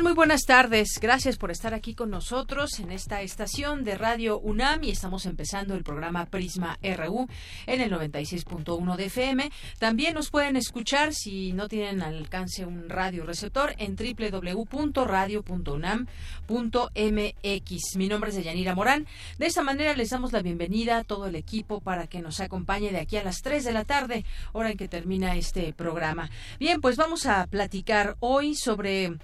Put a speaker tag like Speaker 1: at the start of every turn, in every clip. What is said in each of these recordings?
Speaker 1: Muy buenas tardes. Gracias por estar aquí con nosotros en esta estación de Radio UNAM y estamos empezando el programa Prisma RU en el 96.1 de FM. También nos pueden escuchar si no tienen al alcance un radio receptor en www.radio.unam.mx. Mi nombre es Deyanira Morán. De esta manera les damos la bienvenida a todo el equipo para que nos acompañe de aquí a las 3 de la tarde, hora en que termina este programa. Bien, pues vamos a platicar hoy sobre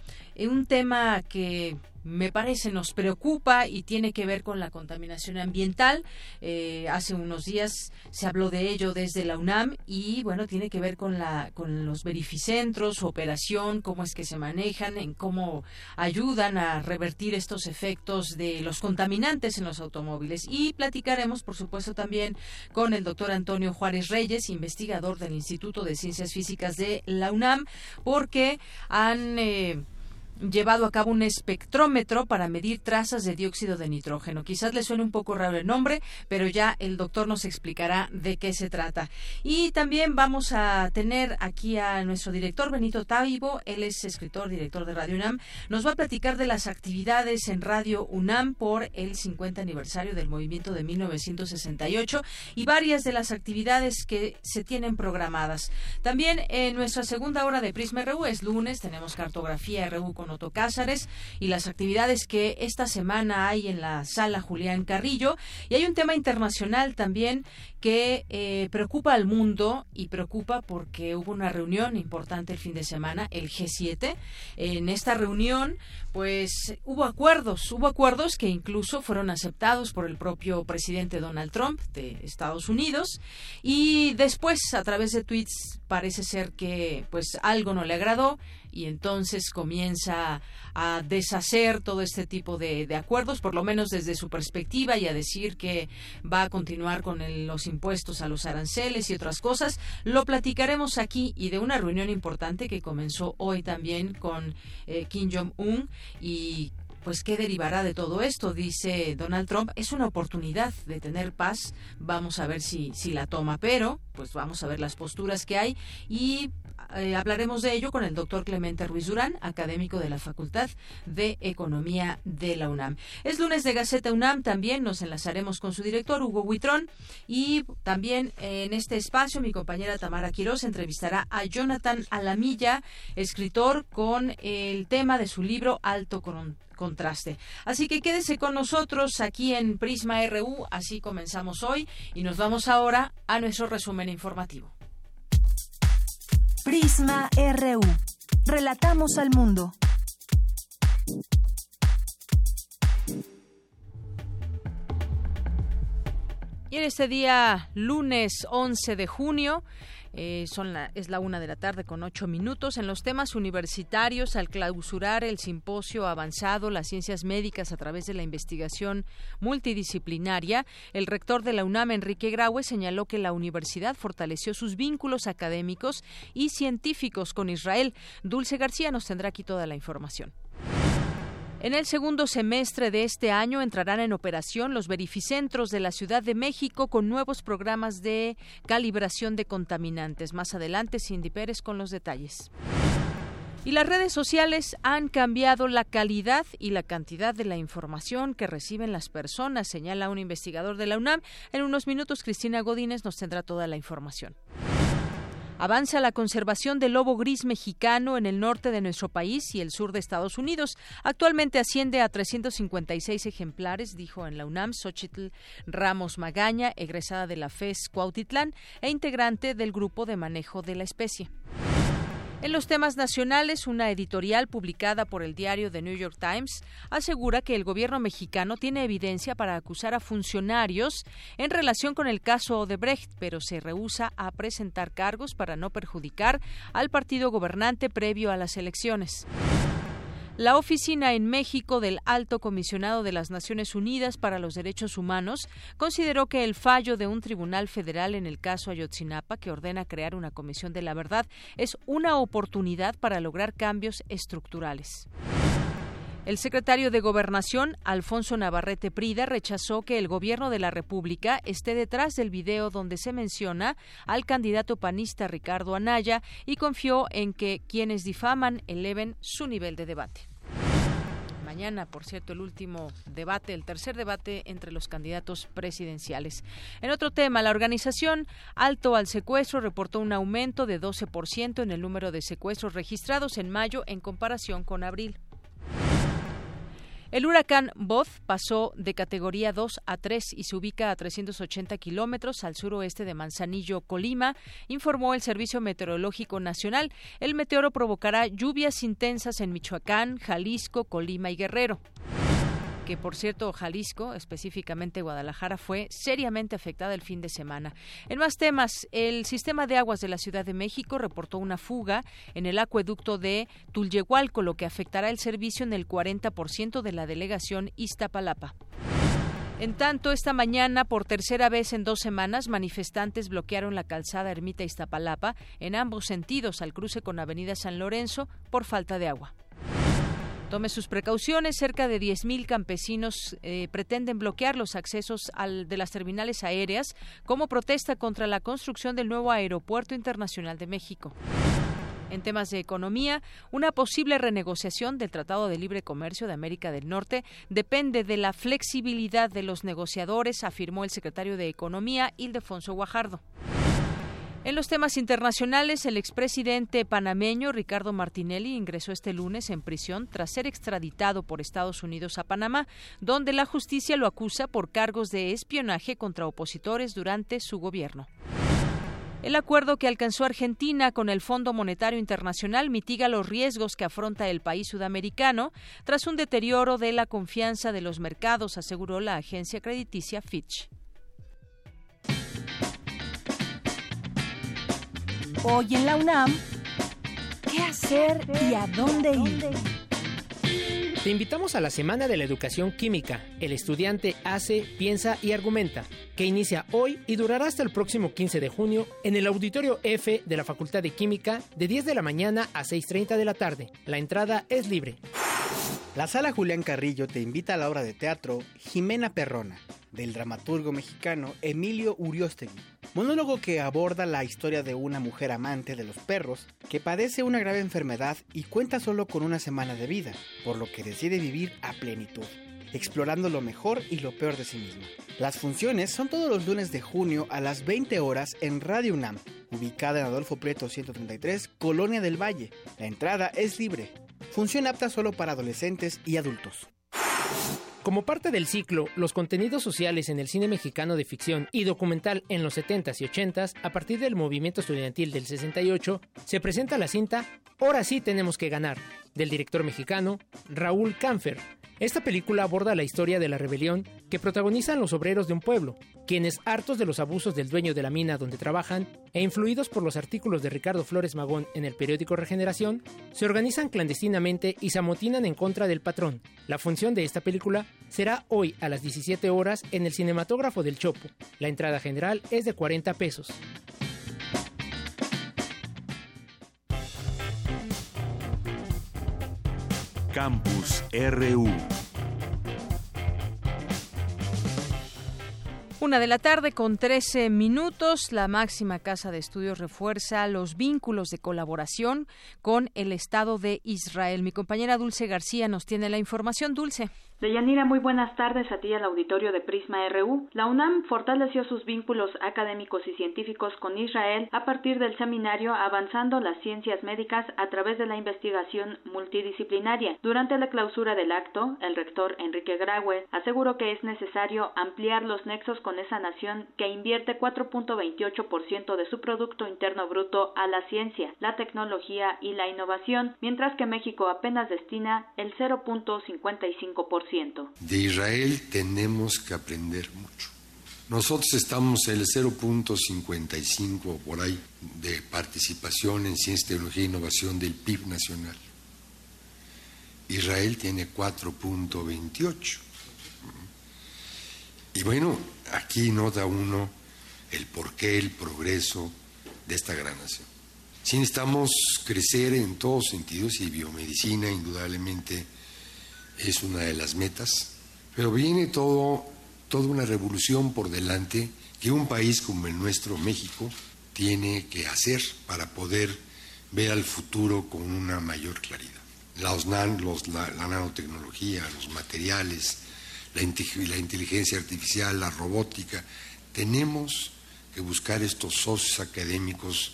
Speaker 1: un tema que me parece nos preocupa y tiene que ver con la contaminación ambiental. Eh, hace unos días se habló de ello desde la UNAM y bueno tiene que ver con la con los verificentros, su operación, cómo es que se manejan, en cómo ayudan a revertir estos efectos de los contaminantes en los automóviles y platicaremos por supuesto también con el doctor Antonio Juárez Reyes, investigador del Instituto de Ciencias Físicas de la UNAM, porque han eh, llevado a cabo un espectrómetro para medir trazas de dióxido de nitrógeno. Quizás le suene un poco raro el nombre, pero ya el doctor nos explicará de qué se trata. Y también vamos a tener aquí a nuestro director Benito Taibo, él es escritor, director de Radio UNAM, nos va a platicar de las actividades en Radio UNAM por el 50 aniversario del movimiento de 1968 y varias de las actividades que se tienen programadas. También en nuestra segunda hora de Prisma RU es lunes, tenemos cartografía RU con Otto Cázares y las actividades que esta semana hay en la sala Julián Carrillo. Y hay un tema internacional también que eh, preocupa al mundo y preocupa porque hubo una reunión importante el fin de semana, el G7. En esta reunión, pues hubo acuerdos, hubo acuerdos que incluso fueron aceptados por el propio presidente Donald Trump de Estados Unidos y después a través de tweets parece ser que pues algo no le agradó y entonces comienza a deshacer todo este tipo de, acuerdos, por lo menos desde su perspectiva, y a decir que va a continuar con los impuestos a los aranceles y otras cosas. Lo platicaremos aquí y de una reunión importante que comenzó hoy también con eh, Kim Jong-un y pues qué derivará de todo esto, dice Donald Trump, es una oportunidad de tener paz, vamos a ver si, si la toma, pero pues vamos a ver las posturas que hay. Y eh, hablaremos de ello con el doctor Clemente Ruiz Durán, académico de la Facultad de Economía de la UNAM. Es lunes de Gaceta UNAM, también nos enlazaremos con su director, Hugo Huitrón, y también en este espacio mi compañera Tamara Quiroz entrevistará a Jonathan Alamilla, escritor, con el tema de su libro Alto contraste. Así que quédese con nosotros aquí en Prisma RU, así comenzamos hoy y nos vamos ahora a nuestro resumen informativo.
Speaker 2: Prisma RU. Relatamos al mundo.
Speaker 1: Y en este día, lunes 11 de junio, eh, son la, es la una de la tarde con ocho minutos. En los temas universitarios, al clausurar el simposio avanzado Las ciencias médicas a través de la investigación multidisciplinaria, el rector de la UNAM, Enrique Graue, señaló que la universidad fortaleció sus vínculos académicos y científicos con Israel. Dulce García nos tendrá aquí toda la información. En el segundo semestre de este año entrarán en operación los verificentros de la Ciudad de México con nuevos programas de calibración de contaminantes. Más adelante, Cindy Pérez con los detalles. Y las redes sociales han cambiado la calidad y la cantidad de la información que reciben las personas, señala un investigador de la UNAM. En unos minutos, Cristina Godínez nos tendrá toda la información. Avanza la conservación del lobo gris mexicano en el norte de nuestro país y el sur de Estados Unidos. Actualmente asciende a 356 ejemplares, dijo en la UNAM Xochitl Ramos Magaña, egresada de la FES Cuautitlán e integrante del grupo de manejo de la especie. En los temas nacionales, una editorial publicada por el diario The New York Times asegura que el gobierno mexicano tiene evidencia para acusar a funcionarios en relación con el caso Odebrecht, pero se rehúsa a presentar cargos para no perjudicar al partido gobernante previo a las elecciones. La oficina en México del Alto Comisionado de las Naciones Unidas para los Derechos Humanos consideró que el fallo de un tribunal federal en el caso Ayotzinapa, que ordena crear una comisión de la verdad, es una oportunidad para lograr cambios estructurales. El secretario de Gobernación, Alfonso Navarrete Prida, rechazó que el gobierno de la República esté detrás del video donde se menciona al candidato panista Ricardo Anaya y confió en que quienes difaman eleven su nivel de debate mañana, por cierto, el último debate, el tercer debate entre los candidatos presidenciales. En otro tema, la organización Alto al Secuestro reportó un aumento de 12% en el número de secuestros registrados en mayo en comparación con abril. El huracán Boz pasó de categoría 2 a 3 y se ubica a 380 kilómetros al suroeste de Manzanillo, Colima, informó el Servicio Meteorológico Nacional. El meteoro provocará lluvias intensas en Michoacán, Jalisco, Colima y Guerrero que por cierto Jalisco, específicamente Guadalajara, fue seriamente afectada el fin de semana. En más temas, el sistema de aguas de la Ciudad de México reportó una fuga en el acueducto de Tulyehualco, lo que afectará el servicio en el 40% de la delegación Iztapalapa. En tanto, esta mañana, por tercera vez en dos semanas, manifestantes bloquearon la calzada Ermita Iztapalapa en ambos sentidos al cruce con Avenida San Lorenzo por falta de agua. Tome sus precauciones. Cerca de 10.000 campesinos eh, pretenden bloquear los accesos de las terminales aéreas como protesta contra la construcción del nuevo Aeropuerto Internacional de México. En temas de economía, una posible renegociación del Tratado de Libre Comercio de América del Norte depende de la flexibilidad de los negociadores, afirmó el secretario de Economía, Ildefonso Guajardo. En los temas internacionales, el expresidente panameño Ricardo Martinelli ingresó este lunes en prisión tras ser extraditado por Estados Unidos a Panamá, donde la justicia lo acusa por cargos de espionaje contra opositores durante su gobierno. El acuerdo que alcanzó Argentina con el Fondo Monetario Internacional mitiga los riesgos que afronta el país sudamericano tras un deterioro de la confianza de los mercados, aseguró la agencia crediticia Fitch.
Speaker 2: Hoy en la UNAM, ¿qué hacer y a dónde ir?
Speaker 3: Te invitamos a la Semana de la Educación Química. El estudiante hace, piensa y argumenta, que inicia hoy y durará hasta el próximo 15 de junio en el Auditorio F de la Facultad de Química de 10 de la mañana a 6.30 de la tarde. La entrada es libre.
Speaker 4: La Sala Julián Carrillo te invita a la obra de teatro Jimena Perrona, del dramaturgo mexicano Emilio Uriostegui monólogo que aborda la historia de una mujer amante de los perros que padece una grave enfermedad y cuenta solo con una semana de vida, por lo que decide vivir a plenitud, explorando lo mejor y lo peor de sí misma. Las funciones son todos los lunes de junio a las 20 horas en Radio UNAM, ubicada en Adolfo Prieto 133, Colonia del Valle. La entrada es libre. Función apta solo para adolescentes y adultos.
Speaker 3: Como parte del ciclo Los contenidos sociales en el cine mexicano de ficción y documental en los 70s y 80s, a partir del movimiento estudiantil del 68, se presenta la cinta Ahora sí tenemos que ganar, del director mexicano Raúl Canfer, esta película aborda la historia de la rebelión que protagonizan los obreros de un pueblo, quienes, hartos de los abusos del dueño de la mina donde trabajan e influidos por los artículos de Ricardo Flores Magón en el periódico Regeneración, se organizan clandestinamente y se amotinan en contra del patrón. La función de esta película será hoy a las 17 horas en el cinematógrafo del Chopo. La entrada general es de 40 pesos.
Speaker 5: Campus RU.
Speaker 1: Una de la tarde con 13 minutos, la máxima casa de estudios refuerza los vínculos de colaboración con el Estado de Israel. Mi compañera Dulce García nos tiene la información. Dulce.
Speaker 6: Deyanira, muy buenas tardes a ti al auditorio de Prisma RU. La UNAM fortaleció sus vínculos académicos y científicos con Israel a partir del seminario Avanzando las Ciencias Médicas a través de la investigación multidisciplinaria. Durante la clausura del acto, el rector Enrique Graue aseguró que es necesario ampliar los nexos con esa nación que invierte 4.28% de su Producto Interno Bruto a la ciencia, la tecnología y la innovación, mientras que México apenas destina el 0.55%.
Speaker 7: De Israel tenemos que aprender mucho. Nosotros estamos en el 0.55 por ahí de participación en ciencia, tecnología e innovación del PIB nacional. Israel tiene 4.28. Y bueno, aquí nota uno el porqué, el progreso de esta gran nación. Sí necesitamos crecer en todos sentidos y biomedicina indudablemente es una de las metas, pero viene todo, toda una revolución por delante que un país como el nuestro, México, tiene que hacer para poder ver al futuro con una mayor claridad. La, nanotecnología, los materiales, la, la inteligencia artificial, la robótica, tenemos que buscar estos socios académicos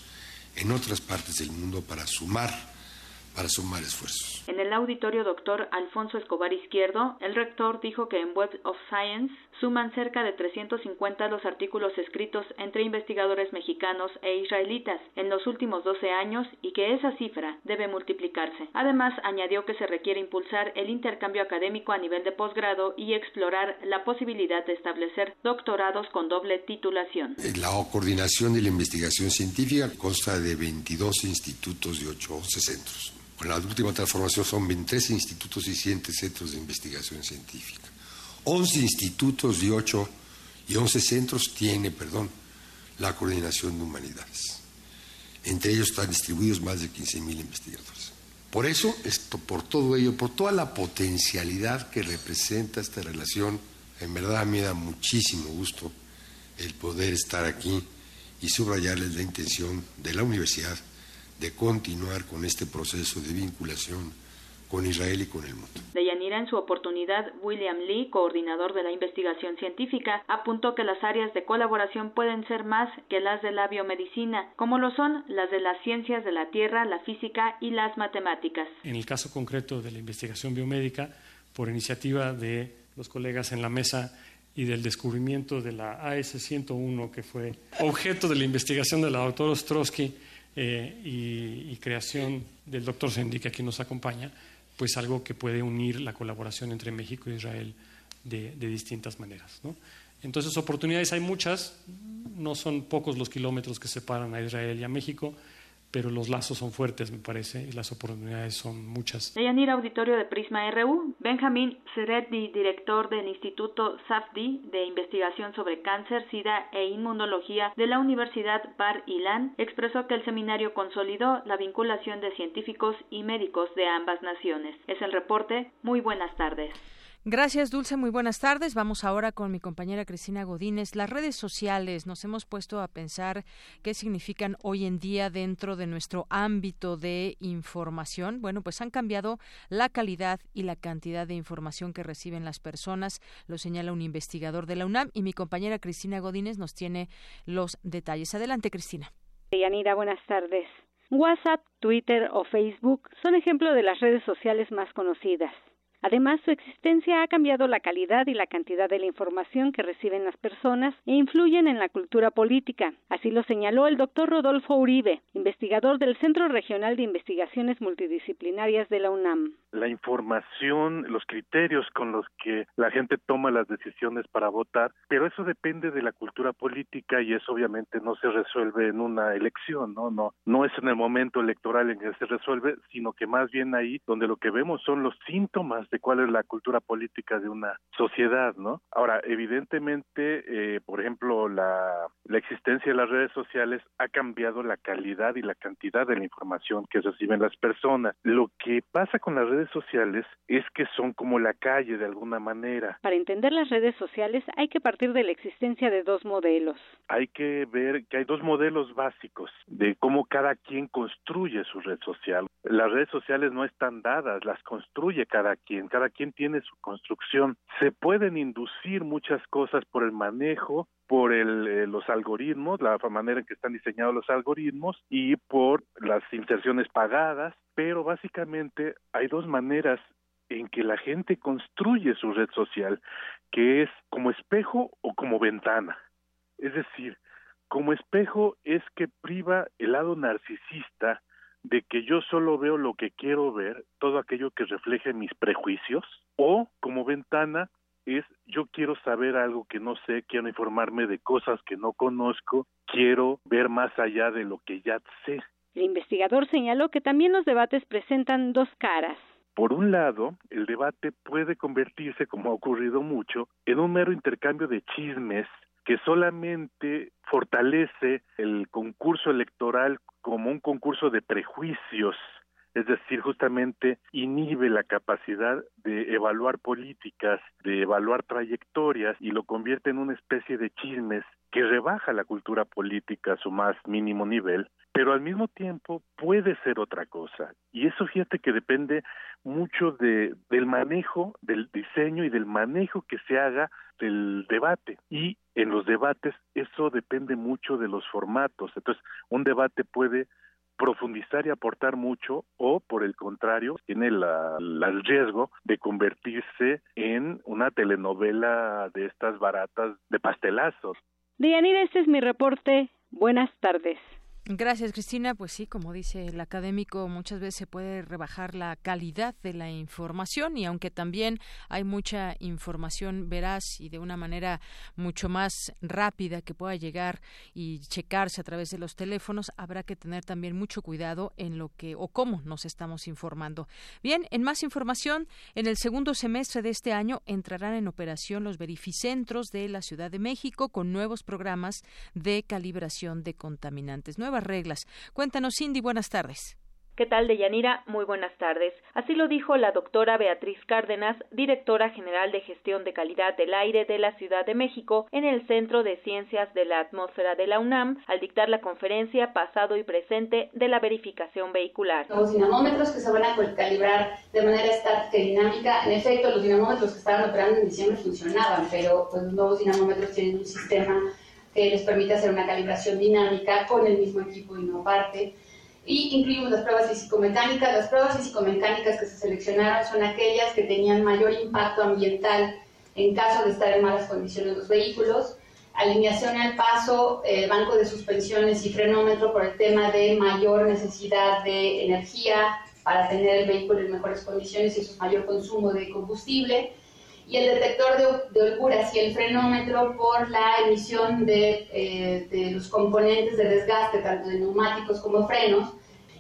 Speaker 7: en otras partes del mundo para sumar, para sumar esfuerzos.
Speaker 6: En el auditorio doctor Alfonso Escobar Izquierdo, el rector dijo que en Web of Science suman cerca de 350 los artículos escritos entre investigadores mexicanos e israelitas en los últimos 12 años y que esa cifra debe multiplicarse. Además, añadió que se requiere impulsar el intercambio académico a nivel de posgrado y explorar la posibilidad de establecer doctorados con doble titulación.
Speaker 7: La coordinación de la investigación científica consta de 22 institutos y 8 centros. Con la última transformación son 23 institutos y 100 centros de investigación científica. 11 institutos y 8 y 11 centros tiene, perdón, la coordinación de humanidades. Entre ellos están distribuidos más de 15.000 investigadores. Por eso, esto, por todo ello, por toda la potencialidad que representa esta relación, en verdad me da muchísimo gusto el poder estar aquí y subrayarles la intención de la universidad de continuar con este proceso de vinculación con Israel y con el mundo.
Speaker 6: Deyanira, en su oportunidad, William Lee, coordinador de la investigación científica, apuntó que las áreas de colaboración pueden ser más que las de la biomedicina, como lo son las de las ciencias de la Tierra, la física y las matemáticas.
Speaker 8: En el caso concreto de la investigación biomédica, por iniciativa de los colegas en la mesa y del descubrimiento de la AS-101, que fue objeto de la investigación de la doctora Ostrowski, eh, y, creación del doctor Sendi, que aquí nos acompaña, pues algo que puede unir la colaboración entre México e Israel de, de distintas maneras. ¿no? Entonces, oportunidades hay muchas, no son pocos los kilómetros que separan a Israel y a México, pero los lazos son fuertes, me parece, y las oportunidades son muchas.
Speaker 6: Deyanira, auditorio de Prisma RU, Benjamín Sereddi, director del Instituto SAFDI de Investigación sobre Cáncer, SIDA e Inmunología de la Universidad Bar Ilan, expresó que el seminario consolidó la vinculación de científicos y médicos de ambas naciones. Es el reporte. Muy buenas tardes.
Speaker 1: Gracias, Dulce. Muy buenas tardes. Vamos ahora con mi compañera Cristina Godínez. Las redes sociales, nos hemos puesto a pensar qué significan hoy en día dentro de nuestro ámbito de información. Bueno, pues han cambiado la calidad y la cantidad de información que reciben las personas, lo señala un investigador de la UNAM y mi compañera Cristina Godínez nos tiene los detalles. Adelante, Cristina.
Speaker 9: Yanira, buenas tardes. WhatsApp, Twitter o Facebook son ejemplo de las redes sociales más conocidas. Además, su existencia ha cambiado la calidad y la cantidad de la información que reciben las personas e influyen en la cultura política. Así lo señaló el doctor Rodolfo Uribe, investigador del Centro Regional de Investigaciones Multidisciplinarias de la UNAM.
Speaker 10: La información, los criterios con los que la gente toma las decisiones para votar, pero eso depende de la cultura política y eso obviamente no se resuelve en una elección, ¿no? No, no es en el momento electoral en que se resuelve, sino que más bien ahí donde lo que vemos son los síntomas de cuál es la cultura política de una sociedad, ¿no? Ahora, evidentemente, eh, por ejemplo, la, la existencia de las redes sociales ha cambiado la calidad y la cantidad de la información que reciben las personas. Lo que pasa con las redes sociales es que son como la calle de alguna manera.
Speaker 9: Para entender las redes sociales hay que partir de la existencia de dos modelos.
Speaker 10: Hay que ver que hay dos modelos básicos de cómo cada quien construye su red social. Las redes sociales no están dadas, las construye cada quien cada quien tiene su construcción. Se pueden inducir muchas cosas por el manejo, por el, eh, los algoritmos, la manera en que están diseñados los algoritmos y por las inserciones pagadas, pero básicamente hay dos maneras en que la gente construye su red social, que es como espejo o como ventana. Es decir, como espejo es que priva el lado narcisista de que yo solo veo lo que quiero ver, todo aquello que refleje mis prejuicios, o como ventana es yo quiero saber algo que no sé, quiero informarme de cosas que no conozco, quiero ver más allá de lo que ya sé.
Speaker 9: El investigador señaló que también los debates presentan dos caras.
Speaker 10: Por un lado, el debate puede convertirse, como ha ocurrido mucho, en un mero intercambio de chismes que solamente fortalece el concurso electoral como un concurso de prejuicios es decir, justamente inhibe la capacidad de evaluar políticas, de evaluar trayectorias y lo convierte en una especie de chismes que rebaja la cultura política a su más mínimo nivel, pero al mismo tiempo puede ser otra cosa. Y eso fíjate que depende mucho de, del manejo, del diseño y del manejo que se haga del debate. Y en los debates eso depende mucho de los formatos. Entonces, un debate puede profundizar y aportar mucho o por el contrario tiene la, el riesgo de convertirse en una telenovela de estas baratas de pastelazos.
Speaker 9: Dianira, este es mi reporte. Buenas tardes.
Speaker 1: Gracias, Cristina. Pues sí, como dice el académico, muchas veces se puede rebajar la calidad de la información y aunque también hay mucha información veraz y de una manera mucho más rápida que pueda llegar y checarse a través de los teléfonos, habrá que tener también mucho cuidado en lo que o cómo nos estamos informando. Bien, en más información, en el segundo semestre de este año entrarán en operación los verificentros de la Ciudad de México con nuevos programas de calibración de contaminantes reglas. Cuéntanos, Cindy, buenas tardes.
Speaker 11: ¿Qué tal, Deyanira? Muy buenas tardes. Así lo dijo la doctora Beatriz Cárdenas, directora general de Gestión de Calidad del Aire de la Ciudad de México, en el Centro de Ciencias de la Atmósfera de la UNAM, al dictar la conferencia pasado y presente de la verificación vehicular.
Speaker 12: Los dinamómetros que se van a calibrar de manera estática y dinámica, en efecto, los dinamómetros que estaban operando en diciembre funcionaban, pero pues, los nuevos dinamómetros tienen un sistema que les permite hacer una calibración dinámica con el mismo equipo y no aparte. Y incluimos las pruebas físico-mecánicas. Las pruebas físico-mecánicas que se seleccionaron son aquellas que tenían mayor impacto ambiental en caso de estar en malas condiciones los vehículos. Alineación al paso, eh, banco de suspensiones y frenómetro por el tema de mayor necesidad de energía para tener el vehículo en mejores condiciones y su mayor consumo de combustible y el detector de, de, holguras y el frenómetro por la emisión de, eh, de, los componentes de desgaste, tanto de neumáticos como frenos.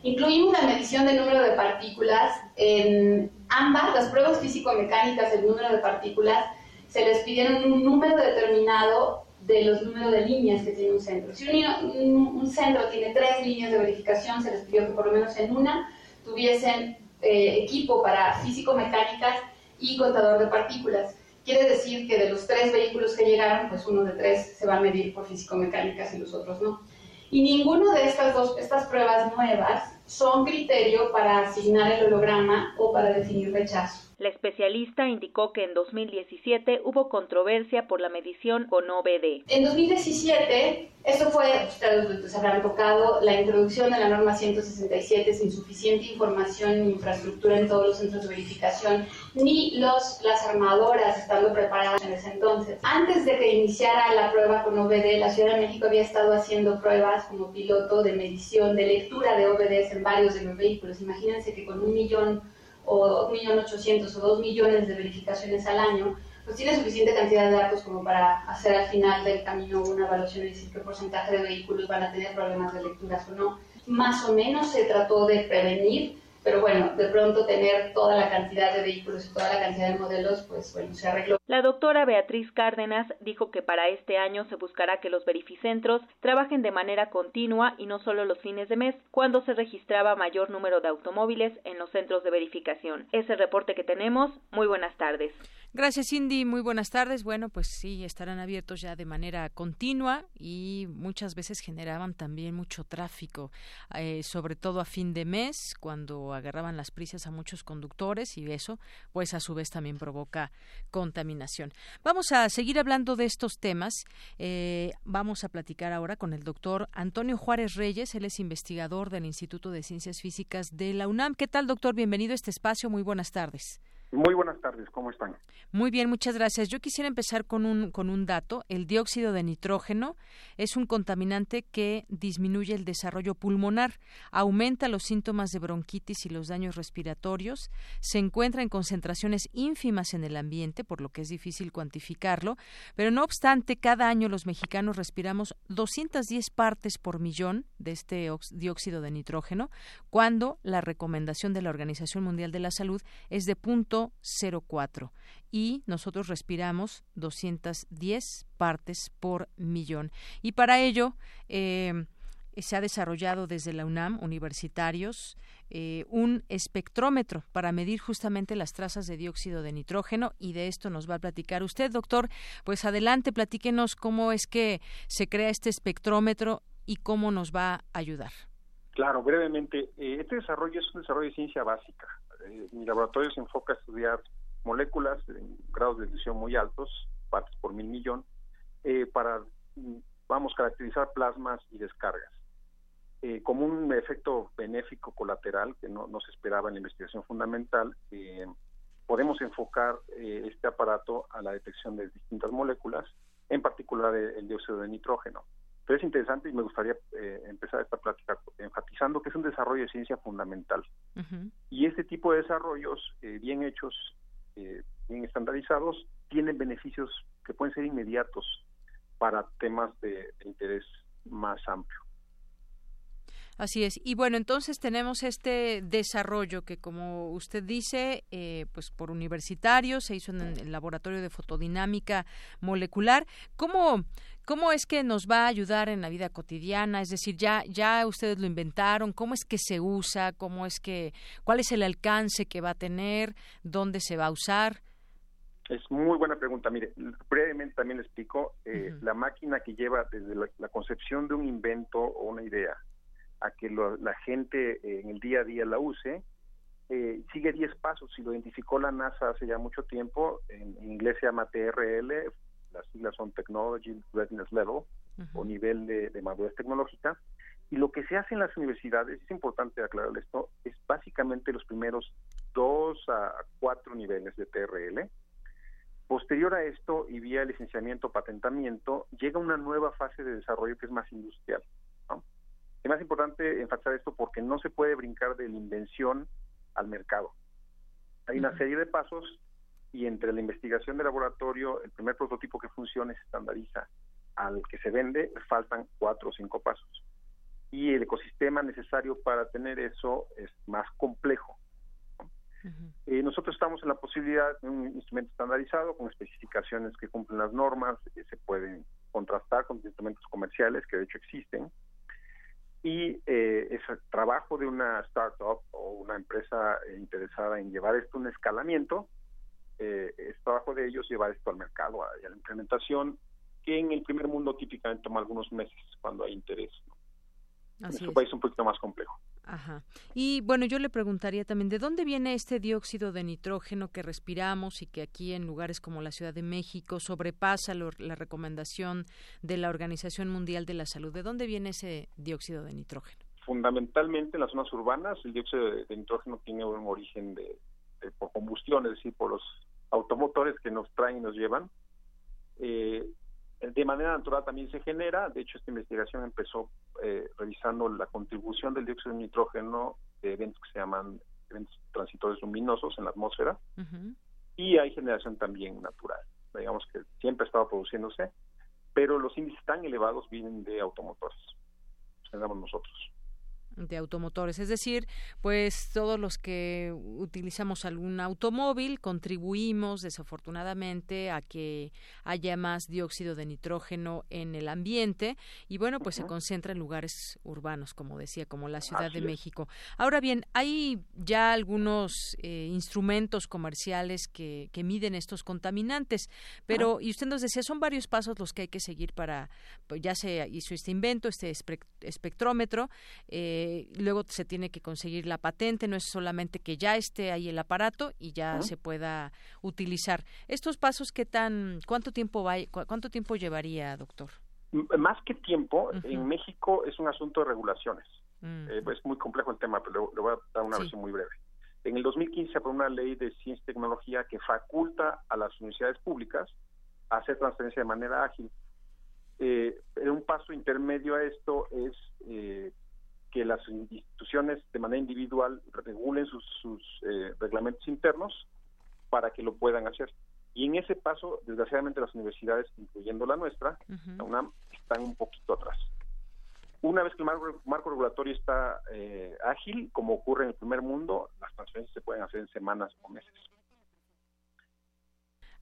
Speaker 12: Incluimos la medición del número de partículas. En ambas, las pruebas físico-mecánicas, el número de partículas, se les pidieron un número determinado de los números de líneas que tiene un centro. Si un, un, centro tiene tres líneas de verificación, se les pidió que por lo menos en una tuviesen eh, equipo para físico-mecánicas y contador de partículas. Quiere decir que de los tres vehículos que llegaron, pues uno de tres se va a medir por físico-mecánicas y los otros no. Y ninguno de estas dos, estas pruebas nuevas son criterio para asignar el holograma o para definir rechazo.
Speaker 11: La especialista indicó que en 2017 hubo controversia por la medición con OBD.
Speaker 12: En 2017, esto fue, ustedes habrán tocado, la introducción de la norma 167 sin suficiente información e infraestructura en todos los centros de verificación, ni los, las armadoras estando preparadas en ese entonces. Antes de que iniciara la prueba con OBD, la Ciudad de México había estado haciendo pruebas como piloto de medición, de lectura de OBDs en varios de los vehículos. Imagínense que con un millón o 1.800.000 o 2 millones de verificaciones al año, pues tiene suficiente cantidad de datos como para hacer al final del camino una evaluación y decir qué porcentaje de vehículos van a tener problemas de lecturas o no. Más o menos se trató de prevenir pero bueno, de pronto tener toda la cantidad de vehículos y toda la cantidad de modelos, pues bueno, se arregló.
Speaker 11: La doctora Beatriz Cárdenas dijo que para este año se buscará que los verificentros trabajen de manera continua y no solo los fines de mes, cuando se registraba mayor número de automóviles en los centros de verificación. Ese reporte que tenemos. Muy buenas tardes.
Speaker 1: Gracias, Cindy. Muy buenas tardes. Bueno, pues sí, estarán abiertos ya de manera continua y muchas veces generaban también mucho tráfico, eh, sobre todo a fin de mes, cuando agarraban las prisas a muchos conductores y eso, pues a su vez también provoca contaminación. Vamos a seguir hablando de estos temas. Eh, vamos a platicar ahora con el doctor Antonio Juárez Reyes. Él es investigador del Instituto de Ciencias Físicas de la UNAM. ¿Qué tal, doctor? Bienvenido a este espacio. Muy buenas tardes.
Speaker 13: Muy buenas tardes, ¿cómo están?
Speaker 1: Muy bien, muchas gracias. Yo quisiera empezar con un, con un dato. El dióxido de nitrógeno es un contaminante que disminuye el desarrollo pulmonar, aumenta los síntomas de bronquitis y los daños respiratorios, se encuentra en concentraciones ínfimas en el ambiente, por lo que es difícil cuantificarlo, pero no obstante, cada año los mexicanos respiramos 210 partes por millón de este dióxido de nitrógeno, cuando la recomendación de la Organización Mundial de la Salud es de punto 0,04 y nosotros respiramos 210 partes por millón. Y para ello eh, se ha desarrollado desde la UNAM, universitarios, eh, un espectrómetro para medir justamente las trazas de dióxido de nitrógeno y de esto nos va a platicar usted, doctor. Pues adelante, platíquenos cómo es que se crea este espectrómetro y cómo nos va a ayudar.
Speaker 13: Claro, brevemente, eh, este desarrollo es un desarrollo de ciencia básica. Eh, mi laboratorio se enfoca a estudiar moléculas en grados de decisión muy altos, partes por mil millón, eh, para, mm, vamos, caracterizar plasmas y descargas. Eh, como un efecto benéfico colateral que no, se esperaba en la investigación fundamental, podemos enfocar este aparato a la detección de distintas moléculas, en particular el dióxido de nitrógeno. Pero es interesante y me gustaría eh, empezar esta plática enfatizando que es un desarrollo de ciencia fundamental. Y este tipo de desarrollos eh, bien hechos, eh, bien estandarizados, tienen beneficios que pueden ser inmediatos para temas de interés más amplio.
Speaker 1: Así es. Y bueno, entonces tenemos este desarrollo que, como usted dice, eh, pues por universitarios se hizo en el laboratorio de fotodinámica molecular. ¿Cómo, ¿Cómo es que nos va a ayudar en la vida cotidiana? Es decir, ya, ya ustedes lo inventaron. ¿Cómo es que se usa? ¿Cómo es que, cuál es el alcance que va a tener? ¿Dónde se va a usar?
Speaker 13: Es muy buena pregunta. Mire, brevemente también le explico. Eh, la máquina que lleva desde la concepción de un invento o una idea a que la gente eh, en el día a día la use. Eh, sigue 10 pasos y lo identificó la NASA hace ya mucho tiempo. En, inglés se llama TRL, las siglas son Technology Readiness Level o nivel de, madurez tecnológica. Y lo que se hace en las universidades, es importante aclarar esto, es básicamente los primeros dos a cuatro niveles de TRL. Posterior a esto, y vía licenciamiento, patentamiento, llega una nueva fase de desarrollo que es más industrial. Es más importante enfatizar esto porque no se puede brincar de la invención al mercado. Hay una serie de pasos y entre la investigación de laboratorio, el primer prototipo que funcione se estandariza al que se vende, faltan cuatro o cinco pasos. Y el ecosistema necesario para tener eso es más complejo. Eh, nosotros estamos en la posibilidad de un instrumento estandarizado con especificaciones que cumplen las normas, que se pueden contrastar con instrumentos comerciales que de hecho existen y eh, es el trabajo de una startup o una empresa interesada en llevar esto a un escalamiento, eh, es trabajo de ellos llevar esto al mercado y a la implementación, que en el primer mundo típicamente toma algunos meses cuando hay interés. En nuestro país es un poquito más complejo.
Speaker 1: Ajá. Y bueno, yo le preguntaría también, ¿de dónde viene este dióxido de nitrógeno que respiramos y que aquí en lugares como la Ciudad de México sobrepasa la recomendación de la Organización Mundial de la Salud? ¿De dónde viene ese dióxido de nitrógeno?
Speaker 13: Fundamentalmente en las zonas urbanas, el dióxido de, nitrógeno tiene un origen de, por combustión, es decir, por los automotores que nos traen y nos llevan. Eh, de manera natural también se genera, de hecho esta investigación empezó eh, revisando la contribución del dióxido de nitrógeno de eventos que se llaman eventos transitores luminosos en la atmósfera y hay generación también natural, digamos que siempre ha estado produciéndose, pero los índices tan elevados vienen de automotores, generamos nosotros
Speaker 1: de automotores, es decir, pues todos los que utilizamos algún automóvil contribuimos desafortunadamente a que haya más dióxido de nitrógeno en el ambiente y bueno, pues se concentra en lugares urbanos, como decía, como la Ciudad de México. Ahora bien, hay ya algunos eh, instrumentos comerciales que, que, miden estos contaminantes, pero, y usted nos decía, son varios pasos los que hay que seguir para, pues ya se hizo este invento, este espectrómetro, eh, eh, luego se tiene que conseguir la patente, no es solamente que ya esté ahí el aparato y ya se pueda utilizar. Estos pasos, ¿qué tan, cuánto tiempo va, cuánto tiempo llevaría, doctor?
Speaker 13: Más que tiempo, en México es un asunto de regulaciones. Mm. Eh, es muy complejo el tema, pero le, voy a dar una versión muy breve. En el 2015 se aprobó una ley de ciencia y tecnología que faculta a las universidades públicas a hacer transferencia de manera ágil. Eh, un paso intermedio a esto es eh, que las instituciones de manera individual regulen sus, eh, reglamentos internos para que lo puedan hacer. Y en ese paso, desgraciadamente, las universidades, incluyendo la nuestra, la UNAM, están un poquito atrás. Una vez que el marco, regulatorio está eh, ágil, como ocurre en el primer mundo, las transferencias se pueden hacer en semanas o meses.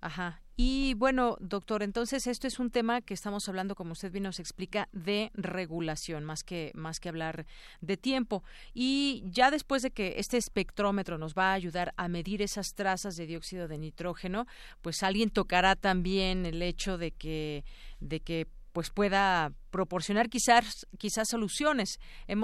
Speaker 1: Ajá. Y bueno, doctor, entonces esto es un tema que estamos hablando, como usted bien nos explica, de regulación, más que, más que hablar de tiempo. Y ya después de que este espectrómetro nos va a ayudar a medir esas trazas de dióxido de nitrógeno, pues alguien tocará también el hecho de que, de que pues pueda proporcionar quizás quizás soluciones.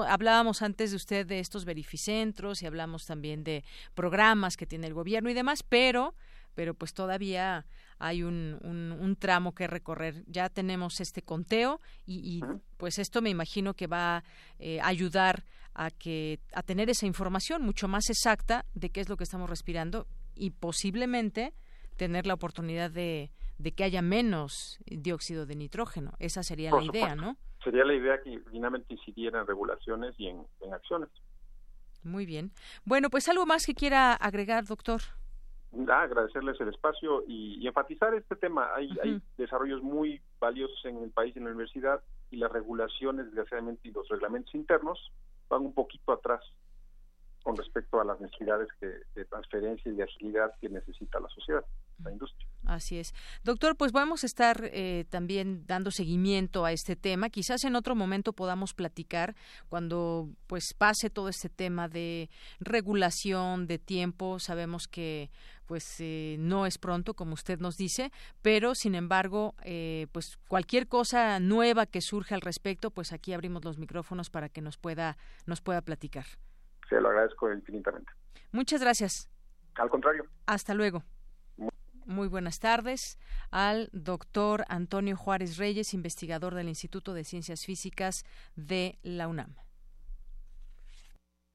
Speaker 1: hablábamos antes de usted de estos verificentros y hablamos también de programas que tiene el gobierno y demás, pero pero pues todavía hay un, un, tramo que recorrer. Ya tenemos este conteo y, pues esto me imagino que va a eh, ayudar a que a tener esa información mucho más exacta de qué es lo que estamos respirando y posiblemente tener la oportunidad de, de que haya menos dióxido de nitrógeno. Esa sería la idea, ¿no?
Speaker 13: Sería la idea que finalmente incidiera en regulaciones y en acciones.
Speaker 1: Muy bien. Bueno, pues algo más que quiera agregar, doctor
Speaker 13: agradecerles el espacio y, enfatizar este tema. Hay, hay desarrollos muy valiosos en el país y en la universidad y las regulaciones, desgraciadamente, y los reglamentos internos van un poquito atrás con respecto a las necesidades de transferencia y de agilidad que necesita la sociedad, la industria.
Speaker 1: Así es. Doctor, pues vamos a estar eh, también dando seguimiento a este tema. Quizás en otro momento podamos platicar cuando pues pase todo este tema de regulación, de tiempo. Sabemos que pues eh, no es pronto, como usted nos dice, pero sin embargo, eh, pues cualquier cosa nueva que surja al respecto, pues aquí abrimos los micrófonos para que nos pueda nos pueda platicar.
Speaker 13: Se lo agradezco infinitamente.
Speaker 1: Muchas gracias.
Speaker 13: Al contrario.
Speaker 1: Hasta luego. Muy buenas tardes al doctor Antonio Juárez Reyes, investigador del Instituto de Ciencias Físicas de la UNAM.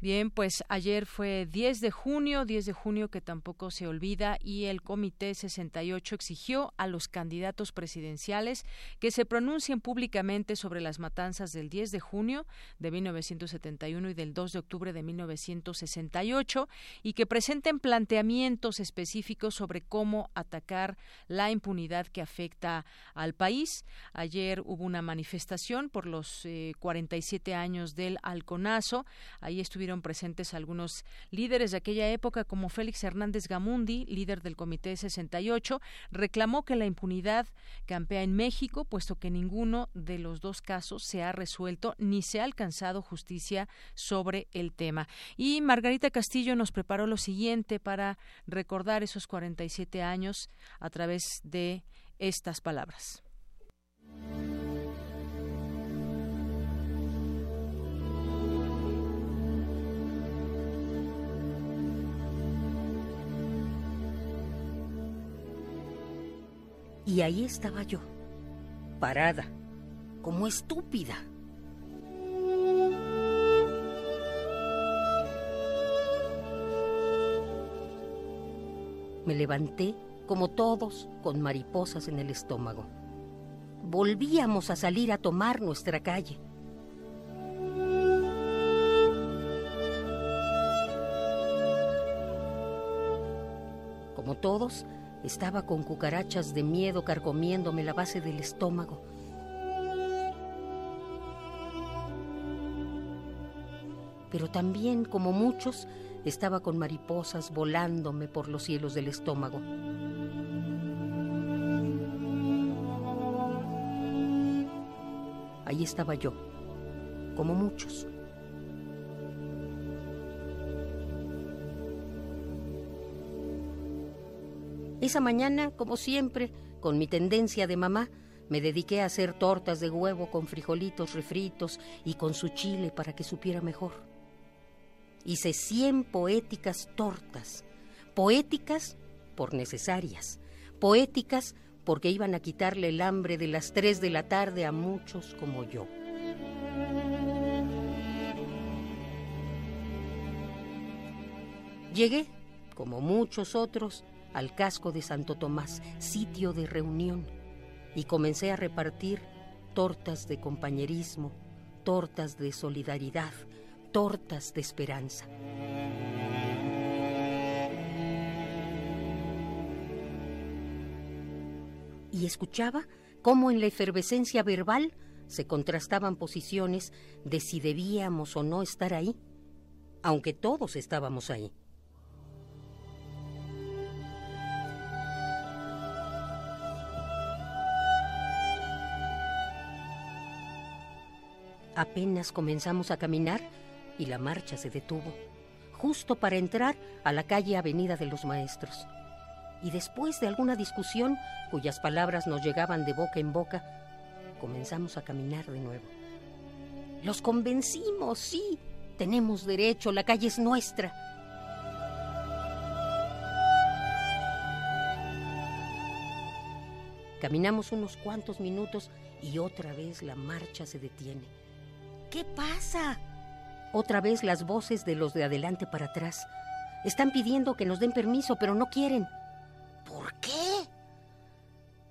Speaker 1: Bien, pues ayer fue 10 de junio, 10 de junio que tampoco se olvida y el Comité 68 exigió a los candidatos presidenciales que se pronuncien públicamente sobre las matanzas del 10 de junio de 1971 y del 2 de octubre de 1968 y que presenten planteamientos específicos sobre cómo atacar la impunidad que afecta al país. Ayer hubo una manifestación por los 47 eh, años del Alconazo. Ahí presentes algunos líderes de aquella época, como Félix Hernández Gamundi, líder del Comité 68, reclamó que la impunidad campea en México, puesto que ninguno de los dos casos se ha resuelto ni se ha alcanzado justicia sobre el tema. Y Margarita Castillo nos preparó lo siguiente para recordar esos 47 años a través de estas palabras.
Speaker 14: Y ahí estaba yo, parada, como estúpida. Me levanté, como todos, con mariposas en el estómago. Volvíamos a salir a tomar nuestra calle. Como todos, estaba con cucarachas de miedo carcomiéndome la base del estómago. Pero también, como muchos, estaba con mariposas volándome por los cielos del estómago. Ahí estaba yo, como muchos. Esa mañana, como siempre, con mi tendencia de mamá, me dediqué a hacer tortas de huevo con frijolitos refritos y con su chile para que supiera mejor. Hice cien poéticas tortas, poéticas por necesarias, poéticas porque iban a quitarle el hambre de las tres de la tarde a muchos como yo. Llegué, como muchos otros, al casco de Santo Tomás, sitio de reunión, y comencé a repartir tortas de compañerismo, tortas de solidaridad, tortas de esperanza. Y escuchaba cómo en la efervescencia verbal se contrastaban posiciones de si debíamos o no estar ahí, aunque todos estábamos ahí. Apenas comenzamos a caminar y la marcha se detuvo, justo para entrar a la calle Avenida de los Maestros. Y después de alguna discusión, cuyas palabras nos llegaban de boca en boca, comenzamos a caminar de nuevo. Los convencimos, sí, tenemos derecho, la calle es nuestra. Caminamos unos cuantos minutos y otra vez la marcha se detiene. ¿Qué pasa? Otra vez las voces de los de adelante para atrás. Están pidiendo que nos den permiso, pero no quieren. ¿Por qué?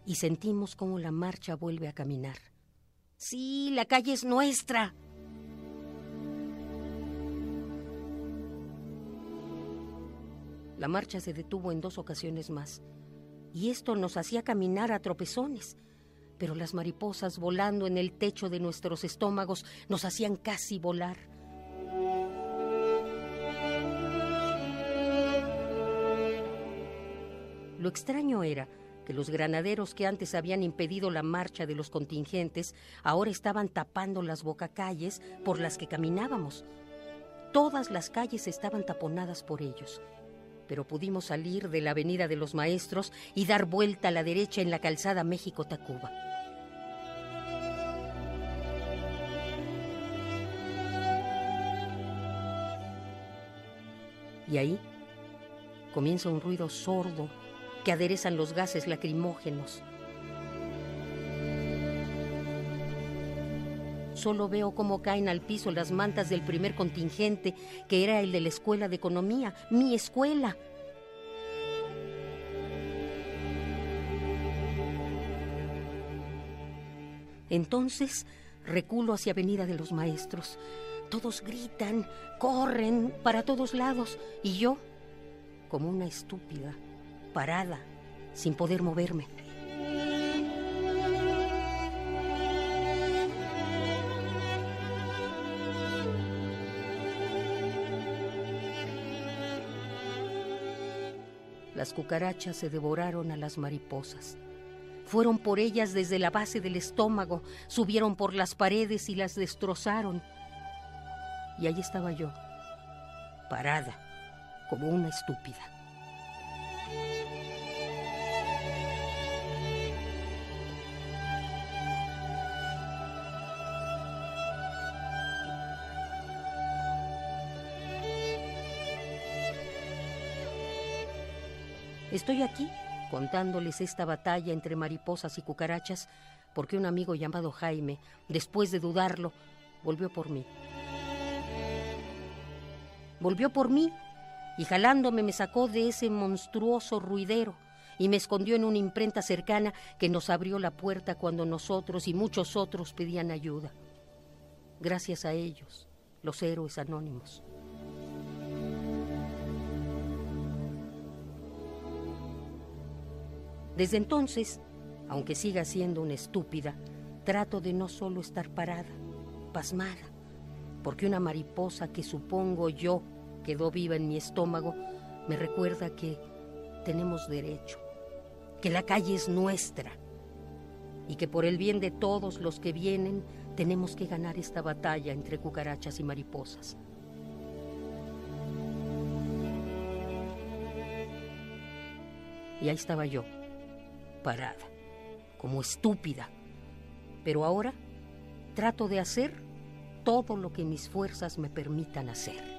Speaker 14: Y sentimos cómo la marcha vuelve a caminar. Sí, la calle es nuestra. La marcha se detuvo en dos ocasiones más, y esto nos hacía caminar a tropezones pero las mariposas volando en el techo de nuestros estómagos nos hacían casi volar. Lo extraño era que los granaderos que antes habían impedido la marcha de los contingentes ahora estaban tapando las bocacalles por las que caminábamos. Todas las calles estaban taponadas por ellos, pero pudimos salir de la Avenida de los Maestros y dar vuelta a la derecha en la calzada México-Tacuba. Y ahí comienza un ruido sordo que aderezan los gases lacrimógenos. Solo veo cómo caen al piso las mantas del primer contingente, que era el de la Escuela de Economía, mi escuela. Entonces reculo hacia Avenida de los Maestros. Todos gritan, corren para todos lados y yo, como una estúpida, parada, sin poder moverme. Las cucarachas se devoraron a las mariposas. Fueron por ellas desde la base del estómago, subieron por las paredes y las destrozaron. Y ahí estaba yo, parada, como una estúpida. Estoy aquí contándoles esta batalla entre mariposas y cucarachas porque un amigo llamado Jaime, después de dudarlo, volvió por mí. Volvió por mí y jalándome me sacó de ese monstruoso ruidero y me escondió en una imprenta cercana que nos abrió la puerta cuando nosotros y muchos otros pedían ayuda. Gracias a ellos, los héroes anónimos. Desde entonces, aunque siga siendo una estúpida, trato de no solo estar parada, pasmada, porque una mariposa que supongo yo quedó viva en mi estómago me recuerda que tenemos derecho, que la calle es nuestra y que por el bien de todos los que vienen tenemos que ganar esta batalla entre cucarachas y mariposas. Y ahí estaba yo, parada, como estúpida, pero ahora trato de hacer todo lo que mis fuerzas me permitan hacer.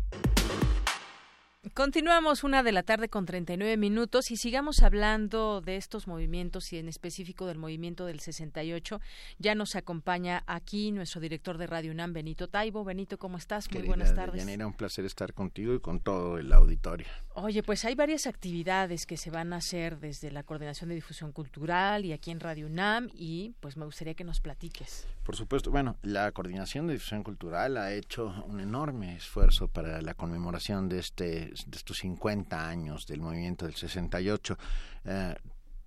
Speaker 1: Continuamos una de la tarde con 39 minutos y sigamos hablando de estos movimientos y en específico del movimiento del 68. Ya nos acompaña aquí nuestro director de Radio UNAM, Benito Taibo. Benito, ¿cómo estás? Muy buenas tardes.
Speaker 15: Era un placer estar contigo y con todo el auditorio.
Speaker 1: Oye, pues hay varias actividades que se van a hacer desde la Coordinación de Difusión Cultural y aquí en Radio UNAM y pues me gustaría que nos platiques.
Speaker 15: Por supuesto, bueno, la Coordinación de Difusión Cultural ha hecho un enorme esfuerzo para la conmemoración de este de estos 50 años del movimiento del 68. Eh,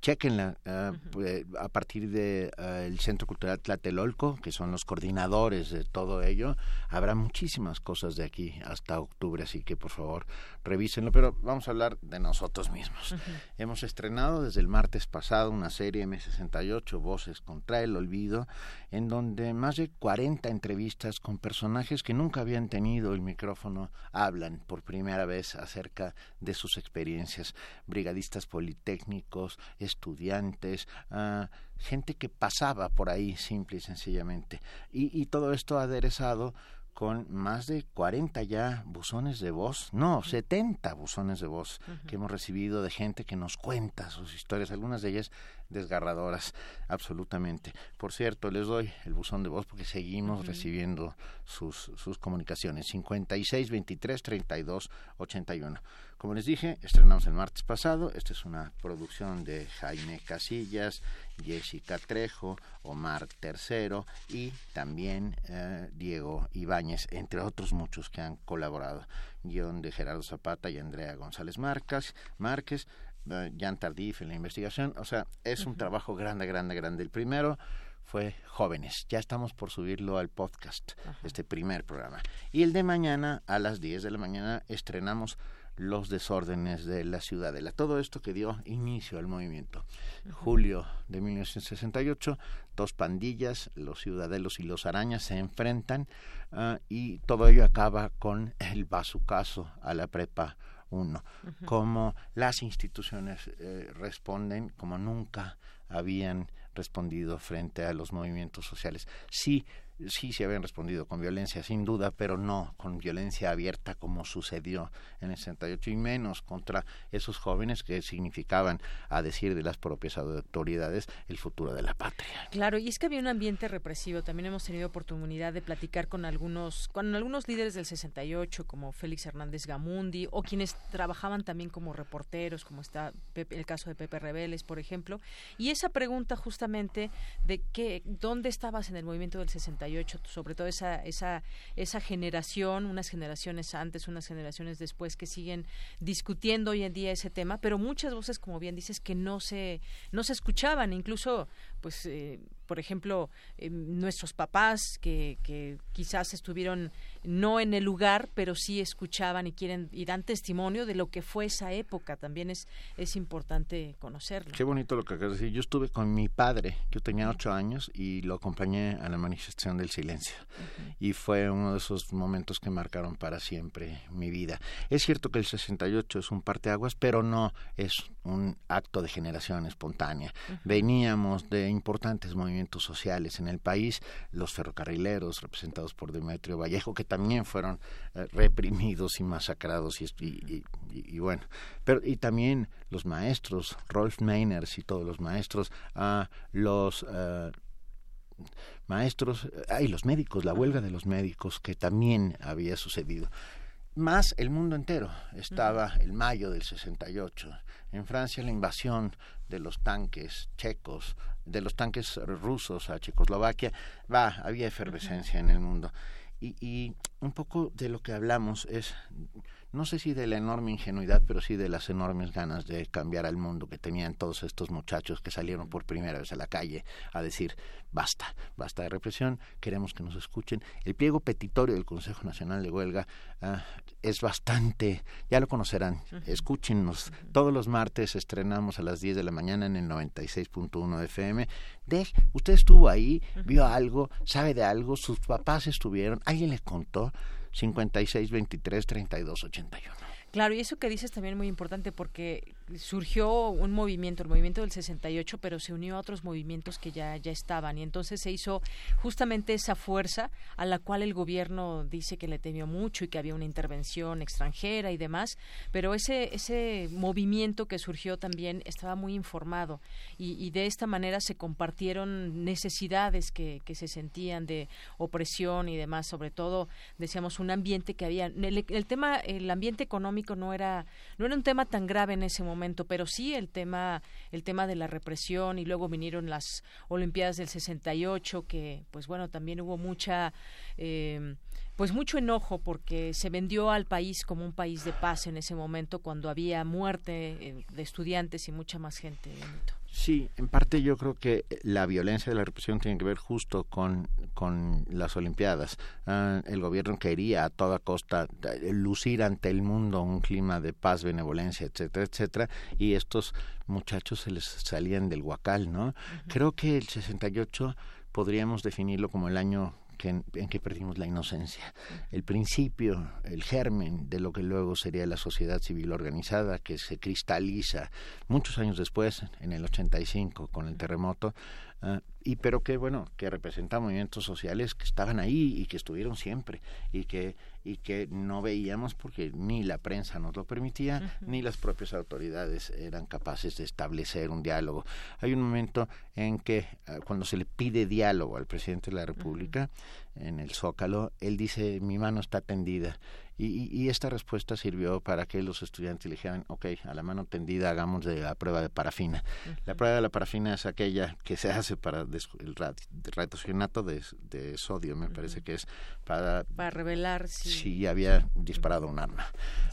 Speaker 15: chequenla eh, pues, a partir del de, el Centro Cultural Tlatelolco, que son los coordinadores de todo ello. Habrá muchísimas cosas de aquí hasta octubre, así que por favor revísenlo. Pero vamos a hablar de nosotros mismos. Hemos estrenado desde el martes pasado una serie M68, Voces contra el Olvido, en donde más de 40 entrevistas con personajes que nunca habían tenido el micrófono hablan por primera vez acerca de sus experiencias. Brigadistas politécnicos, estudiantes, uh, gente que pasaba por ahí simple y sencillamente. Y, y todo esto aderezado con más de 40 ya buzones de voz, no, 70 buzones de voz uh -huh. que hemos recibido de gente que nos cuenta sus historias, algunas de ellas desgarradoras, absolutamente. Por cierto, les doy el buzón de voz porque seguimos uh -huh. recibiendo sus, sus comunicaciones, 56 23 32 81. Como les dije, estrenamos el martes pasado. Esta es una producción de Jaime Casillas, Jessica Trejo, Omar Tercero y también eh, Diego Ibáñez, entre otros muchos que han colaborado. Guión de Gerardo Zapata y Andrea González Márquez, Márquez uh, Jan Tardif en la investigación. O sea, es uh -huh. un trabajo grande, grande, grande. El primero fue Jóvenes. Ya estamos por subirlo al podcast, Ajá. este primer programa. Y el de mañana, a las 10 de la mañana, estrenamos los desórdenes de la ciudadela. Todo esto que dio inicio al movimiento. Julio de 1968, dos pandillas, los ciudadelos y los arañas, se enfrentan uh, y todo ello acaba con el bazucazo a la prepa 1. Uh -huh. Como las instituciones eh, responden como nunca habían respondido frente a los movimientos sociales. Sí, sí se habían respondido con violencia, sin duda, pero no con violencia abierta como sucedió en el 68 y menos contra esos jóvenes que significaban, a decir de las propias autoridades, el futuro de la patria.
Speaker 1: Claro, y es que había un ambiente represivo. También hemos tenido oportunidad de platicar con algunos, con algunos líderes del 68, como Félix Hernández Gamundi, o quienes trabajaban también como reporteros, como está Pepe, el caso de Pepe Rebeles, por ejemplo. Y esa pregunta justamente de que, dónde estabas en el movimiento del 68 sobre todo esa, esa, esa generación, unas generaciones antes, unas generaciones después que siguen discutiendo hoy en día ese tema, pero muchas voces, como bien dices, que no se, no se escuchaban, incluso pues eh, por ejemplo, eh, nuestros papás que, que quizás estuvieron no en el lugar, pero sí escuchaban y quieren y dan testimonio de lo que fue esa época. También es, es importante conocerlo.
Speaker 15: Qué bonito lo que acabas de decir. Yo estuve con mi padre, yo tenía ocho años y lo acompañé a la manifestación del silencio. Uh -huh. Y fue uno de esos momentos que marcaron para siempre mi vida. Es cierto que el 68 es un parteaguas, pero no es un acto de generación espontánea. Uh -huh. Veníamos de importantes movimientos sociales en el país, los ferrocarrileros representados por Demetrio Vallejo, que también fueron eh, reprimidos y masacrados y, y, y, y, bueno, pero y también los maestros, Rolf Meiners y todos los maestros, uh, los uh, maestros, hay uh, los médicos, la huelga de los médicos que también había sucedido más el mundo entero. Estaba el mayo del 68. En Francia la invasión de los tanques checos, de los tanques rusos a Checoslovaquia, va, había efervescencia en el mundo. Y, y un poco de lo que hablamos es no sé si de la enorme ingenuidad, pero sí de las enormes ganas de cambiar al mundo que tenían todos estos muchachos que salieron por primera vez a la calle a decir basta, basta de represión, queremos que nos escuchen. El pliego petitorio del Consejo Nacional de Huelga ah, es bastante, ya lo conocerán, escúchenos. Todos los martes estrenamos a las 10 de la mañana en el 96.1 FM. De, usted estuvo ahí, vio algo, sabe de algo, sus papás estuvieron, alguien le contó. 56 23 32 81.
Speaker 1: Claro, y eso que dices también es muy importante porque surgió un movimiento, el movimiento del 68, pero se unió a otros movimientos que ya, ya estaban y entonces se hizo justamente esa fuerza a la cual el gobierno dice que le temió mucho y que había una intervención extranjera y demás, pero ese, ese movimiento que surgió también estaba muy informado y, de esta manera se compartieron necesidades que, que, se sentían de opresión y demás, sobre todo decíamos un ambiente que había, el, el tema, el ambiente económico no era, no era un tema tan grave en ese momento, pero sí el tema el tema de la represión y luego vinieron las Olimpiadas del 68 que pues bueno, también hubo mucha eh, pues mucho enojo porque se vendió al país como un país de paz en ese momento cuando había muerte eh, de estudiantes y mucha más gente.
Speaker 15: Sí, en parte yo creo que la violencia de la represión tiene que ver justo con, con las Olimpiadas. Ah, el gobierno quería a toda costa eh, lucir ante el mundo un clima de paz, benevolencia, etcétera, etcétera, y estos muchachos se les salían del huacal, ¿no? Creo que el 68 podríamos definirlo como el año en que perdimos la inocencia. El principio, el germen de lo que luego sería la sociedad civil organizada, que se cristaliza muchos años después, en el 85, con el terremoto, ah, y pero que bueno que representa movimientos sociales que estaban ahí y que estuvieron siempre y que y que no veíamos porque ni la prensa nos lo permitía ni las propias autoridades eran capaces de establecer un diálogo. Hay un momento en que ah, cuando se le pide diálogo al presidente de la república en el zócalo él dice mi mano está tendida y, esta respuesta sirvió para que los estudiantes dijeran, ok, a la mano tendida hagamos de la prueba de parafina. La prueba de la parafina es aquella que se hace para el ratocionato de, de sodio, me parece que es para,
Speaker 1: para revelar
Speaker 15: si... había disparado un arma.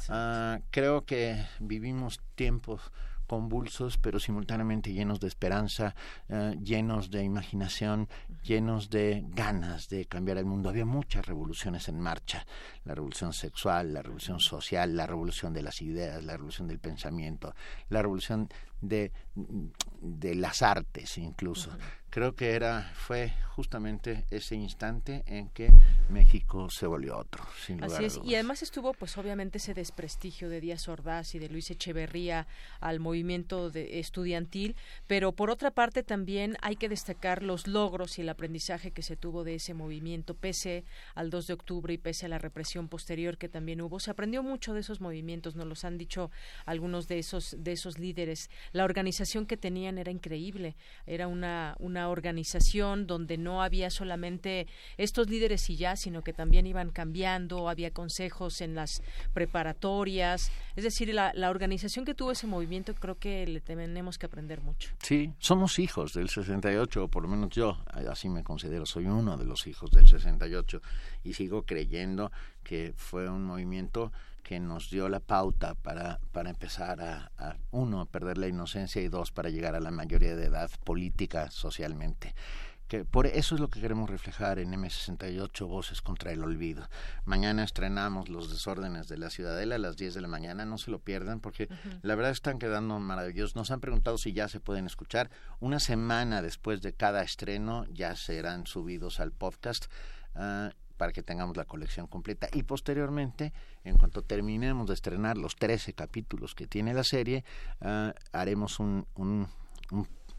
Speaker 15: Ah, creo que vivimos tiempos convulsos, pero simultáneamente llenos de esperanza, eh, llenos de imaginación, llenos de ganas de cambiar el mundo. Había muchas revoluciones en marcha, la revolución sexual, la revolución social, la revolución de las ideas, la revolución del pensamiento, la revolución de, de las artes incluso. Creo que era fue justamente ese instante en que México se volvió otro, sin lugar
Speaker 1: Así es, y además estuvo pues obviamente ese desprestigio de Díaz Ordaz y de Luis Echeverría al movimiento de, estudiantil, pero por otra parte también hay que destacar los logros y el aprendizaje que se tuvo de ese movimiento pese al 2 de octubre y pese a la represión posterior que también hubo. Se aprendió mucho de esos movimientos, nos los han dicho algunos de esos de esos líderes la organización que tenían era increíble, era una, una organización donde no había solamente estos líderes y ya, sino que también iban cambiando, había consejos en las preparatorias, es decir, la, la organización que tuvo ese movimiento creo que le tenemos que aprender mucho.
Speaker 15: Sí, somos hijos del 68, o por lo menos yo así me considero, soy uno de los hijos del 68 y sigo creyendo que fue un movimiento que nos dio la pauta para, para empezar a, a, uno, perder la inocencia y dos, para llegar a la mayoría de edad política, socialmente. Que por eso es lo que queremos reflejar en M68 Voces contra el Olvido. Mañana estrenamos Los Desórdenes de la Ciudadela a las 10 de la mañana, no se lo pierdan porque la verdad están quedando maravillosos. Nos han preguntado si ya se pueden escuchar. Una semana después de cada estreno ya serán subidos al podcast. Uh, para que tengamos la colección completa. Y posteriormente, en cuanto terminemos de estrenar los 13 capítulos que tiene la serie, uh, haremos un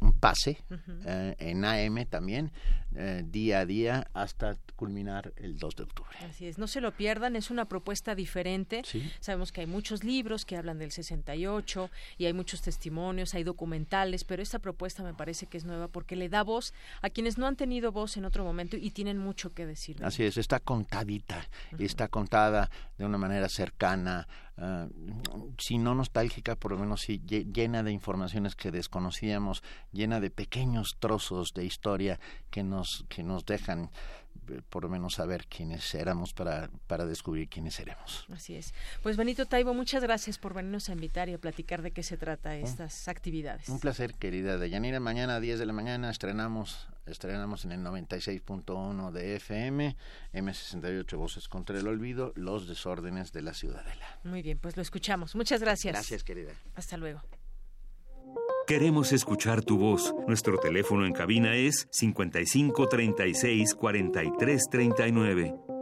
Speaker 15: un pase eh, en AM también, eh, día a día, hasta culminar el 2 de octubre.
Speaker 1: Así es, no se lo pierdan, es una propuesta diferente. Sabemos que hay muchos libros que hablan del 68 y hay muchos testimonios, hay documentales, pero esta propuesta me parece que es nueva porque le da voz a quienes no han tenido voz en otro momento y tienen mucho que decir.
Speaker 15: Así es, está contadita, y está contada de una manera cercana, ah, si no nostálgica, por lo menos sí llena de informaciones que desconocíamos, llena de pequeños trozos de historia que nos, que nos dejan eh, por lo menos saber quiénes éramos para, para descubrir quiénes seremos.
Speaker 1: Así es. Pues Benito Taibo, muchas gracias por venirnos a invitar y a platicar de qué se trata estas actividades.
Speaker 15: Un placer, querida Deyanira. Mañana a 10 de la mañana estrenamos estrenamos en el 96.1 de FM, M68 Voces contra el Olvido, Los Desórdenes de la Ciudadela.
Speaker 1: Muy bien, pues lo escuchamos. Muchas gracias.
Speaker 15: Gracias, querida.
Speaker 1: Hasta luego.
Speaker 5: Queremos escuchar tu voz. Nuestro teléfono en cabina es 55 36 43 39.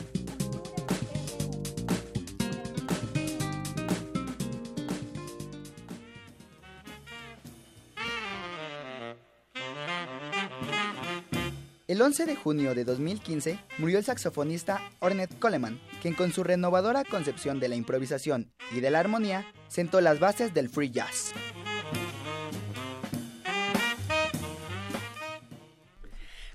Speaker 16: El 11 de junio de 2015 murió el saxofonista Ornette Coleman, quien con su renovadora concepción de la improvisación y de la armonía sentó las bases del free jazz.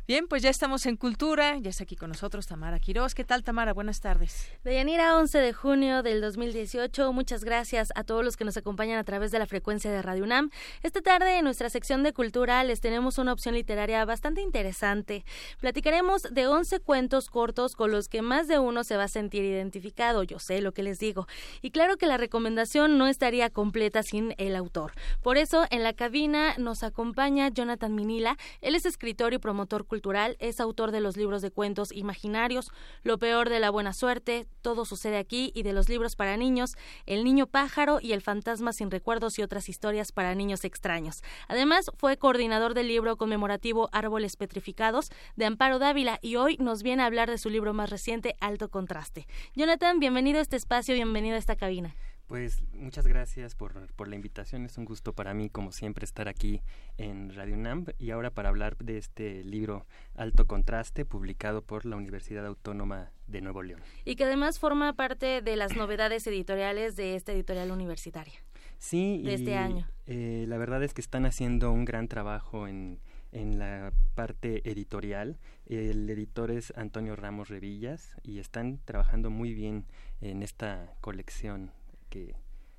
Speaker 1: Bien, pues ya estamos en Cultura, ya está aquí con nosotros Tamara Quiroz. ¿Qué tal, Tamara? Buenas tardes.
Speaker 17: Deyanira, 11 de junio del 2018. Muchas gracias a todos los que nos acompañan a través de la frecuencia de Radio UNAM. Esta tarde en nuestra sección de Cultura les tenemos una opción literaria bastante interesante. Platicaremos de 11 cuentos cortos con los que más de uno se va a sentir identificado. Yo sé lo que les digo. Y claro que la recomendación no estaría completa sin el autor. Por eso, en la cabina nos acompaña Jonathan Minila. Él es escritor y promotor cultural es autor de los libros de cuentos imaginarios, Lo peor de la buena suerte, Todo sucede aquí y de los libros para niños, El niño pájaro y El fantasma sin recuerdos y otras historias para niños extraños. Además, fue coordinador del libro conmemorativo Árboles petrificados de Amparo Dávila y hoy nos viene a hablar de su libro más reciente, Alto Contraste. Jonathan, bienvenido a este espacio, bienvenido a esta cabina.
Speaker 18: Pues muchas gracias por, por, la invitación. Es un gusto para mí, como siempre, estar aquí en Radio NAMB y ahora para hablar de este libro Alto Contraste, publicado por la Universidad Autónoma de Nuevo León.
Speaker 17: Y que además forma parte de las novedades editoriales de esta editorial universitaria.
Speaker 18: Sí,
Speaker 17: de este año.
Speaker 18: Eh, la verdad es que están haciendo un gran trabajo en, en la parte editorial. El editor es Antonio Ramos Revillas y están trabajando muy bien en esta colección que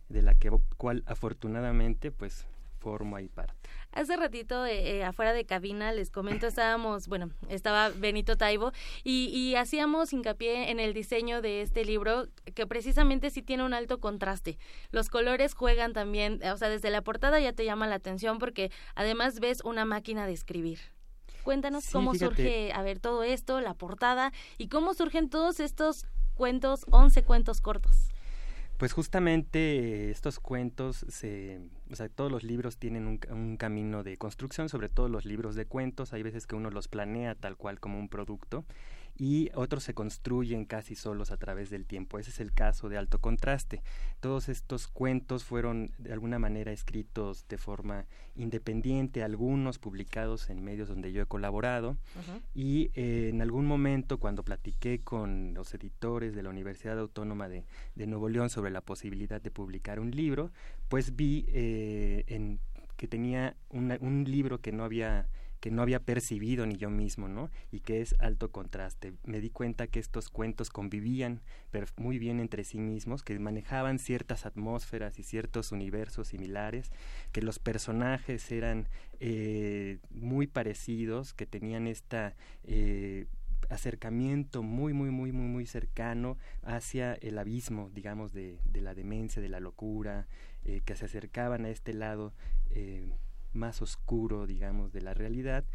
Speaker 18: de la que cual afortunadamente pues formo ahí parte.
Speaker 17: Hace ratito eh, eh, afuera de cabina les comento estábamos bueno estaba Benito Taibo y, y hacíamos hincapié en el diseño de este libro que precisamente sí tiene un alto contraste. Los colores juegan también o sea desde la portada ya te llama la atención porque además ves una máquina de escribir. Cuéntanos cómo surge a ver todo esto la portada y cómo surgen todos estos cuentos 11 cuentos cortos
Speaker 18: pues justamente estos cuentos, se, o sea, todos los libros tienen un, un, camino de construcción, sobre todo los libros de cuentos, hay veces que uno los planea tal cual como un producto y otros se construyen casi solos a través del tiempo. Ese es el caso de Alto Contraste. Todos estos cuentos fueron de alguna manera escritos de forma independiente, algunos publicados en medios donde yo he colaborado y eh, en algún momento cuando platiqué con los editores de la Universidad Autónoma de, Nuevo León sobre la posibilidad de publicar un libro, pues vi eh, en, que tenía un libro que no había que no había percibido ni yo mismo, ¿no? Y que es alto contraste. Me di cuenta que estos cuentos convivían muy bien entre sí mismos, que manejaban ciertas atmósferas y ciertos universos similares, que los personajes eran eh, muy parecidos, que tenían esta eh, acercamiento muy, muy, muy, muy, muy cercano hacia el abismo, digamos, de, de la demencia, de la locura, eh, que se acercaban a este lado más oscuro, digamos, de la realidad.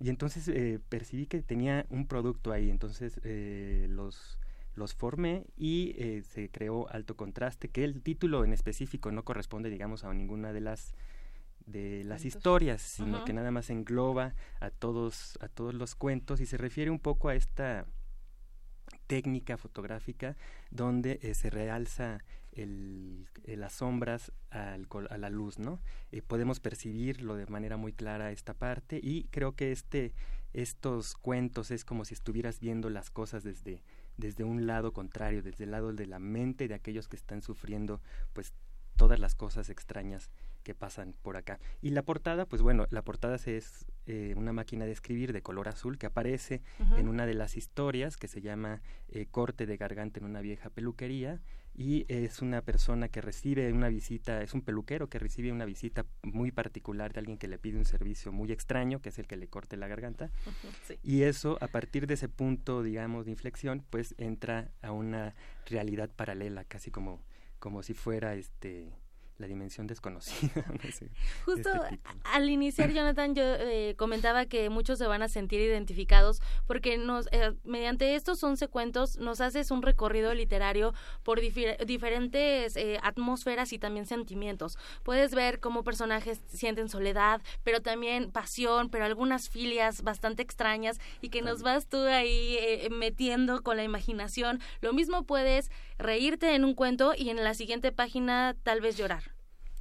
Speaker 18: Y entonces eh, percibí que tenía un producto ahí, entonces eh, los, los formé y eh, se creó Alto Contraste, que el título en específico no corresponde, digamos, a ninguna de las de las historias, sino que nada más engloba a todos a todos los cuentos y se refiere un poco a esta técnica fotográfica donde se realza el, las sombras al, a la luz, ¿no? podemos percibirlo de manera muy clara esta parte y creo que este estos cuentos es como si estuvieras viendo las cosas desde desde un lado contrario, desde el lado de la mente de aquellos que están sufriendo pues todas las cosas extrañas que pasan por acá. Y la portada, pues bueno, la portada es eh, una máquina de escribir de color azul que aparece en una de las historias que se llama eh, Corte de Garganta en una vieja peluquería y es una persona que recibe una visita, es un peluquero que recibe una visita muy particular de alguien que le pide un servicio muy extraño, que es el que le corte la garganta. Y eso, a partir de ese punto, digamos, de inflexión, pues entra a una realidad paralela, casi como, como si fuera este la dimensión desconocida.
Speaker 17: Justo este al iniciar, Jonathan, yo eh, comentaba que muchos se van a sentir identificados porque nos, eh, mediante estos 11 cuentos nos haces un recorrido literario por diferentes eh, atmósferas y también sentimientos. Puedes ver cómo personajes sienten soledad, pero también pasión, pero algunas filias bastante extrañas y que nos vas tú ahí metiendo con la imaginación. Lo mismo puedes reírte en un cuento y en la siguiente página tal vez llorar.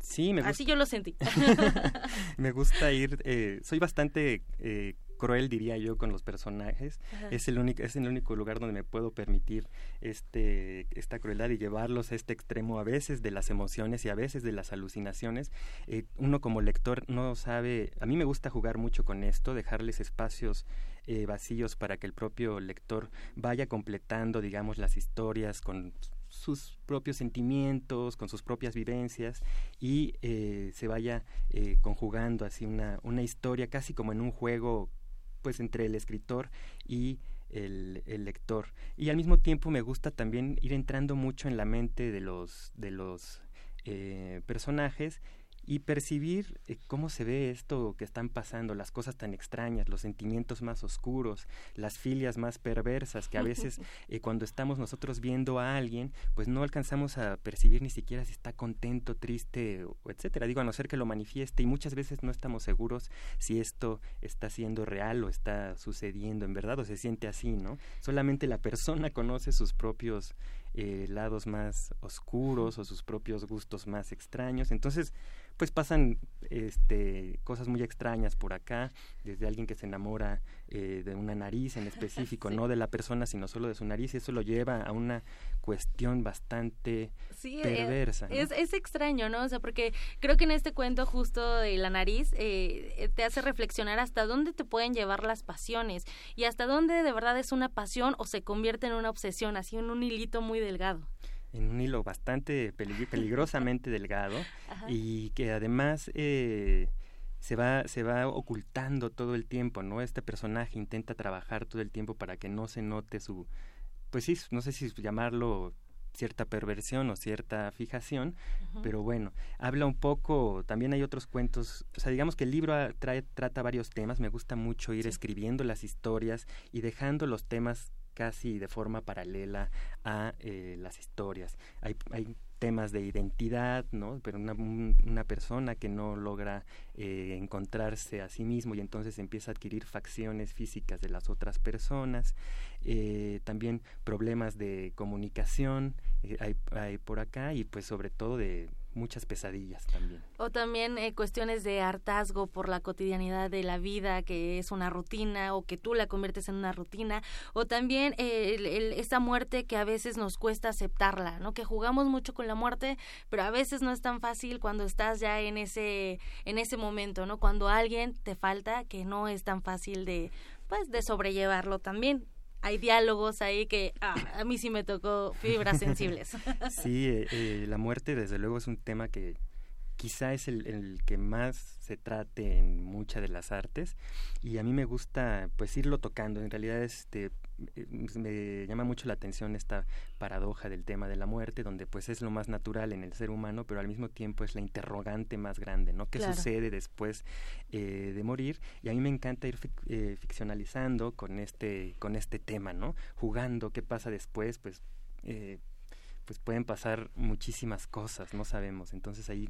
Speaker 18: Sí, me gusta.
Speaker 17: Así yo lo sentí.
Speaker 18: me gusta ir, eh, soy bastante eh, cruel, diría yo, con los personajes. Es el, único, es el único lugar donde me puedo permitir este, esta crueldad y llevarlos a este extremo a veces de las emociones y a veces de las alucinaciones. Eh, uno como lector no sabe, a mí me gusta jugar mucho con esto, dejarles espacios vacíos para que el propio lector vaya completando, digamos, las historias con sus propios sentimientos, con sus propias vivencias y eh, se vaya eh, conjugando así una, una historia casi como en un juego pues entre el escritor y el, el, lector. Y al mismo tiempo me gusta también ir entrando mucho en la mente de los, de los eh, personajes y percibir eh, cómo se ve esto que están pasando, las cosas tan extrañas, los sentimientos más oscuros, las filias más perversas, que a veces eh, cuando estamos nosotros viendo a alguien, pues no alcanzamos a percibir ni siquiera si está contento, triste, o etcétera. Digo, a no ser que lo manifieste y muchas veces no estamos seguros si esto está siendo real o está sucediendo en verdad o se siente así, ¿no? Solamente la persona conoce sus propios eh, lados más oscuros o sus propios gustos más extraños. Entonces, pues pasan este, cosas muy extrañas por acá, desde alguien que se enamora eh, de una nariz en específico, no de la persona, sino solo de su nariz, y eso lo lleva a una cuestión bastante
Speaker 17: sí,
Speaker 18: eh, perversa.
Speaker 17: Es, es, extraño, ¿no? O sea, porque creo que en este cuento justo de la nariz eh, te hace reflexionar hasta dónde te pueden llevar las pasiones y hasta dónde de verdad es una pasión o se convierte en una obsesión, así en un hilito muy delgado
Speaker 18: en un hilo bastante peligrosamente delgado y que además eh, se va se va ocultando todo el tiempo no este personaje intenta trabajar todo el tiempo para que no se note su pues sí no sé si llamarlo cierta perversión o cierta fijación, pero bueno, habla un poco, también hay otros cuentos, o sea, digamos que el libro trae, trata varios temas, me gusta mucho ir escribiendo las historias y dejando los temas casi de forma paralela a eh, las historias. Hay, hay temas de identidad, ¿no? Pero una, una persona que no logra eh, encontrarse a sí mismo y entonces empieza a adquirir facciones físicas de las otras personas. Eh, también problemas de comunicación hay, hay por acá y pues sobre todo de muchas pesadillas también.
Speaker 17: O también eh, cuestiones de hartazgo por la cotidianidad de la vida, que es una rutina o que tú la conviertes en una rutina, o también eh, esta muerte que a veces nos cuesta aceptarla, ¿no? Que jugamos mucho con la muerte, pero a veces no es tan fácil cuando estás ya en ese en ese momento, ¿no? Cuando alguien te falta, que no es tan fácil de pues de sobrellevarlo también hay diálogos ahí que ah, a mí sí me tocó fibras sensibles.
Speaker 18: Sí, eh, eh, la muerte desde luego es un tema que quizá es el, el, que más se trate en muchas de las artes y a mí me gusta pues irlo tocando. En realidad este me llama mucho la atención esta paradoja del tema de la muerte, donde pues es lo más natural en el ser humano, pero al mismo tiempo es la interrogante más grande, ¿no? ¿Qué sucede después eh, de morir? Y a mí me encanta ir eh, ficcionalizando con este, con este tema, ¿no? Jugando, ¿qué pasa después? Pues, pues pueden pasar muchísimas cosas, no sabemos. Entonces ahí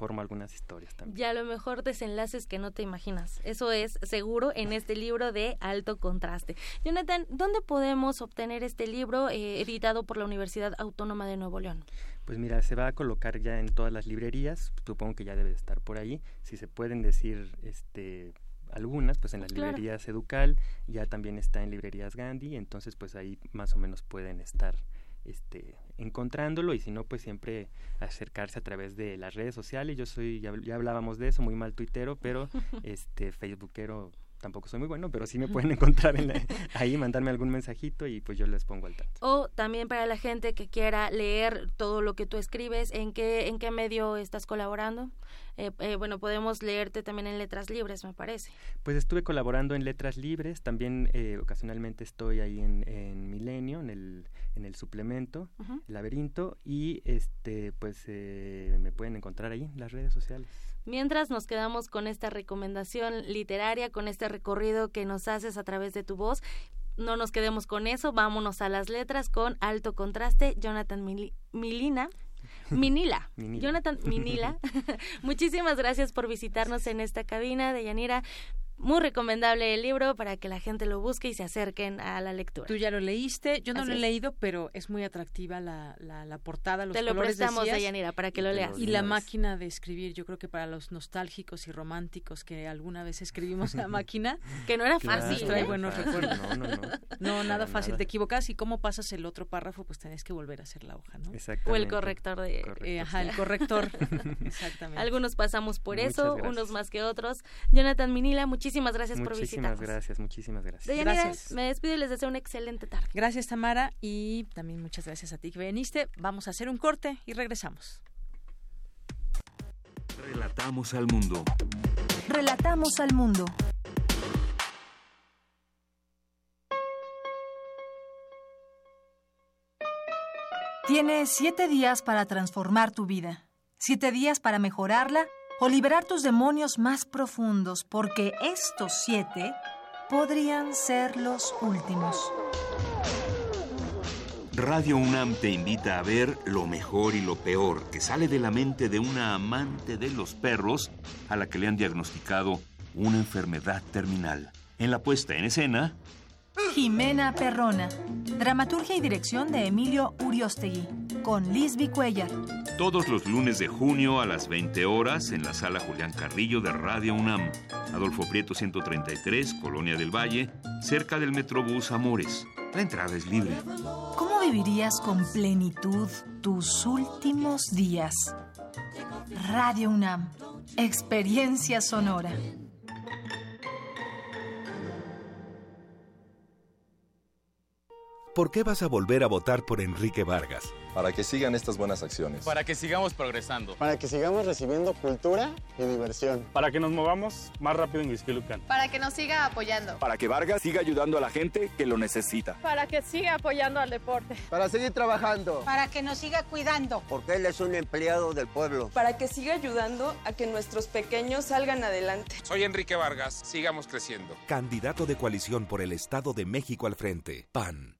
Speaker 18: formo algunas historias también.
Speaker 17: Y a lo mejor desenlaces que no te imaginas. Eso es seguro en este libro de alto contraste. Jonathan, ¿dónde podemos obtener este libro eh, editado por la Universidad Autónoma de Nuevo León?
Speaker 18: Pues mira, se va a colocar ya en todas las librerías, supongo que ya debe estar por ahí. Si se pueden decir este algunas, pues en las librerías Educal, ya también está en librerías Gandhi, entonces pues ahí más o menos pueden estar este, encontrándolo y si no, pues siempre acercarse a través de las redes sociales. Yo soy, ya, ya hablábamos de eso, muy mal tuitero, pero este facebookero tampoco soy muy bueno, pero sí me pueden encontrar en ahí, mandarme algún mensajito y pues yo les pongo al tanto.
Speaker 17: O también para la gente que quiera leer todo lo que tú escribes, ¿en qué, en qué medio estás colaborando? Eh, eh, bueno, podemos leerte también en Letras Libres, me parece.
Speaker 18: Pues estuve colaborando en Letras Libres, también eh, ocasionalmente estoy ahí en, en, Milenio, en el, en el suplemento, el laberinto, y este pues me pueden encontrar ahí en las redes sociales.
Speaker 17: Mientras nos quedamos con esta recomendación literaria, con este recorrido que nos haces a través de tu voz, no nos quedemos con eso, vámonos a las letras con alto contraste, Jonathan Milina. Minila. Jonathan Minila. Muchísimas gracias por visitarnos en esta cabina de Yanira muy recomendable el libro para que la gente lo busque y se acerquen a la lectura.
Speaker 1: Tú ya lo leíste, yo no lo he leído, pero es muy atractiva la, la, portada, los
Speaker 17: Te lo prestamos, Dayanira, para que lo leas.
Speaker 1: Y la máquina de escribir, yo creo que para los nostálgicos y románticos que alguna vez escribimos la máquina,
Speaker 17: que no era fácil,
Speaker 1: trae buenos recuerdos. No, no, no. No, nada fácil, te equivocas y cómo pasas el otro párrafo, pues tenés que volver a hacer la hoja, ¿no?
Speaker 17: O el corrector de...
Speaker 1: Eh, ajá, el corrector. Exactamente.
Speaker 17: Algunos pasamos por eso, unos más que otros. Jonathan Minila, muchísimas muchísimas gracias por visitarnos.
Speaker 18: Muchísimas gracias, muchísimas gracias.
Speaker 17: gracias. me despido y les deseo una excelente tarde.
Speaker 1: Gracias, Tamara, y también muchas gracias a ti que viniste. Vamos a hacer un corte y regresamos.
Speaker 5: Relatamos al mundo.
Speaker 2: Relatamos al mundo. Tienes siete días para transformar tu vida, siete días para mejorarla o liberar tus demonios más profundos, porque estos siete podrían ser los últimos.
Speaker 5: Radio UNAM te invita a ver lo mejor y lo peor que sale de la mente de una amante de los perros a la que le han diagnosticado una enfermedad terminal. En la puesta en escena,
Speaker 2: Jimena Perrona. Dramaturgia y dirección de Emilio Uriostegui. Con Lisby Cuellar.
Speaker 5: Todos los lunes de junio a las 20 horas en la sala Julián Carrillo de Radio UNAM. Adolfo Prieto 133, Colonia del Valle, cerca del Metrobús Amores. La entrada es libre.
Speaker 2: ¿Cómo vivirías con plenitud tus últimos días? Radio UNAM. Experiencia sonora.
Speaker 19: ¿Por qué vas a volver a votar por Enrique Vargas?
Speaker 20: Para que sigan estas buenas acciones.
Speaker 21: Para que sigamos progresando.
Speaker 22: Para que sigamos recibiendo cultura y diversión.
Speaker 23: Para que nos movamos más rápido en Izquilucan.
Speaker 24: Para que nos siga apoyando.
Speaker 25: Para que Vargas siga ayudando a la gente que lo necesita.
Speaker 26: Para que siga apoyando al deporte.
Speaker 27: Para seguir trabajando.
Speaker 28: Para que nos siga cuidando.
Speaker 29: Porque él es un empleado del pueblo.
Speaker 30: Para que siga ayudando a que nuestros pequeños salgan adelante.
Speaker 21: Soy Enrique Vargas. Sigamos creciendo.
Speaker 19: Candidato de coalición por el Estado de México al frente. PAN.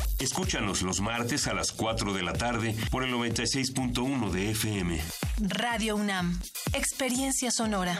Speaker 5: Escúchanos los martes a las 4 de la tarde por el 96.1 de FM.
Speaker 2: Radio UNAM. Experiencia sonora.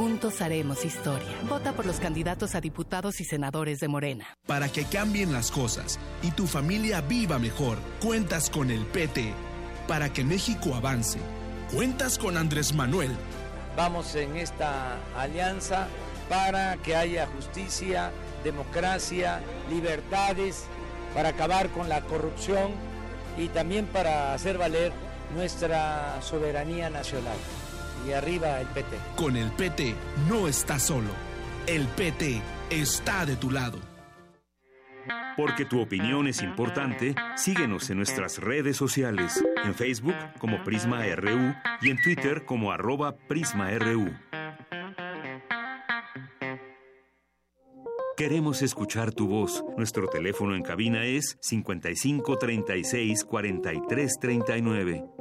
Speaker 31: Juntos haremos historia. Vota por los candidatos a diputados y senadores de Morena.
Speaker 32: Para que cambien las cosas y tu familia viva mejor, cuentas con el PT. Para que México avance, cuentas con Andrés Manuel.
Speaker 33: Vamos en esta alianza para que haya justicia, democracia, libertades, para acabar con la corrupción y también para hacer valer nuestra soberanía nacional y arriba el PT.
Speaker 32: Con el PT no estás solo. El PT está de tu lado.
Speaker 5: Porque tu opinión es importante, síguenos en nuestras redes sociales, en Facebook como Prisma RU y en Twitter como arroba PrismaRU. Queremos escuchar tu voz. Nuestro teléfono en cabina es 55 36 43 39.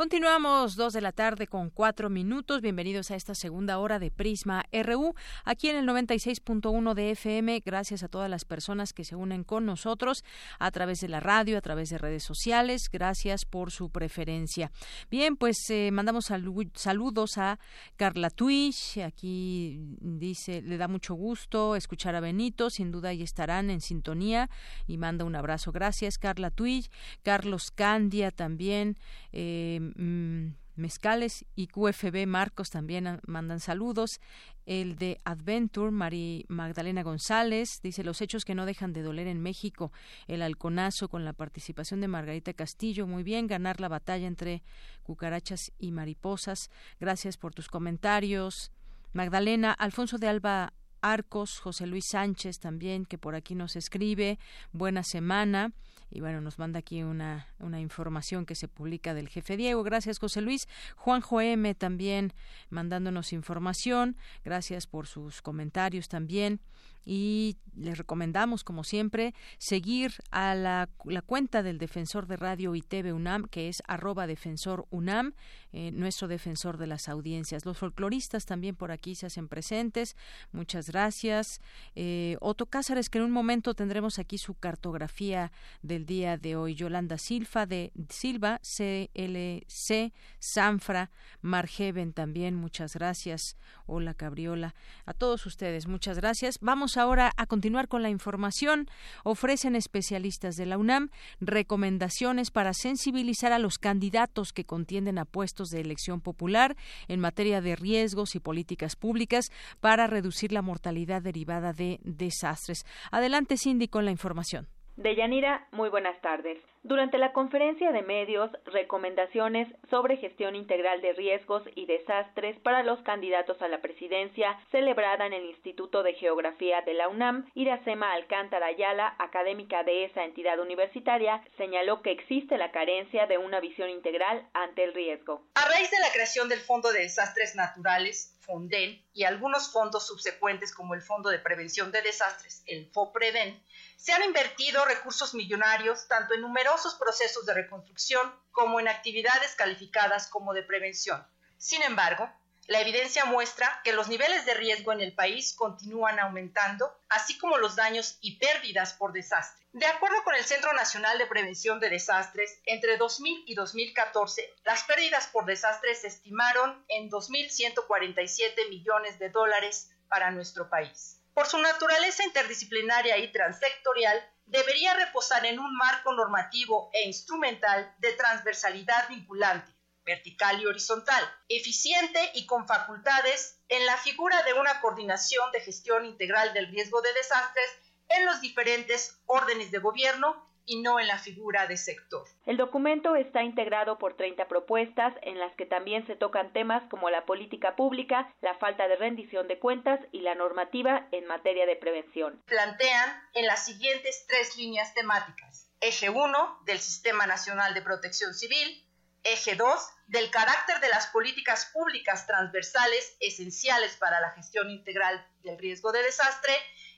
Speaker 1: Continuamos dos de la tarde con cuatro minutos. Bienvenidos a esta segunda hora de Prisma RU, aquí en el 96.1 de FM. Gracias a todas las personas que se unen con nosotros a través de la radio, a través de redes sociales. Gracias por su preferencia. Bien, pues eh, mandamos saludos a Carla Twitch. Aquí dice, le da mucho gusto escuchar a Benito. Sin duda ahí estarán en sintonía y manda un abrazo. Gracias, Carla Twitch. Carlos Candia también. Eh, Mm, Mezcales y QFB Marcos también mandan saludos. El de Adventure, Mari Magdalena González, dice los hechos que no dejan de doler en México. El halconazo con la participación de Margarita Castillo. Muy bien, ganar la batalla entre cucarachas y mariposas. Gracias por tus comentarios. Magdalena, Alfonso de Alba Arcos, José Luis Sánchez también, que por aquí nos escribe. Buena semana y bueno, nos manda aquí una, una información que se publica del jefe Diego. Gracias, José Luis. Juanjo M también mandándonos información. Gracias por sus comentarios también y les recomendamos, como siempre, seguir a la, cuenta del defensor de radio y TV UNAM, que es arroba defensor UNAM, eh, nuestro defensor de las audiencias. Los folcloristas también por aquí se hacen presentes. Muchas gracias. Eh, Otto Cázares, que en un momento tendremos aquí su cartografía del día de hoy. Yolanda Silva de Silva, CLC, Sanfra, Margeven también. Muchas gracias. Hola, Cabriola. A todos ustedes, muchas gracias. Vamos ahora a continuar con la información. Ofrecen especialistas de la UNAM recomendaciones para sensibilizar a los candidatos que contienden a puestos de elección popular en materia de riesgos y políticas públicas para reducir la mortalidad derivada de desastres. Adelante, Cindy, con la información.
Speaker 34: Deyanira, muy buenas tardes. Durante la conferencia de medios, recomendaciones sobre gestión integral de riesgos y desastres para los candidatos a la presidencia, celebrada en el Instituto de Geografía de la UNAM, Iracema Alcántara Ayala, académica de esa entidad universitaria, señaló que existe la carencia de una visión integral ante el riesgo.
Speaker 35: A raíz de la creación del Fondo de Desastres Naturales, FONDEN, y algunos fondos subsecuentes como el Fondo de Prevención de Desastres, el FOPREVEN, se han invertido recursos millonarios tanto en numerosos procesos de reconstrucción como en actividades calificadas como de prevención. Sin embargo, la evidencia muestra que los niveles de riesgo en el país continúan aumentando, así como los daños y pérdidas por desastre. De acuerdo con el Centro Nacional de Prevención de Desastres, entre 2000 y 2014, las pérdidas por desastres se estimaron en 2.147 millones de dólares para nuestro país por su naturaleza interdisciplinaria y transsectorial, debería reposar en un marco normativo e instrumental de transversalidad vinculante, vertical y horizontal, eficiente y con facultades en la figura de una coordinación de gestión integral del riesgo de desastres en los diferentes órdenes de gobierno y no en la figura de sector.
Speaker 34: El documento está integrado por 30 propuestas en las que también se tocan temas como la política pública, la falta de rendición de cuentas y la normativa en materia de prevención.
Speaker 35: Plantean en las siguientes tres líneas temáticas. Eje 1 del Sistema Nacional de Protección Civil, Eje 2, del carácter de las políticas públicas transversales esenciales para la gestión integral del riesgo de desastre.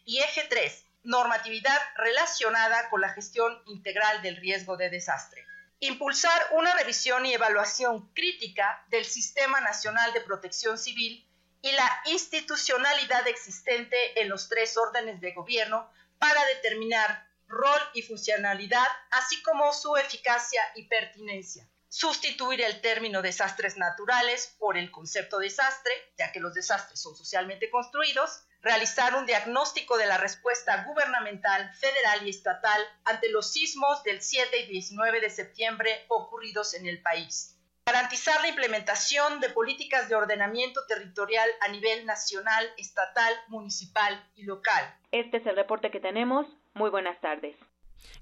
Speaker 35: Y eje 3, normatividad relacionada con la gestión integral del riesgo de desastre. Impulsar una revisión y evaluación crítica del Sistema Nacional de Protección Civil y la institucionalidad existente en los tres órdenes de gobierno para determinar rol y funcionalidad, así como su eficacia y pertinencia. Sustituir el término desastres naturales por el concepto desastre, ya que los desastres son socialmente construidos, realizar un diagnóstico de la respuesta gubernamental, federal y estatal ante los sismos del 7 y 19 de septiembre ocurridos en el país. Garantizar la implementación de políticas de ordenamiento territorial a nivel nacional, estatal, municipal y local.
Speaker 36: Este es el reporte que tenemos. Muy buenas tardes.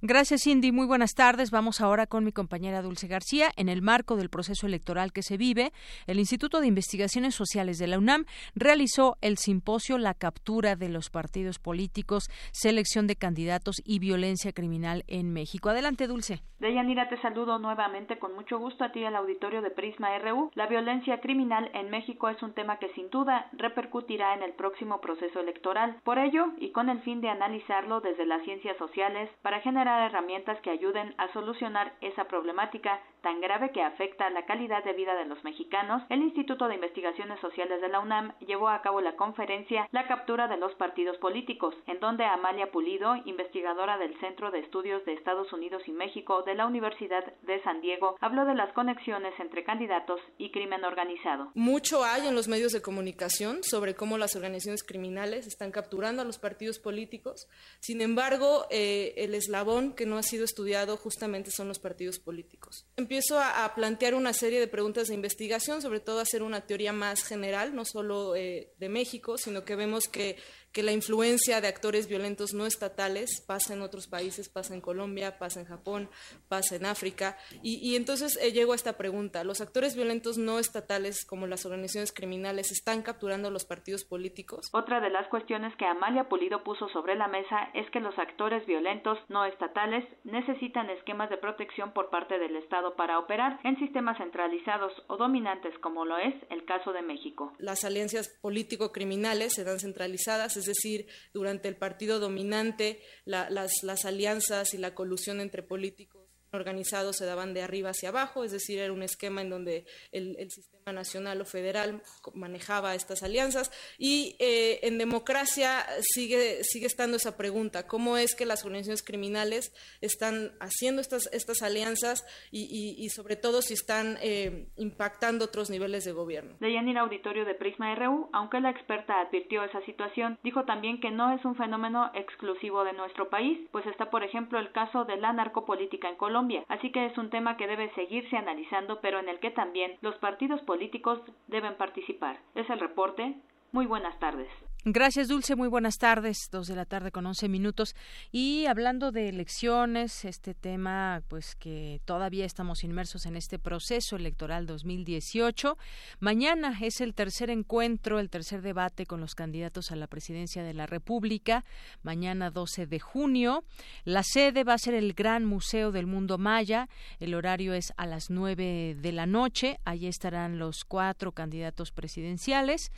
Speaker 1: Gracias, Cindy. Muy buenas tardes. Vamos ahora con mi compañera Dulce García. En el marco del proceso electoral que se vive, el Instituto de Investigaciones Sociales de la UNAM realizó el simposio La captura de los partidos políticos, selección de candidatos y violencia criminal en México. Adelante, Dulce.
Speaker 6: Deyanira, te saludo nuevamente con mucho gusto a ti al auditorio de Prisma RU. La violencia criminal en México es un tema que sin duda repercutirá en el próximo proceso electoral. Por ello, y con el fin de analizarlo desde las ciencias sociales, para generar herramientas que ayuden a solucionar esa problemática tan grave que afecta la calidad de vida de los mexicanos, el Instituto de Investigaciones Sociales de la UNAM llevó a cabo la conferencia La captura de los partidos políticos, en donde Amalia Pulido, investigadora del Centro de Estudios de Estados Unidos y México de la Universidad de San Diego, habló de las conexiones entre candidatos y crimen organizado.
Speaker 37: Mucho hay en los medios de comunicación sobre cómo las organizaciones criminales están capturando a los partidos políticos. Sin embargo, eh, el eslabón que no ha sido estudiado justamente son los partidos políticos. Empiezo a, plantear una serie de preguntas de investigación, sobre todo hacer una teoría más general, no solo eh, de México, sino que vemos que que la influencia de actores violentos no estatales pasa en otros países, pasa en Colombia, pasa en Japón, pasa en África. Y, entonces eh, llego a esta pregunta. ¿Los actores violentos no estatales, como las organizaciones criminales, están capturando a los partidos políticos?
Speaker 6: Otra de las cuestiones que Amalia Pulido puso sobre la mesa es que los actores violentos no estatales necesitan esquemas de protección por parte del Estado para operar en sistemas centralizados o dominantes, como lo es el caso de México.
Speaker 37: Las alianzas político-criminales se dan centralizadas es decir, durante el partido dominante las, las alianzas y la colusión entre políticos organizados se daban de arriba hacia abajo, es decir, era un esquema en donde el, sistema nacional o federal manejaba estas alianzas. Y eh, en democracia sigue, sigue estando esa pregunta, ¿cómo es que las organizaciones criminales están haciendo estas, estas alianzas y, sobre todo si están eh, impactando otros niveles de gobierno?
Speaker 6: De Yanira Auditorio de Prisma RU, aunque la experta advirtió esa situación, dijo también que no es un fenómeno exclusivo de nuestro país, pues está, por ejemplo, el caso de la narcopolítica en Colombia, así que es un tema que debe seguirse analizando, pero en el que también los partidos políticos deben participar. Es el reporte. Muy buenas tardes.
Speaker 1: Gracias, Dulce. Muy buenas tardes. Dos de la tarde con once minutos. Y hablando de elecciones, este tema, pues que todavía estamos inmersos en este proceso electoral 2018. Mañana es el tercer encuentro, el tercer debate con los candidatos a la presidencia de la República. Mañana 12 de junio. La sede va a ser el Gran Museo del Mundo Maya. El horario es a las nueve de la noche. Allí estarán los cuatro candidatos presidenciales.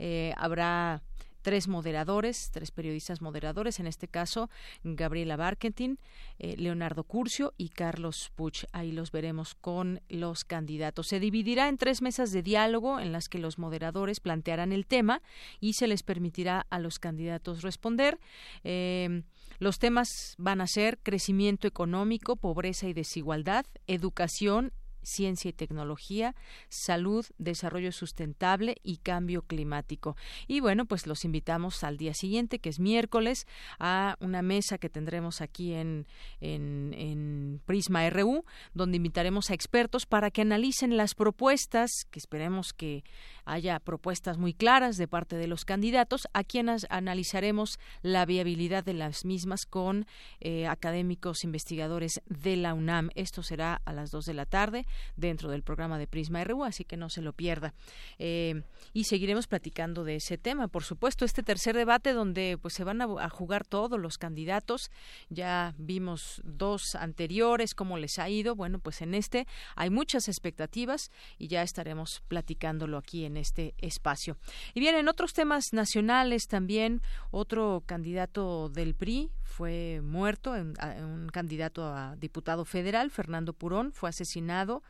Speaker 1: Eh, habrá tres moderadores, tres periodistas moderadores, en este caso Gabriela Barkentin, eh, Leonardo Curcio y Carlos Puch. Ahí los veremos con los candidatos. Se dividirá en tres mesas de diálogo en las que los moderadores plantearán el tema y se les permitirá a los candidatos responder. Eh, los temas van a ser crecimiento económico, pobreza y desigualdad, educación ciencia y tecnología, salud, desarrollo sustentable y cambio climático. Y bueno, pues los invitamos al día siguiente, que es miércoles, a una mesa que tendremos aquí en, en, Prisma RU, donde invitaremos a expertos para que analicen las propuestas, que esperemos que haya propuestas muy claras de parte de los candidatos, a quienes analizaremos la viabilidad de las mismas con eh, académicos investigadores de la UNAM. Esto será a las dos de la tarde dentro del programa de Prisma RU, así que no se lo pierda. Eh, y seguiremos platicando de ese tema, por supuesto, este tercer debate donde pues se van a, jugar todos los candidatos. Ya vimos dos anteriores, cómo les ha ido. Bueno, pues en este hay muchas expectativas y ya estaremos platicándolo aquí en este espacio. Y bien, en otros temas nacionales también, otro candidato del PRI fue muerto, un candidato a diputado federal, Fernando Purón, fue asesinado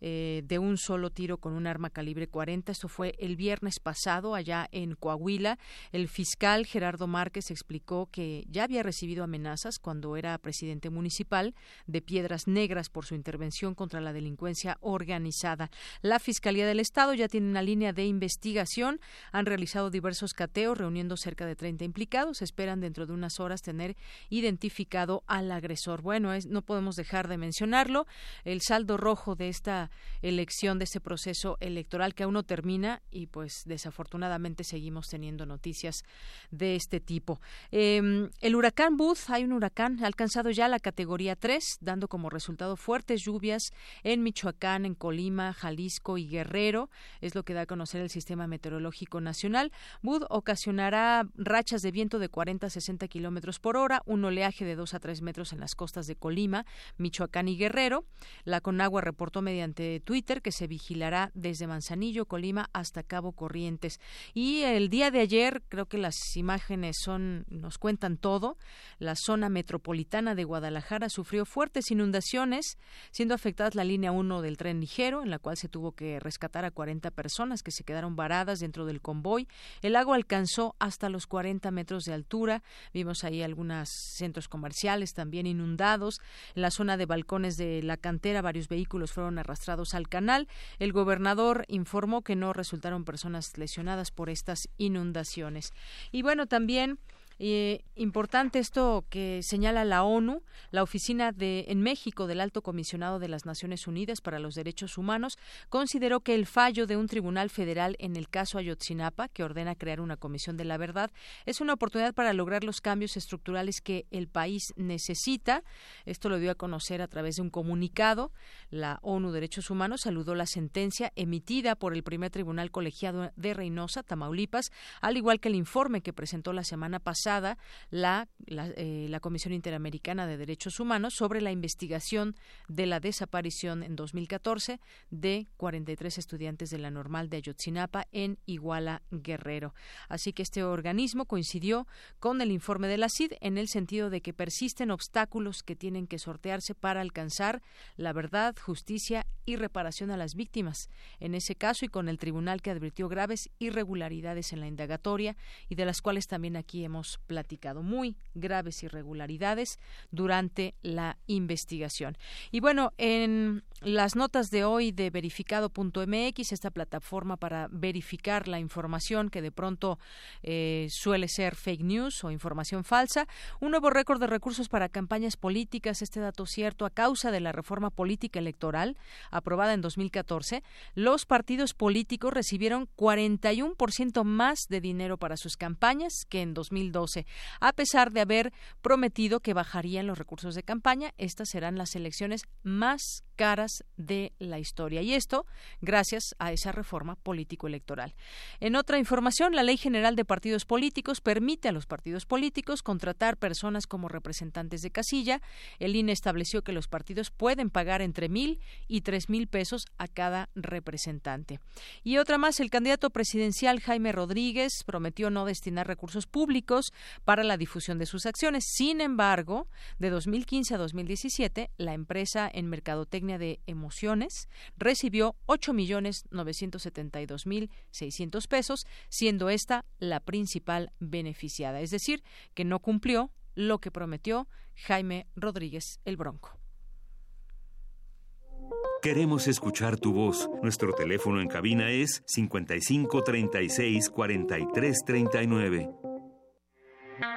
Speaker 1: eh, de un solo tiro con un arma calibre 40. Esto fue el viernes pasado allá en Coahuila. El fiscal Gerardo Márquez explicó que ya había recibido amenazas cuando era presidente municipal de Piedras Negras por su intervención contra la delincuencia organizada. La Fiscalía del Estado ya tiene una línea de investigación. Han realizado diversos cateos reuniendo cerca de 30 implicados. Esperan dentro de unas horas tener identificado al agresor. Bueno, es, no podemos dejar de mencionarlo. El saldo rojo de esta elección, de ese proceso electoral que aún no termina y pues desafortunadamente seguimos teniendo noticias de este tipo. Em, el huracán Booth, hay un huracán, ha alcanzado ya la categoría 3, dando como resultado fuertes lluvias en Michoacán, en Colima, Jalisco y Guerrero, es lo que da a conocer el Sistema Meteorológico Nacional. Booth ocasionará rachas de viento de 40 a 60 kilómetros por hora, un oleaje de 2 a 3 metros en las costas de Colima, Michoacán y Guerrero. La Conagua reportó mediante Twitter que se vigilará desde Manzanillo, Colima hasta Cabo Corrientes. Y el día de ayer, creo que las imágenes son nos cuentan todo. La zona metropolitana de Guadalajara sufrió fuertes inundaciones, siendo afectadas la línea 1 del tren ligero, en la cual se tuvo que rescatar a 40 personas que se quedaron varadas dentro del convoy. El agua alcanzó hasta los 40 metros de altura. Vimos ahí algunos centros comerciales también inundados. En la zona de balcones de la cantera, varios vehículos fueron arrastrados al canal. El gobernador informó que no resultaron personas lesionadas por estas inundaciones. Y bueno, también eh, importante esto que señala la ONU, la oficina de en México del Alto Comisionado de las Naciones Unidas para los Derechos Humanos consideró que el fallo de un tribunal federal en el caso Ayotzinapa, que ordena crear una comisión de la verdad, es una oportunidad para lograr los cambios estructurales que el país necesita. Esto lo dio a conocer a través de un comunicado. La ONU Derechos Humanos saludó la sentencia emitida por el primer tribunal colegiado de Reynosa, Tamaulipas, al igual que el informe que presentó la semana pasada la, eh, la, Comisión Interamericana de Derechos Humanos sobre la investigación de la desaparición en 2014 de 43 estudiantes de la normal de Ayotzinapa en Iguala, Guerrero. Así que este organismo coincidió con el informe de la CID en el sentido de que persisten obstáculos que tienen que sortearse para alcanzar la verdad, justicia y reparación a las víctimas. En ese caso y con el tribunal que advirtió graves irregularidades en la indagatoria y de las cuales también aquí hemos platicado. Muy graves irregularidades durante la investigación. Y bueno, en las notas de hoy de verificado.mx, esta plataforma para verificar la información que de pronto eh, suele ser fake news o información falsa, un nuevo récord de recursos para campañas políticas, este dato cierto, a causa de la reforma política electoral aprobada en 2014, los partidos políticos recibieron 41% más de dinero para sus campañas que en 2012 a pesar de haber prometido que bajarían los recursos de campaña, estas serán las elecciones más caras de la historia. Y esto gracias a esa reforma político-electoral. En otra información, la Ley General de Partidos Políticos permite a los partidos políticos contratar personas como representantes de casilla. El INE estableció que los partidos pueden pagar entre mil y tres mil pesos a cada representante. Y otra más, el candidato presidencial Jaime Rodríguez prometió no destinar recursos públicos para la difusión de sus acciones. Sin embargo, de 2015 a 2017, la empresa en mercadotecnia de emociones recibió 8.972.600 pesos, siendo esta la principal beneficiada. Es decir, que no cumplió lo que prometió Jaime Rodríguez el Bronco.
Speaker 5: Queremos escuchar tu voz. Nuestro teléfono en cabina es 55 36 43 39.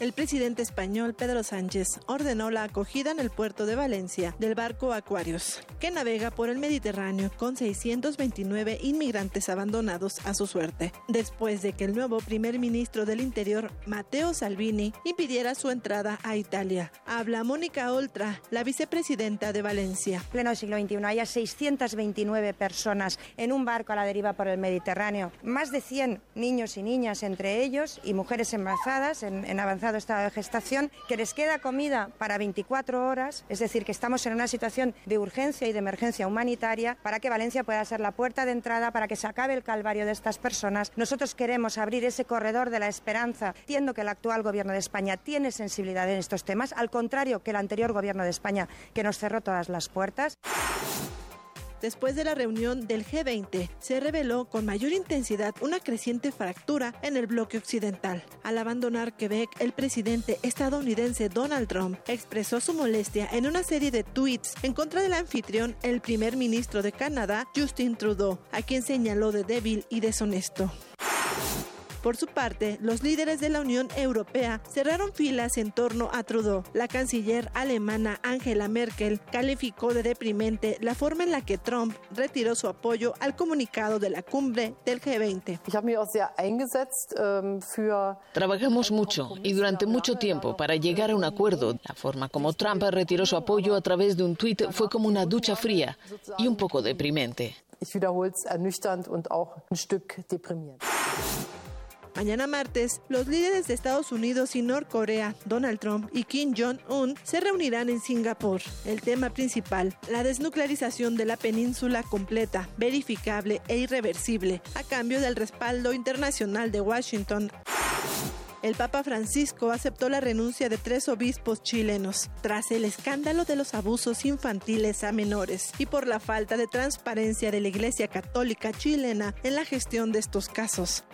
Speaker 38: El presidente español Pedro Sánchez ordenó la acogida en el puerto de Valencia del barco Aquarius, que navega por el Mediterráneo con 629 inmigrantes abandonados a su suerte, después de que el nuevo primer ministro del Interior, Matteo Salvini, impidiera su entrada a Italia. Habla Mónica Oltra, la vicepresidenta de Valencia.
Speaker 39: Pleno siglo XXI, haya 629 personas en un barco a la deriva por el Mediterráneo, más de 100 niños y niñas entre ellos y mujeres embarazadas en, en avanzado estado de gestación, que les queda comida para 24 horas, es decir, que estamos en una situación de urgencia y de emergencia humanitaria para que Valencia pueda ser la puerta de entrada para que se acabe el calvario de estas personas. Nosotros queremos abrir ese corredor de la esperanza. Entiendo que el actual gobierno de España tiene sensibilidad en estos temas, al contrario que el anterior gobierno de España que nos cerró todas las puertas.
Speaker 38: Después de la reunión del G20, se reveló con mayor intensidad una creciente fractura en el bloque occidental. Al abandonar Quebec, el presidente estadounidense Donald Trump expresó su molestia en una serie de tweets en contra del anfitrión, el primer ministro de Canadá, Justin Trudeau, a quien señaló de débil y deshonesto. Por su parte, los líderes de la Unión Europea cerraron filas en torno a Trudeau. La canciller alemana Angela Merkel calificó de deprimente la forma en la que Trump retiró su apoyo al comunicado de la cumbre del G20.
Speaker 40: Trabajamos mucho y durante mucho tiempo para llegar a un acuerdo. La forma como Trump retiró su apoyo a través de un tuit fue como una ducha fría y un poco deprimente.
Speaker 38: Mañana martes, los líderes de Estados Unidos y Norcorea, Donald Trump y Kim Jong-un, se reunirán en Singapur. El tema principal, la desnuclearización de la península completa, verificable e irreversible, a cambio del respaldo internacional de Washington. El Papa Francisco aceptó la renuncia de tres obispos chilenos tras el escándalo de los abusos infantiles a menores y por la falta de transparencia de la Iglesia Católica chilena en la gestión de estos casos.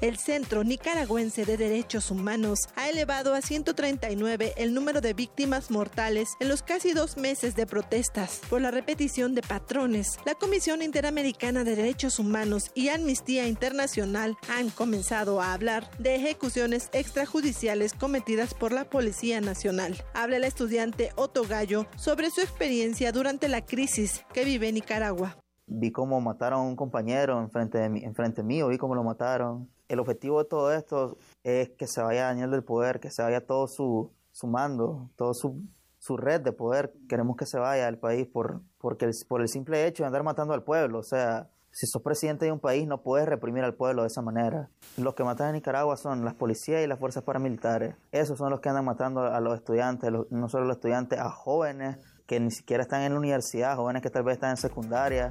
Speaker 38: El Centro Nicaragüense de Derechos Humanos ha elevado a 139 el número de víctimas mortales en los casi dos meses de protestas por la repetición de patrones. La Comisión Interamericana de Derechos Humanos y Amnistía Internacional han comenzado a hablar de ejecuciones extrajudiciales cometidas por la Policía Nacional. Habla el estudiante Otto Gallo sobre su experiencia durante la crisis que vive Nicaragua.
Speaker 41: Vi cómo mataron a un compañero enfrente, de mí, enfrente mío, vi cómo lo mataron el objetivo de todo esto es que se vaya dañando el poder, que se vaya todo su, su mando, toda su, su, red de poder. Queremos que se vaya del país por, porque el, por el simple hecho de andar matando al pueblo. O sea, si sos presidente de un país no puedes reprimir al pueblo de esa manera. Los que matan en Nicaragua son las policías y las fuerzas paramilitares. Esos son los que andan matando a los estudiantes, no solo a los estudiantes, a jóvenes que ni siquiera están en la universidad, jóvenes que tal vez están en secundaria.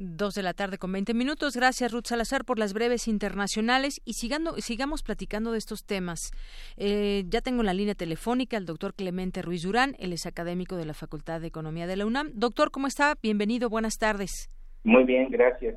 Speaker 1: Dos de la tarde con 20 minutos. Gracias, Ruth Salazar, por las breves internacionales y sigando, sigamos platicando de estos temas. Eh, ya tengo en la línea telefónica al doctor Clemente Ruiz Durán, él es académico de la Facultad de Economía de la UNAM. Doctor, ¿cómo está? Bienvenido, buenas tardes.
Speaker 42: Muy bien, gracias.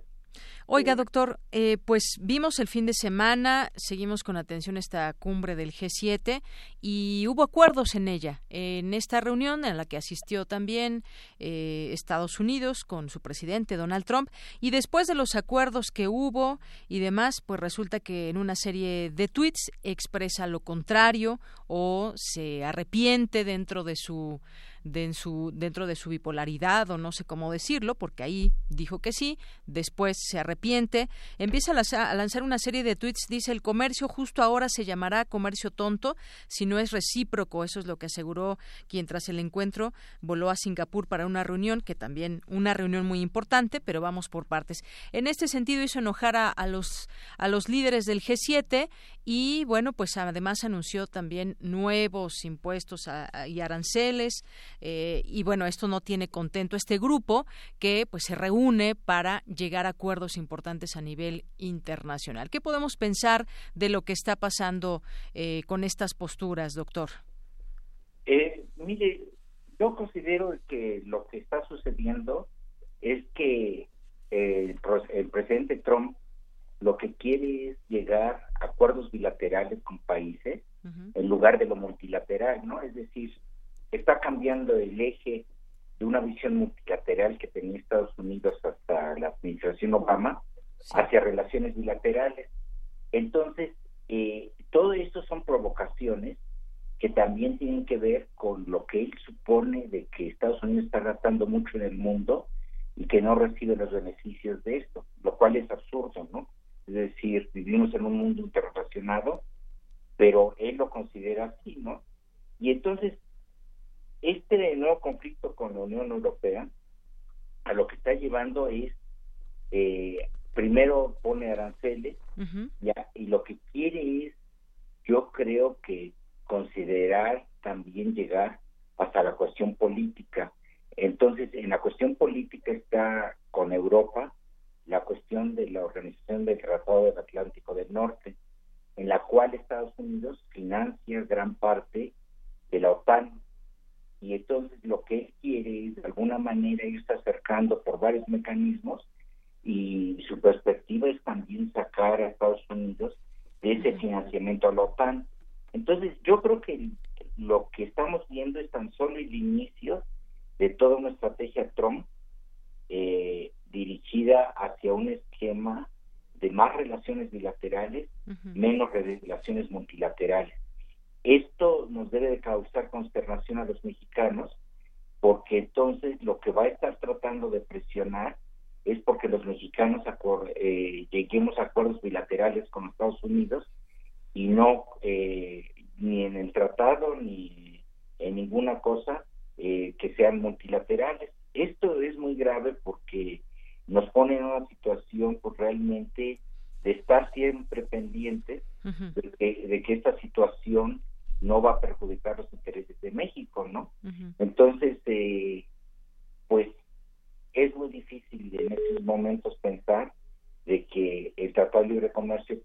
Speaker 1: Oiga, doctor, eh, pues vimos el fin de semana, seguimos con atención esta cumbre del G7 y hubo acuerdos en ella. En esta reunión en la que asistió también eh, Estados Unidos con su presidente Donald Trump y después de los acuerdos que hubo y demás, pues resulta que en una serie de tweets expresa lo contrario o se arrepiente dentro de su dentro de su bipolaridad o no sé cómo decirlo, porque ahí dijo que sí, después se arrepiente, empieza a lanzar una serie de tweets, dice el comercio justo ahora se llamará comercio tonto si no es recíproco, eso es lo que aseguró quien tras el encuentro voló a Singapur para una reunión, que también una reunión muy importante, pero vamos por partes. En este sentido hizo enojar a, a los, a los líderes del G7 y bueno, pues además anunció también nuevos impuestos y aranceles eh, y bueno, esto no tiene contento este grupo que pues se reúne para llegar a acuerdos importantes a nivel internacional. ¿Qué podemos pensar de lo que está pasando eh, con estas posturas, doctor?
Speaker 42: Eh, mire, yo considero que lo que está sucediendo es que el presidente Trump lo que quiere es llegar a acuerdos bilaterales con países en lugar de lo multilateral, ¿no? Es decir, está cambiando el eje de una visión multilateral que tenía Estados Unidos hasta la administración Obama hacia relaciones bilaterales. Entonces, eh, todo esto son provocaciones que también tienen que ver con lo que él supone de que Estados Unidos está gastando mucho en el mundo y que no recibe los beneficios de esto, lo cual es absurdo, ¿no? Es decir, vivimos en un mundo interrelacionado, pero él lo considera así, ¿no? Y entonces, este nuevo conflicto con la Unión Europea, a lo que está llevando es, eh, primero pone aranceles, ya, y lo que quiere es, yo creo que considerar también llegar hasta la cuestión política. Entonces, en la cuestión política está con Europa la cuestión de la organización del Tratado del Atlántico del Norte, en la cual Estados Unidos financia gran parte de la OTAN. Y entonces lo que él quiere es de alguna manera irse acercando por varios mecanismos y su perspectiva es también sacar a Estados Unidos de ese financiamiento a la OTAN. Entonces, yo creo que lo que estamos viendo es tan solo el inicio de toda una estrategia Trump eh, dirigida hacia un esquema de más relaciones bilaterales, menos relaciones multilaterales. Esto nos debe de causar consternación a los mexicanos, porque entonces lo que va a estar tratando de presionar es porque los mexicanos eh, lleguemos a acuerdos bilaterales con Estados Unidos y no eh, ni en el tratado ni en ninguna cosa eh, que sean multilaterales. Esto es muy grave porque nos pone en una situación pues realmente de estar siempre pendientes de, que, de, que, esta situación no va a perjudicar los intereses de México, ¿no? Entonces, eh, pues es muy difícil en estos momentos pensar de que el Tratado de Libre Comercio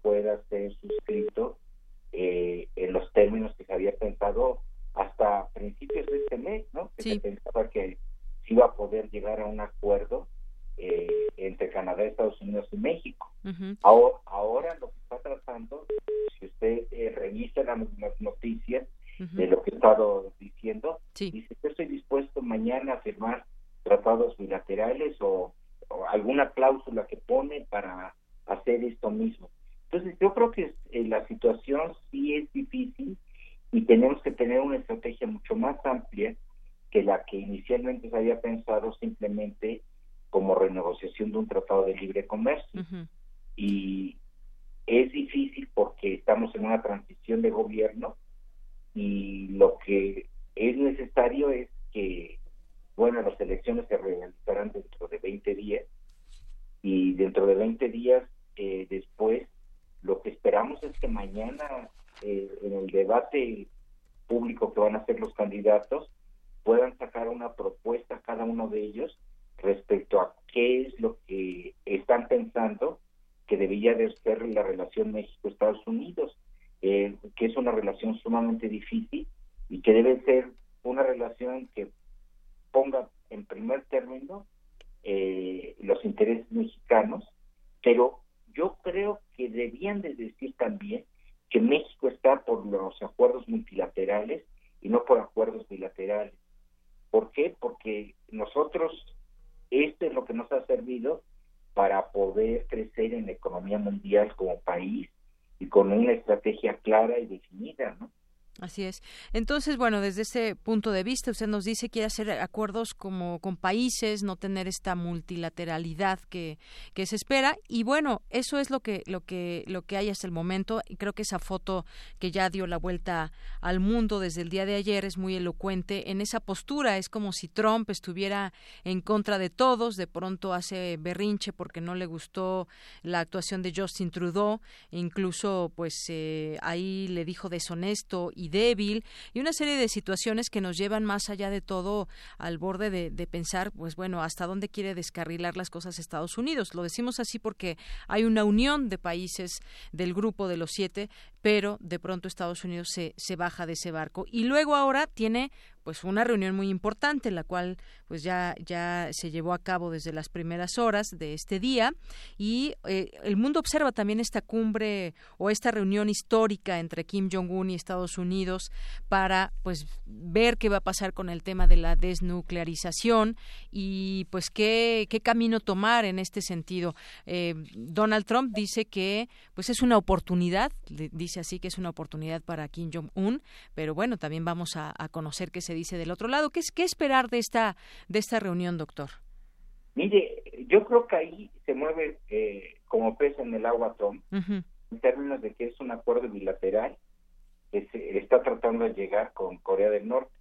Speaker 42: Entonces, bueno,
Speaker 1: desde ese punto de vista, usted nos dice que quiere hacer como con países, no tener esta multilateralidad que, que se espera. Y bueno, eso es lo que, lo que, lo que hay hasta el momento. Y creo que esa foto que ya dio la vuelta al mundo desde el día de ayer es muy elocuente en esa postura. Es como si Trump estuviera en contra de todos, de pronto hace berrinche porque no le gustó la actuación de Justin Trudeau, incluso pues eh, ahí le dijo deshonesto y débil y una serie de situaciones que nos llevan más allá de todo al borde de, pensar, pues bueno, hasta dónde quiere descarrilar las cosas Estados Unidos. Lo decimos así porque hay una unión de países del grupo de los siete, pero de pronto Estados Unidos se, se baja de ese barco y luego ahora tiene pues una reunión muy importante, la cual pues ya, ya se llevó a cabo desde las primeras horas de este día y eh, el mundo observa también esta cumbre o esta reunión histórica entre Kim Jong-un y Estados Unidos para pues ver qué va a pasar con el tema de la desnuclearización y pues qué, qué camino tomar en este sentido. Eh, Donald Trump dice que pues es una oportunidad, dice así que es una oportunidad para Kim Jong-un, pero bueno, también vamos a, a conocer qué se dice del otro lado. ¿Qué, es, qué esperar de esta, de esta reunión, doctor?
Speaker 42: Mire, yo creo que ahí se mueve eh, como pez en el agua Trump, en términos de que es un acuerdo bilateral que se está tratando de llegar con Corea del Norte,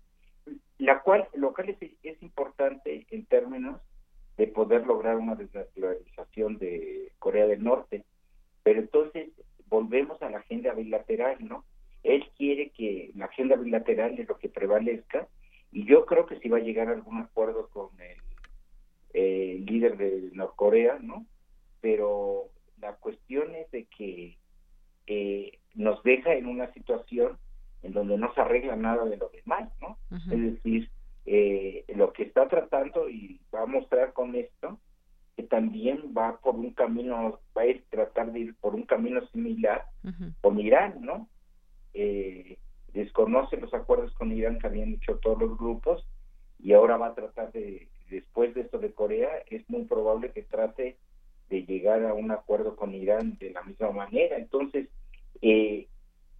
Speaker 42: la cual, lo cual es, es importante en términos de poder lograr una desnaturalización de Corea del Norte. Pero entonces volvemos a la agenda bilateral, ¿no? Él quiere que la agenda bilateral es lo que prevalezca y yo creo que si va a llegar a algún acuerdo con el, líder de Norcorea, ¿no? Pero la cuestión es de que eh, nos deja en una situación en donde no se arregla nada de lo demás, ¿no? Es decir, eh, lo que está tratando y va a mostrar con esto que también va por un camino, va a ir tratar de ir por un camino similar con Irán, ¿no? Eh, desconoce los acuerdos con Irán que habían hecho todos los grupos y ahora va a tratar de, después de esto de Corea, es muy probable que trate de llegar a un acuerdo con Irán de la misma manera. Entonces, eh,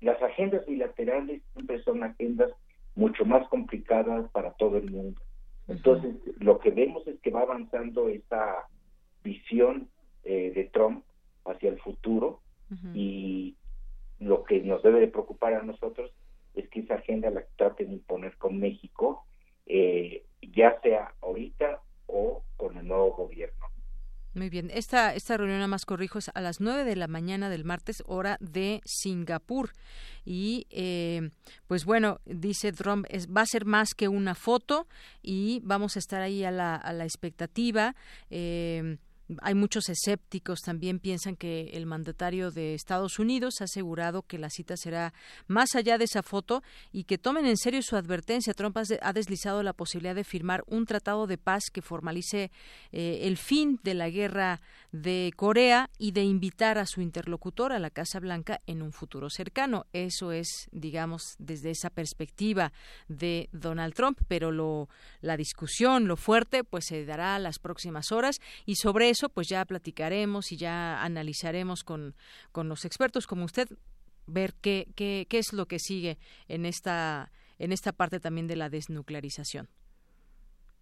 Speaker 42: las agendas bilaterales siempre son agendas mucho más complicadas para todo el mundo. Entonces, lo que vemos es que va avanzando esta visión eh, de Trump hacia el futuro y lo que nos debe de preocupar a nosotros es que esa agenda la traten de imponer con México, eh, ya sea ahorita o con el nuevo gobierno.
Speaker 1: Muy bien. Esta, esta reunión, a más corrijo, es a las 9 de la mañana del martes, hora de Singapur. Y, eh, pues bueno, dice Trump, es, va a ser más que una foto y vamos a estar ahí a la, a la expectativa. Eh, hay muchos escépticos también piensan que el mandatario de Estados Unidos ha asegurado que la cita será más allá de esa foto y que tomen en serio su advertencia. Trump ha deslizado la posibilidad de firmar un tratado de paz que formalice eh, el fin de la guerra de Corea y de invitar a su interlocutor a la Casa Blanca en un futuro cercano. Eso es, digamos, desde esa perspectiva de Donald Trump, pero lo, la discusión, lo fuerte, pues se dará las próximas horas y sobre eso, pues ya platicaremos y ya analizaremos con, con los expertos como usted ver qué, qué, qué es lo que sigue en esta en esta parte también de la desnuclearización.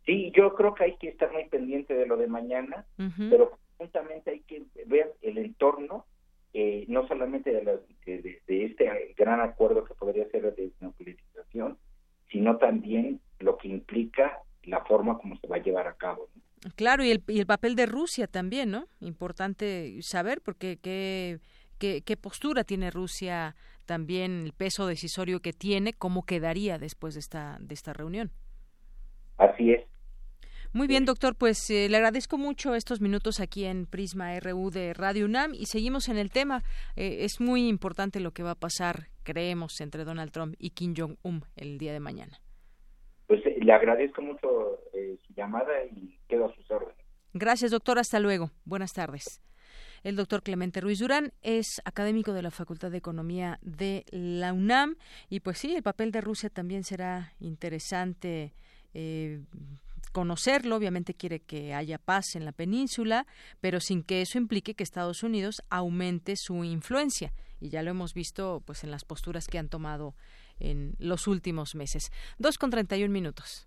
Speaker 42: Sí, yo creo que hay que estar muy pendiente de lo de mañana, pero justamente hay que ver el entorno, eh, no solamente de, de, este gran acuerdo que podría ser de desnuclearización, sino también lo que implica la forma como se va a llevar a cabo.
Speaker 1: Claro, y el, y el papel de Rusia también, ¿no? Importante saber porque qué, qué, qué postura tiene Rusia también, el peso decisorio que tiene, cómo quedaría después de esta, de esta reunión.
Speaker 42: Así es.
Speaker 1: Muy bien, doctor, pues eh, le agradezco mucho estos minutos aquí en Prisma RU de Radio UNAM y seguimos en el tema. Eh, es muy importante lo que va a pasar, creemos, entre Donald Trump y Kim Jong-un el día de mañana.
Speaker 42: Pues eh, le agradezco mucho su llamada y quedo a sus órdenes.
Speaker 1: Gracias, doctor. Hasta luego. Buenas tardes. El doctor Clemente Ruiz Durán es académico de la Facultad de Economía de la UNAM y pues sí, el papel de Rusia también será interesante eh, conocerlo, obviamente quiere que haya paz en la península, pero sin que eso implique que Estados Unidos aumente su influencia. Y ya lo hemos visto pues en las posturas que han tomado en los últimos meses. Dos con treinta y un minutos.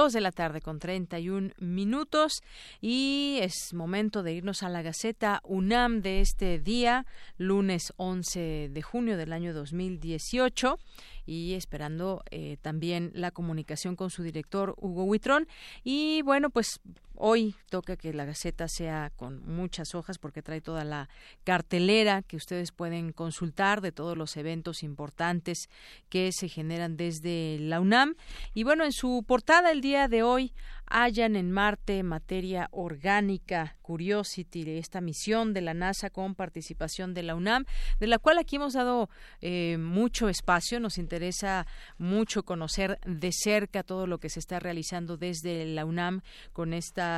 Speaker 1: 2 de la tarde con 31 minutos y es momento de irnos a la Gaceta UNAM de este día, lunes 11 de junio del año 2018 y esperando eh, también la comunicación con su director Hugo Huitrón. Y bueno, pues Hoy toca que la Gaceta sea con muchas hojas porque trae toda la cartelera que ustedes pueden consultar de todos los eventos importantes que se generan desde la UNAM. Y bueno, en su portada el día de hoy hallan en Marte materia orgánica, Curiosity, esta misión de la NASA con participación de la UNAM, de la cual aquí hemos dado eh, mucho espacio. Nos interesa mucho conocer de cerca todo lo que se está realizando desde la UNAM con esta,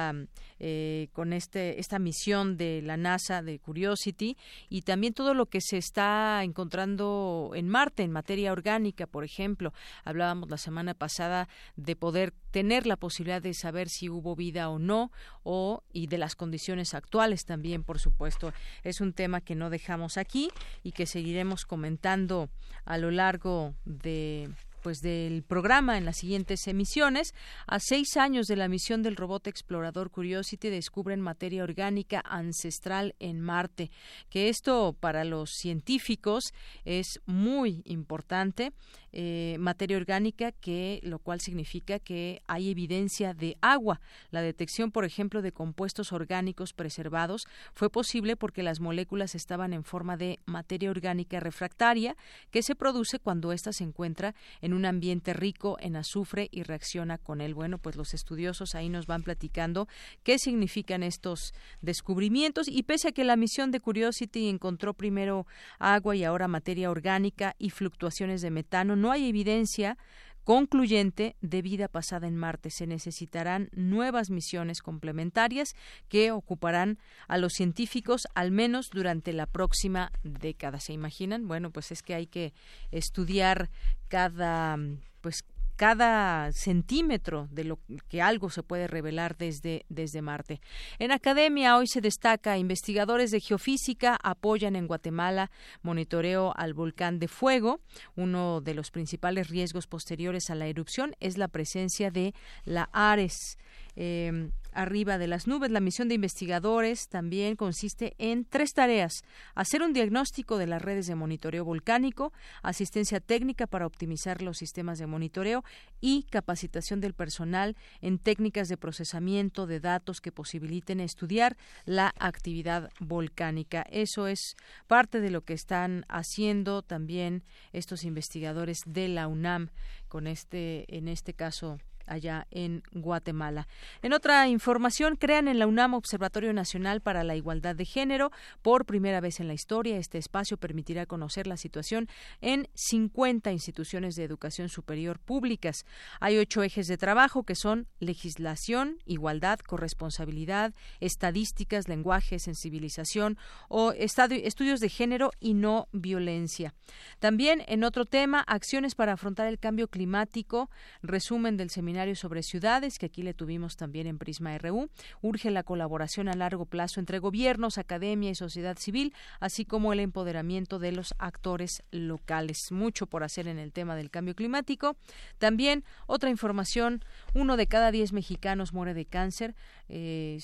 Speaker 1: eh, con este, esta misión de la NASA de Curiosity y también todo lo que se está encontrando en Marte en materia orgánica, por ejemplo. Hablábamos la semana pasada de poder tener la posibilidad de saber si hubo vida o no o y de las condiciones actuales también por supuesto es un tema que no dejamos aquí y que seguiremos comentando a lo largo de pues del programa en las siguientes emisiones. A seis años de la misión del robot explorador Curiosity descubren materia orgánica ancestral en Marte, que esto para los científicos es muy importante. Eh, materia orgánica, que lo cual significa que hay evidencia de agua. La detección, por ejemplo, de compuestos orgánicos preservados fue posible porque las moléculas estaban en forma de materia orgánica refractaria que se produce cuando ésta se encuentra en un ambiente rico en azufre y reacciona con él. Bueno, pues los estudiosos ahí nos van platicando qué significan estos descubrimientos y pese a que la misión de Curiosity encontró primero agua y ahora materia orgánica y fluctuaciones de metano, no hay evidencia concluyente de vida pasada en Marte. Se necesitarán nuevas misiones complementarias que ocuparán a los científicos al menos durante la próxima década. ¿Se imaginan? Bueno, pues es que hay que estudiar cada pues cada centímetro de lo que algo se puede revelar desde, desde Marte. En academia hoy se destaca investigadores de geofísica apoyan en Guatemala monitoreo al volcán de fuego. Uno de los principales riesgos posteriores a la erupción es la presencia de la Ares. Em, arriba de las nubes. La misión de investigadores también consiste en tres tareas. Hacer un diagnóstico de las redes de monitoreo volcánico, asistencia técnica para optimizar los sistemas de monitoreo y capacitación del personal en técnicas de procesamiento de datos que posibiliten estudiar la actividad volcánica. Eso es parte de lo que están haciendo también estos investigadores de la UNAM con este en este caso allá en Guatemala. En otra información, crean en la UNAM Observatorio Nacional para la Igualdad de Género. Por primera vez en la historia, este espacio permitirá conocer la situación en 50 instituciones de educación superior públicas. Hay ocho ejes de trabajo que son legislación, igualdad, corresponsabilidad, estadísticas, lenguaje, sensibilización o estudios de género y no violencia. También en otro tema, acciones para afrontar el cambio climático, resumen del seminario sobre ciudades, que aquí le tuvimos también en Prisma RU. Urge la colaboración a largo plazo entre gobiernos, academia y sociedad civil, así como el empoderamiento de los actores locales. Mucho por hacer en el tema del cambio climático. También otra información, uno de cada diez mexicanos muere de cáncer. Eh,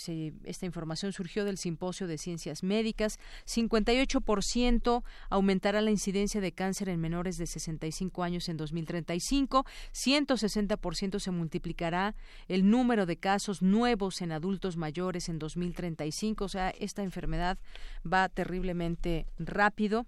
Speaker 1: esta información surgió del Simposio de Ciencias Médicas. 58% aumentará la incidencia de cáncer en menores de 65 años en 2035. 160% se multiplicará el número de casos nuevos en adultos mayores en 2035. O sea, esta enfermedad va terriblemente rápido.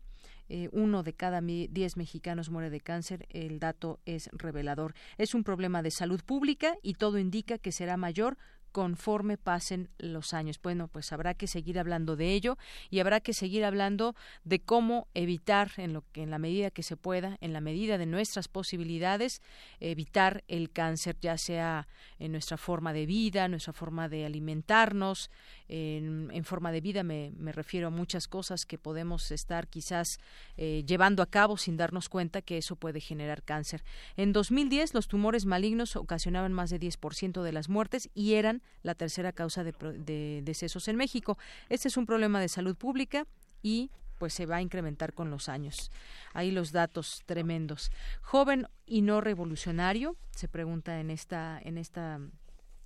Speaker 1: Eh, uno de cada diez mexicanos muere de cáncer. El dato es revelador. Es un problema de salud pública y todo indica que será mayor conforme pasen los años. Bueno, pues habrá que seguir hablando de ello y habrá que seguir hablando de cómo evitar en lo que en la medida que se pueda, en la medida de nuestras posibilidades, evitar el cáncer, ya sea en nuestra forma de vida, nuestra forma de alimentarnos, en, forma de vida me, refiero a muchas cosas que podemos estar quizás eh, llevando a cabo sin darnos cuenta que eso puede generar cáncer. En 2010 los tumores malignos ocasionaban más de 10% de las muertes y eran la tercera causa de, de decesos en México. Este es un problema de salud pública y pues se va a incrementar con los años. Ahí los datos tremendos. Joven y no revolucionario, se pregunta en esta en esta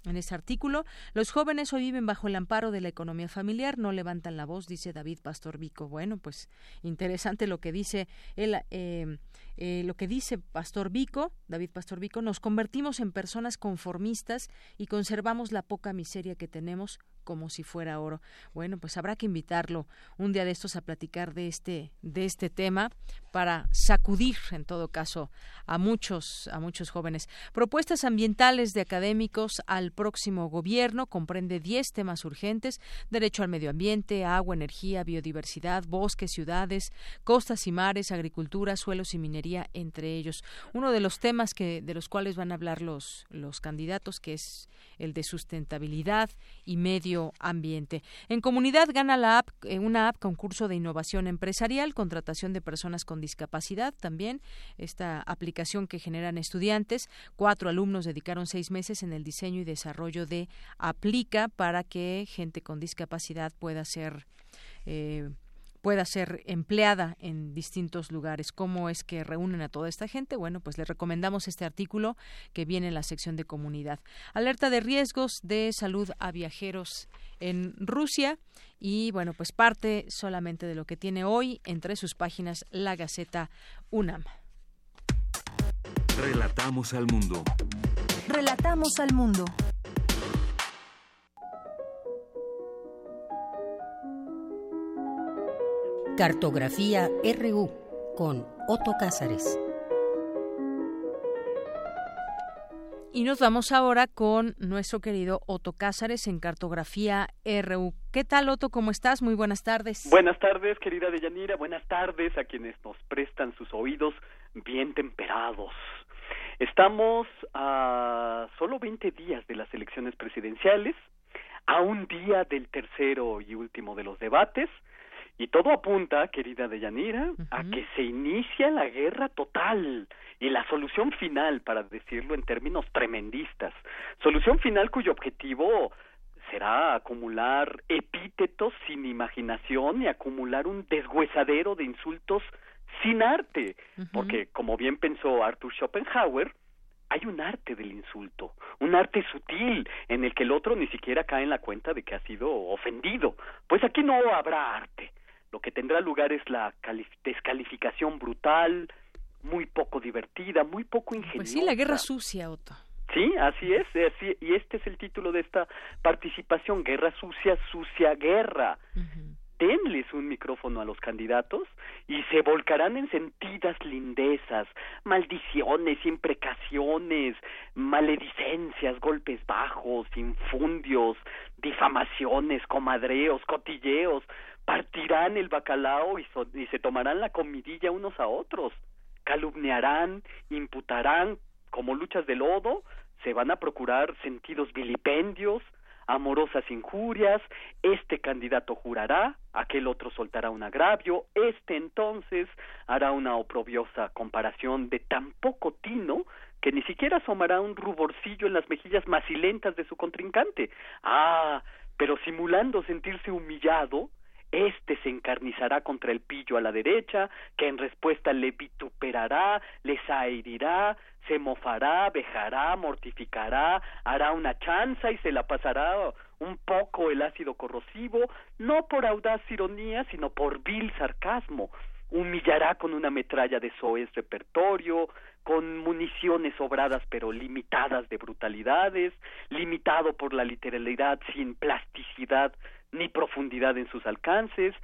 Speaker 1: en ese artículo, los jóvenes hoy viven bajo el amparo de la economía familiar, no levantan la voz, dice David Pastor Vico. Bueno, pues interesante lo que dice él, eh, eh, lo que dice Pastor Vico, David Pastor Vico, nos convertimos en personas conformistas y conservamos la poca miseria que tenemos como si fuera oro. Bueno, pues habrá que invitarlo un día de estos a platicar de este de este tema para sacudir en todo caso a muchos a muchos jóvenes. Propuestas ambientales de académicos al próximo gobierno comprende 10 temas urgentes: derecho al medio ambiente, agua, energía, biodiversidad, bosques, ciudades, costas y mares, agricultura, suelos y minería entre ellos. Uno de los temas que de los cuales van a hablar los los candidatos que es el de sustentabilidad y medio ambiente. En comunidad gana la app, eh, una app concurso de innovación empresarial, contratación de personas con discapacidad también, esta aplicación que generan estudiantes. Cuatro alumnos dedicaron seis meses en el diseño y desarrollo de Aplica para que gente con discapacidad pueda ser eh, pueda ser empleada en distintos lugares. ¿Cómo es que reúnen a toda esta gente? Bueno, pues le recomendamos este artículo que viene en la sección de comunidad. Alerta de riesgos de salud a viajeros en Rusia y bueno, pues parte solamente de lo que tiene hoy entre sus páginas la Gaceta UNAM.
Speaker 5: Relatamos al mundo.
Speaker 2: Relatamos al mundo.
Speaker 43: Cartografía RU con Otto Cázares.
Speaker 1: Y nos vamos ahora con nuestro querido Otto Cázares en Cartografía RU. ¿Qué tal, Otto? ¿Cómo estás? Muy buenas tardes.
Speaker 44: Buenas tardes, querida Deyanira. Buenas tardes a quienes nos prestan sus oídos bien temperados. Estamos a solo 20 días de las elecciones presidenciales, a un día del tercero y último de los debates, y todo apunta, querida Deyanira, a que se inicia la guerra total y la solución final, para decirlo en términos tremendistas, solución final cuyo objetivo será acumular epítetos sin imaginación y acumular un deshuesadero de insultos sin arte, porque como bien pensó Arthur Schopenhauer, hay un arte del insulto, un arte sutil en el que el otro ni siquiera cae en la cuenta de que ha sido ofendido. Pues aquí no habrá arte lo que tendrá lugar es la descalificación brutal, muy poco divertida, muy poco ingeniosa.
Speaker 1: Pues sí, la guerra sucia, Otto.
Speaker 44: Sí, así es, y este es el título de esta participación, Guerra Sucia, Sucia Guerra. Denles un micrófono a los candidatos y se volcarán en sentidas lindezas, maldiciones, imprecaciones, maledicencias, golpes bajos, infundios, difamaciones, comadreos, cotilleos, partirán el bacalao y, y se tomarán la comidilla unos a otros, calumniarán, imputarán como luchas de lodo, se van a procurar sentidos vilipendios, amorosas injurias, este candidato jurará, aquel otro soltará un agravio, este entonces hará una oprobiosa comparación de tan poco tino que ni siquiera asomará un ruborcillo en las mejillas macilentas de su contrincante. Ah, pero simulando sentirse humillado, este se encarnizará contra el pillo a la derecha, que en respuesta le vituperará, le zairirá, se mofará, vejará, mortificará, hará una chanza y se la pasará un poco el ácido corrosivo, no por audaz ironía, sino por vil sarcasmo. Humillará con una metralla de soez repertorio, con municiones sobradas pero limitadas de brutalidades, limitado por la literalidad sin plasticidad ni profundidad en sus alcances.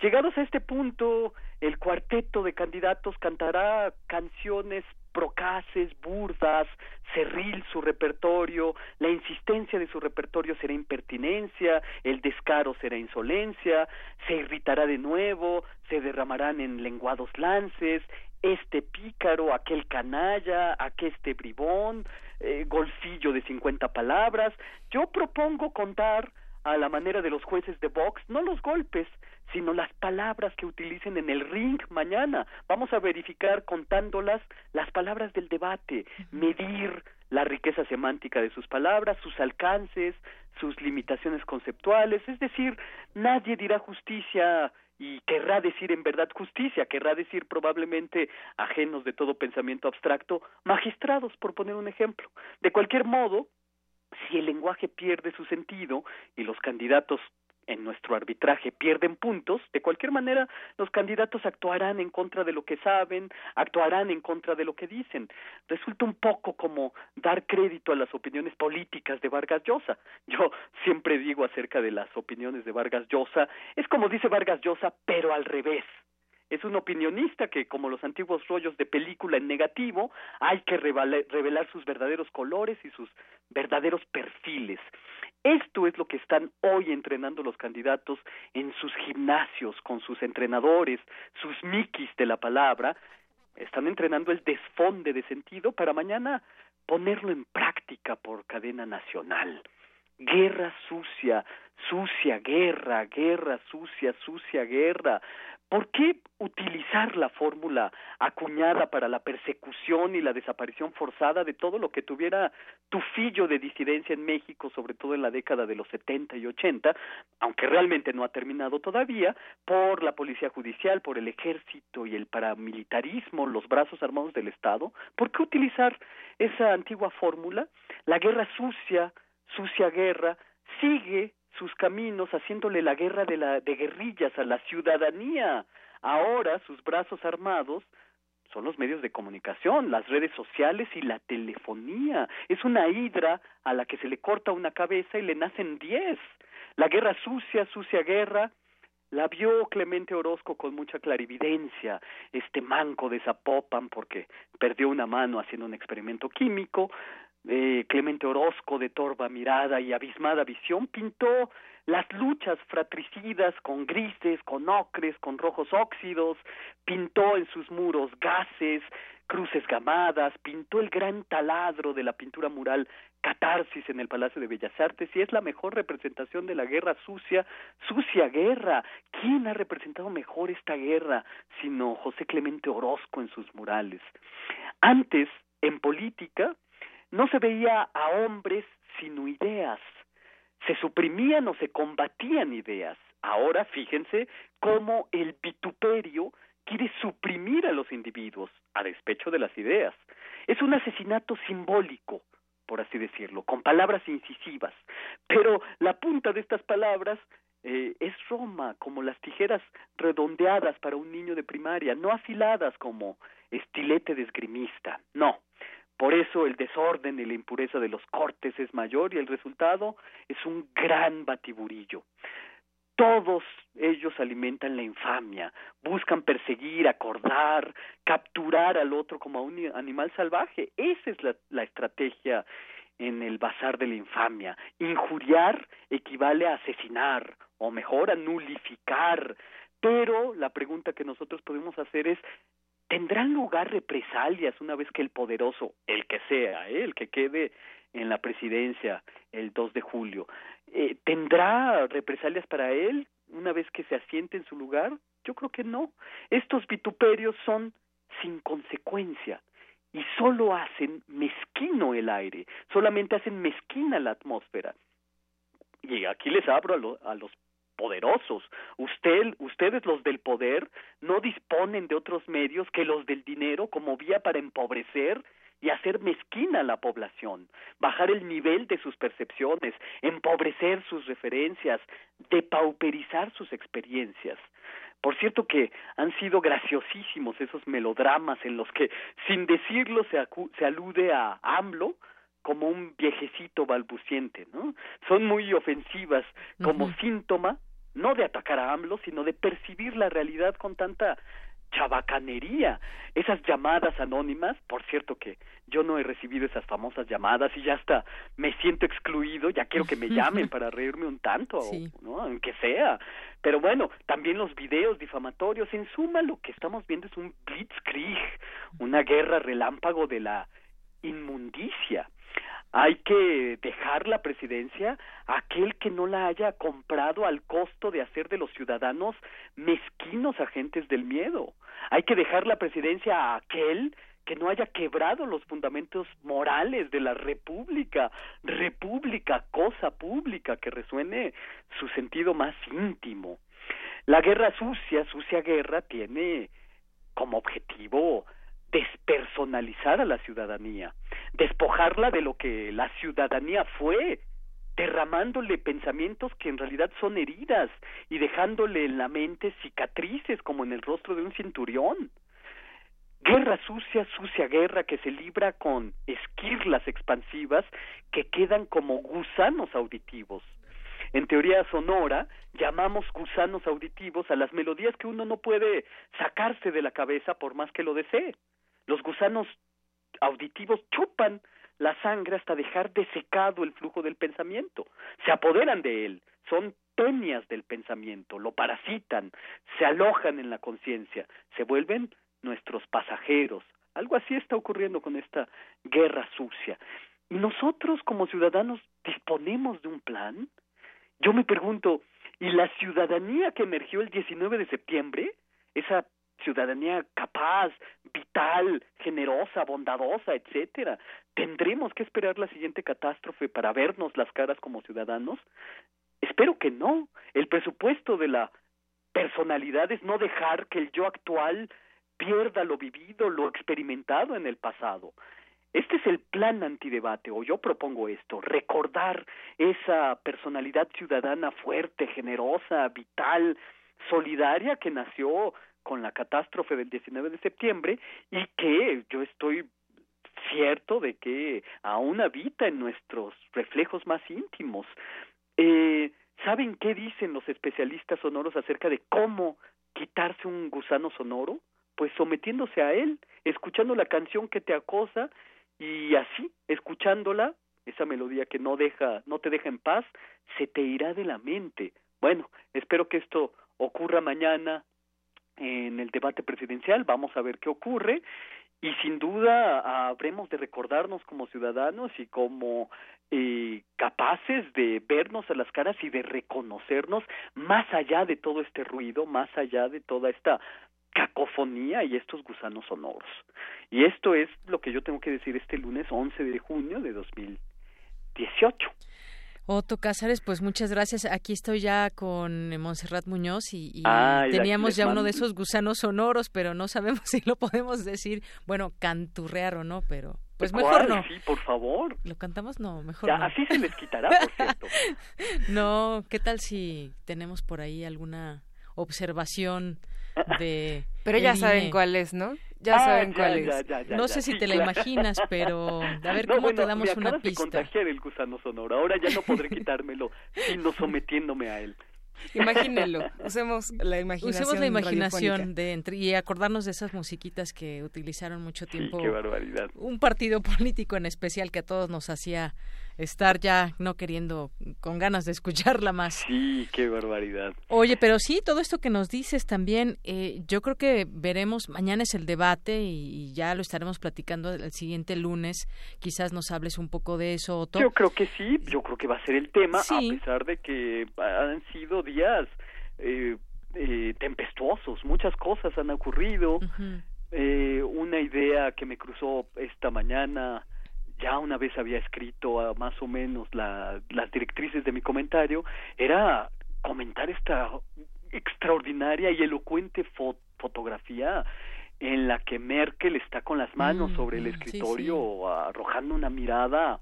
Speaker 44: Llegados a este punto, el cuarteto de candidatos cantará canciones procaces, burdas, cerril su repertorio, la insistencia de su repertorio será impertinencia, el descaro será insolencia, se irritará de nuevo, se derramarán en lenguados lances, este pícaro, aquel canalla, aqueste bribón, eh, de cincuenta palabras. Yo propongo contar a la manera de los jueces de box, no los golpes, sino las palabras que utilicen en el ring mañana. Vamos a verificar contándolas las palabras del debate, medir la riqueza semántica de sus palabras, sus alcances, sus limitaciones conceptuales, es decir, nadie dirá justicia y querrá decir en verdad justicia, querrá decir probablemente ajenos de todo pensamiento abstracto, magistrados, por poner un ejemplo. De cualquier modo, si el lenguaje pierde su sentido y los candidatos en nuestro arbitraje pierden puntos, de cualquier manera los candidatos actuarán en contra de lo que saben, actuarán en contra de lo que dicen. Resulta un poco como dar crédito a las opiniones políticas de Vargas Llosa. Yo siempre digo acerca de las opiniones de Vargas Llosa, es como dice Vargas Llosa, pero al revés es un opinionista que, como los antiguos rollos de película en negativo, hay que revelar sus verdaderos colores y sus verdaderos perfiles. Esto es lo que están hoy entrenando los candidatos en sus gimnasios, con sus entrenadores, sus miquis de la palabra. Están entrenando el desfonde de sentido para mañana ponerlo en práctica por cadena nacional. Guerra sucia, sucia guerra, guerra sucia, sucia guerra. ¿Por qué utilizar la fórmula acuñada para la persecución y la desaparición forzada de todo lo que tuviera tufillo de disidencia en México, sobre todo en la década de los 70 y 80, aunque realmente no ha terminado todavía, por la policía judicial, por el ejército y el paramilitarismo, los brazos armados del Estado? ¿Por qué utilizar esa antigua fórmula? La guerra sucia, sucia guerra, sigue sus caminos haciéndole la guerra de, la, de guerrillas a la ciudadanía. Ahora sus brazos armados son los medios de comunicación, las redes sociales y la telefonía. Es una hidra a la que se le corta una cabeza y le nacen diez. La guerra sucia, sucia guerra, la vio Clemente Orozco con mucha clarividencia, este manco de Zapopan porque perdió una mano haciendo un experimento químico, eh, Clemente Orozco de torva mirada y abismada visión pintó las luchas fratricidas con grises, con ocres, con rojos óxidos, pintó en sus muros gases, cruces gamadas, pintó el gran taladro de la pintura mural Catarsis en el Palacio de Bellas Artes y es la mejor representación de la guerra sucia, sucia guerra. ¿Quién ha representado mejor esta guerra sino José Clemente Orozco en sus murales? Antes, en política, no se veía a hombres sino ideas. Se suprimían o se combatían ideas. Ahora fíjense cómo el vituperio quiere suprimir a los individuos a despecho de las ideas. Es un asesinato simbólico, por así decirlo, con palabras incisivas. Pero la punta de estas palabras eh, es Roma, como las tijeras redondeadas para un niño de primaria, no afiladas como estilete de esgrimista. No, por eso el desorden y la impureza de los cortes es mayor y el resultado es un gran batiburillo. Todos ellos alimentan la infamia, buscan perseguir, acordar, capturar al otro como a un animal salvaje. Esa es la, la estrategia en el bazar de la infamia. Injuriar equivale a asesinar, o mejor, a nulificar. Pero la pregunta que nosotros podemos hacer es, ¿Tendrán lugar represalias una vez que el poderoso, el que sea, ¿eh? el que quede en la presidencia el 2 de julio, eh, ¿tendrá represalias para él una vez que se asiente en su lugar? Yo creo que no. Estos vituperios son sin consecuencia y solo hacen mezquino el aire, solamente hacen mezquina la atmósfera. Y aquí les abro a, a los poderosos. Usted, ustedes los del poder no disponen de otros medios que los del dinero como vía para empobrecer y hacer mezquina a la población, bajar el nivel de sus percepciones, empobrecer sus referencias, depauperizar sus experiencias. Por cierto que han sido graciosísimos esos melodramas en los que, sin decirlo, se, se alude a AMLO como un viejecito balbuciente, ¿no? Son muy ofensivas como síntoma no de atacar a AMLO, sino de percibir la realidad con tanta chabacanería. Esas llamadas anónimas, por cierto que yo no he recibido esas famosas llamadas y ya hasta me siento excluido, ya quiero que me llamen para reírme un tanto, ¿no? aunque sea. Pero bueno, también los videos difamatorios, en suma lo que estamos viendo es un blitzkrieg, una guerra relámpago de la inmundicia. Hay que dejar la presidencia a aquel que no la haya comprado al costo de hacer de los ciudadanos mezquinos agentes del miedo. Hay que dejar la presidencia a aquel que no haya quebrado los fundamentos morales de la república, república, cosa pública, que resuene su sentido más íntimo. La guerra sucia, sucia guerra, tiene como objetivo despersonalizar a la ciudadanía, despojarla de lo que la ciudadanía fue, derramándole pensamientos que en realidad son heridas y dejándole en la mente cicatrices como en el rostro de un cinturión. Guerra sucia, sucia guerra que se libra con esquirlas expansivas que quedan como gusanos auditivos. En teoría sonora, llamamos gusanos auditivos a las melodías que uno no puede sacarse de la cabeza por más que lo desee. Los gusanos auditivos chupan la sangre hasta dejar desecado el flujo del pensamiento. Se apoderan de él, son peñas del pensamiento, lo parasitan, se alojan en la conciencia, se vuelven nuestros pasajeros. Algo así está ocurriendo con esta guerra sucia. ¿Y nosotros como ciudadanos disponemos de un plan? Yo me pregunto, ¿y la ciudadanía que emergió el 19 de septiembre? Esa ciudadanía capaz, vital, generosa, bondadosa, etcétera. ¿Tendremos que esperar la siguiente catástrofe para vernos las caras como ciudadanos? Espero que no. El presupuesto de la personalidad es no dejar que el yo actual pierda lo vivido, lo experimentado en el pasado. Este es el plan antidebate, o yo propongo esto, recordar esa personalidad ciudadana fuerte, generosa, vital, solidaria que nació con la catástrofe del 19 de septiembre y que yo estoy cierto de que aún habita en nuestros reflejos más íntimos. Eh, ¿Saben qué dicen los especialistas sonoros acerca de cómo quitarse un gusano sonoro? pues sometiéndose a él, escuchando la canción que te acosa y así, escuchándola, esa melodía que no deja, no te deja en paz, se te irá de la mente. Bueno, espero que esto ocurra mañana en el debate presidencial, vamos a ver qué ocurre y sin duda habremos de recordarnos como ciudadanos y como eh, capaces de vernos a las caras y de reconocernos más allá de todo este ruido, más allá de toda esta cacofonía y estos gusanos sonoros. Y esto es lo que yo tengo que decir este lunes 11 de junio de 2018.
Speaker 1: Otto Cázares, pues muchas gracias. Aquí estoy ya con Montserrat Muñoz y, teníamos ya uno de esos gusanos sonoros, pero no sabemos si lo podemos decir, bueno, canturrear o no, pero pues mejor no.
Speaker 44: Sí, por favor.
Speaker 1: ¿Lo cantamos? No, mejor
Speaker 44: ya,
Speaker 1: no.
Speaker 44: Así se les quitará, por cierto.
Speaker 1: no, ¿qué tal si tenemos por ahí alguna observación de...
Speaker 45: Pero ya saben cuál es, ¿no? Ya
Speaker 44: Ah,
Speaker 45: saben
Speaker 44: ya,
Speaker 45: cuál
Speaker 44: ya,
Speaker 45: es.
Speaker 44: ya, ya,
Speaker 1: no
Speaker 44: ya,
Speaker 1: sé si
Speaker 44: sí,
Speaker 1: te la
Speaker 44: claro.
Speaker 1: imaginas, pero a ver
Speaker 44: No,
Speaker 1: cómo
Speaker 44: bueno,
Speaker 1: te damos
Speaker 44: me
Speaker 1: una
Speaker 44: acabas de
Speaker 1: pista.
Speaker 44: contagiar el gusano sonoro. Ahora ya no podré quitármelo, sino sometiéndome a él.
Speaker 45: Imagínenlo, usemos la imaginación.
Speaker 1: Usemos la imaginación de entre, y acordarnos de esas musiquitas que utilizaron mucho tiempo.
Speaker 44: qué barbaridad.
Speaker 1: Un partido político en especial que a todos nos hacía estar ya no queriendo, con ganas de escucharla más.
Speaker 44: Sí, qué barbaridad.
Speaker 1: Oye, pero sí, todo esto que nos dices también, eh, yo creo que veremos, mañana es el debate y, y ya lo estaremos platicando el siguiente lunes. Quizás nos hables un poco de eso, Otto.
Speaker 44: Yo creo que sí, yo creo que va a ser el tema,
Speaker 1: Sí.
Speaker 44: a pesar de que han sido días eh, eh, tempestuosos, muchas cosas han ocurrido. Eh, una idea que me cruzó esta mañana, ya una vez había escrito ah, más o menos la, las directrices de mi comentario, era comentar esta extraordinaria y elocuente fo- fotografía en la que Merkel está con las manos
Speaker 1: Mm,
Speaker 44: sobre el
Speaker 1: sí,
Speaker 44: escritorio arrojando una mirada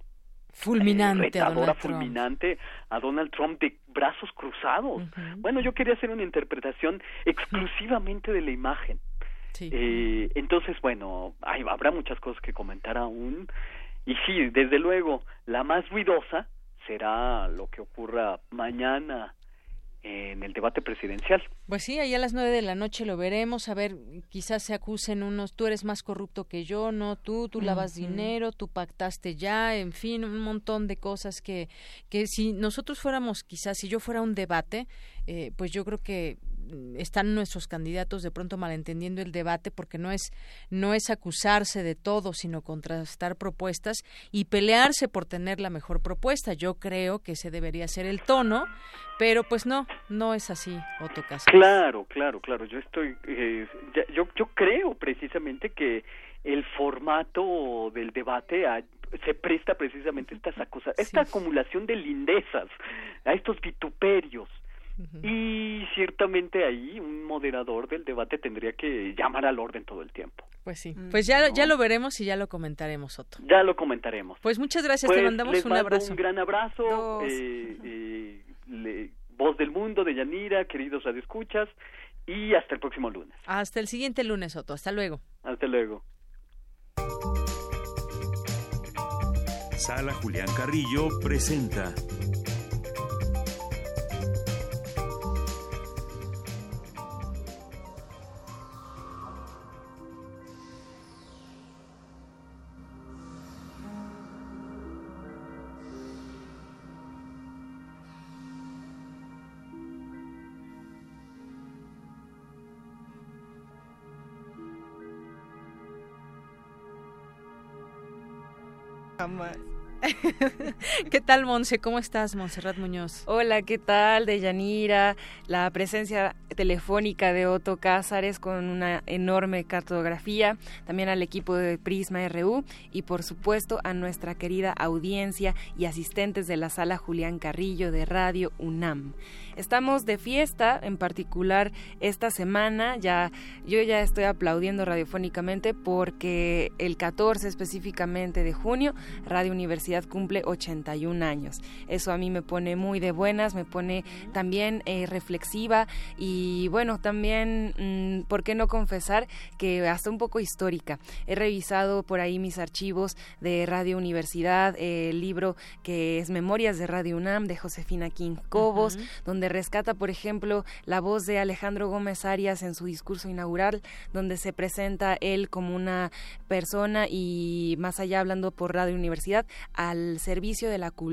Speaker 1: Fulminante
Speaker 44: eh,
Speaker 1: a
Speaker 44: retadora,
Speaker 1: Donald Trump.
Speaker 44: fulminante a Donald Trump de brazos cruzados. Bueno, yo quería hacer una interpretación exclusivamente de la imagen. Eh, entonces, bueno, hay, habrá muchas cosas que comentar aún. Y sí, desde luego, la más ruidosa será lo que ocurra mañana en el debate presidencial.
Speaker 1: Pues sí, ahí a las nueve de la noche lo veremos. A ver, quizás se acusen unos, tú eres más corrupto que yo, no tú, tú lavas dinero, tú pactaste ya, en fin, un montón de cosas que, que si nosotros fuéramos, quizás si yo fuera un debate, eh, pues yo creo que están nuestros candidatos de pronto malentendiendo el debate porque no es no es acusarse de todo, sino contrastar propuestas y pelearse por tener la mejor propuesta. Yo creo que ese debería ser el tono, pero pues no, no es así, Otto Cáceres.
Speaker 44: Claro, claro, claro. Yo estoy, eh, yo, yo creo precisamente que el formato del debate se presta precisamente a estas cosas, esta acumulación de lindezas, a estos vituperios. Y ciertamente ahí un moderador del debate tendría que llamar al orden todo el tiempo.
Speaker 1: Pues sí, mm. pues ya, ya lo veremos y ya lo comentaremos, Otto.
Speaker 44: Ya lo comentaremos.
Speaker 1: Pues muchas gracias, te pues mandamos un abrazo.
Speaker 44: Un gran abrazo. Eh, eh, voz del mundo de Yanira, queridos radioescuchas, y hasta el próximo lunes.
Speaker 1: Hasta el siguiente lunes, Otto. Hasta luego.
Speaker 44: Hasta luego.
Speaker 5: Sala Julián Carrillo presenta.
Speaker 1: Tal, Monse? ¿Cómo estás, Monserrat Muñoz?
Speaker 45: Hola, ¿qué tal? De Yanira, la presencia telefónica de Otto Cázares con una enorme cartografía, también al equipo de Prisma RU y, por supuesto, a nuestra querida audiencia y asistentes de la sala Julián Carrillo de Radio UNAM. Estamos de fiesta, en particular esta semana, ya yo ya estoy aplaudiendo radiofónicamente porque el 14 específicamente de junio Radio Universidad cumple 81 años. Eso a mí me pone muy de buenas, me pone también eh, reflexiva y bueno, también, mm, ¿por qué no confesar que hasta un poco histórica? He revisado por ahí mis archivos de Radio Universidad, el libro que es Memorias de Radio UNAM de Josefina King Cobos, donde rescata, por ejemplo, la voz de Alejandro Gómez Arias en su discurso inaugural, donde se presenta él como una persona y más allá hablando por Radio Universidad, al servicio de la cultura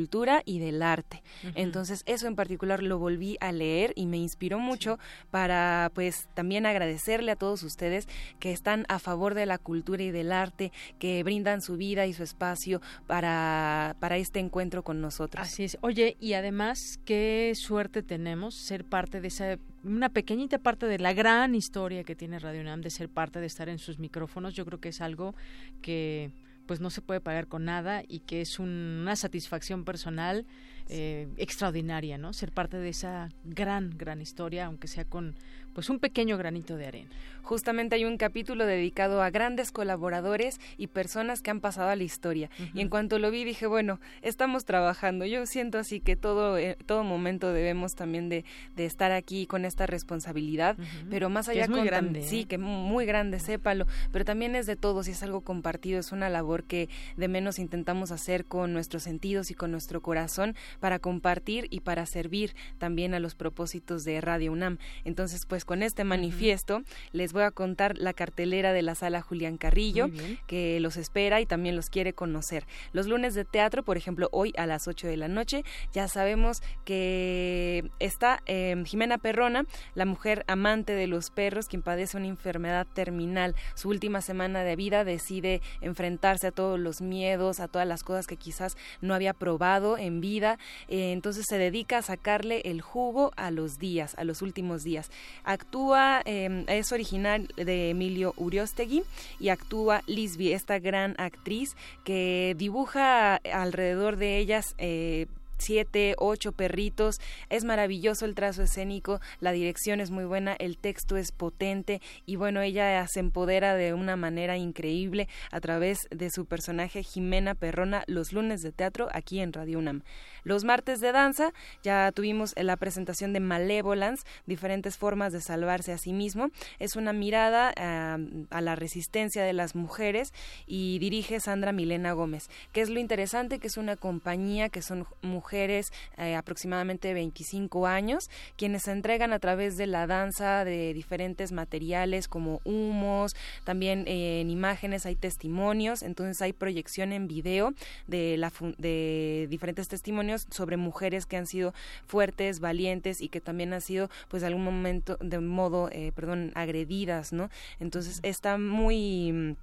Speaker 45: y del arte. Entonces, eso en particular lo volví a leer y me inspiró mucho para, pues, también agradecerle a todos ustedes que están a favor de la cultura y del arte, que brindan su vida y su espacio para, para este encuentro con nosotros.
Speaker 1: Así es. Oye, y además, qué suerte tener ser parte de esa una pequeñita parte de la gran historia que tiene Radio UNAM de ser parte de estar en sus micrófonos. Yo creo que es algo que pues no se puede pagar con nada y que es una satisfacción personal eh, extraordinaria, ¿no? Ser parte de esa gran, gran historia, aunque sea con pues un pequeño granito de arena.
Speaker 45: Justamente hay un capítulo dedicado a grandes colaboradores y personas que han pasado a la historia. Y en cuanto lo vi dije, bueno, estamos trabajando. Yo siento así que todo, eh, todo momento debemos también de, de, estar aquí con esta responsabilidad, pero más allá
Speaker 1: es muy grande,
Speaker 45: sí, ¿eh? que muy grande, sépalo, pero también es de todos y es algo compartido, es una labor que de menos intentamos hacer con nuestros sentidos y con nuestro corazón para compartir y para servir también a los propósitos de Radio UNAM. Entonces, pues con este manifiesto les voy a contar la cartelera de la sala Julián Carrillo, que los espera y también los quiere conocer. Los lunes de teatro, por ejemplo, hoy a las 8 de la noche, ya sabemos que está em, Jimena Perrona, la mujer amante de los perros, quien padece una enfermedad terminal. Su última semana de vida decide enfrentarse a todos los miedos, a todas las cosas que quizás no había probado en vida. Eh, entonces se dedica a sacarle el jugo a los días, a los últimos días. Actúa, em, es original de Emilio Uriostegui y actúa Lisby, esta gran actriz que dibuja alrededor de ellas eh, siete, ocho perritos. Es maravilloso el trazo escénico, la dirección es muy buena, el texto es potente y bueno, ella se empodera de una manera increíble a través de su personaje Jimena Perrona los lunes de teatro aquí en Radio UNAM. Los martes de danza ya tuvimos la presentación de Malevolence, diferentes formas de salvarse a sí mismo. Es una mirada a la resistencia de las mujeres y dirige Sandra Milena Gómez. que es lo interesante? Que es una compañía que son mujeres mujeres eh, aproximadamente 25 años, quienes se entregan a través de la danza de diferentes materiales como humos, también eh, en imágenes hay testimonios, entonces hay proyección en video de, la de diferentes testimonios sobre mujeres que han sido fuertes, valientes y que también han sido pues de algún momento de modo, eh, perdón, agredidas, ¿no? Entonces está muy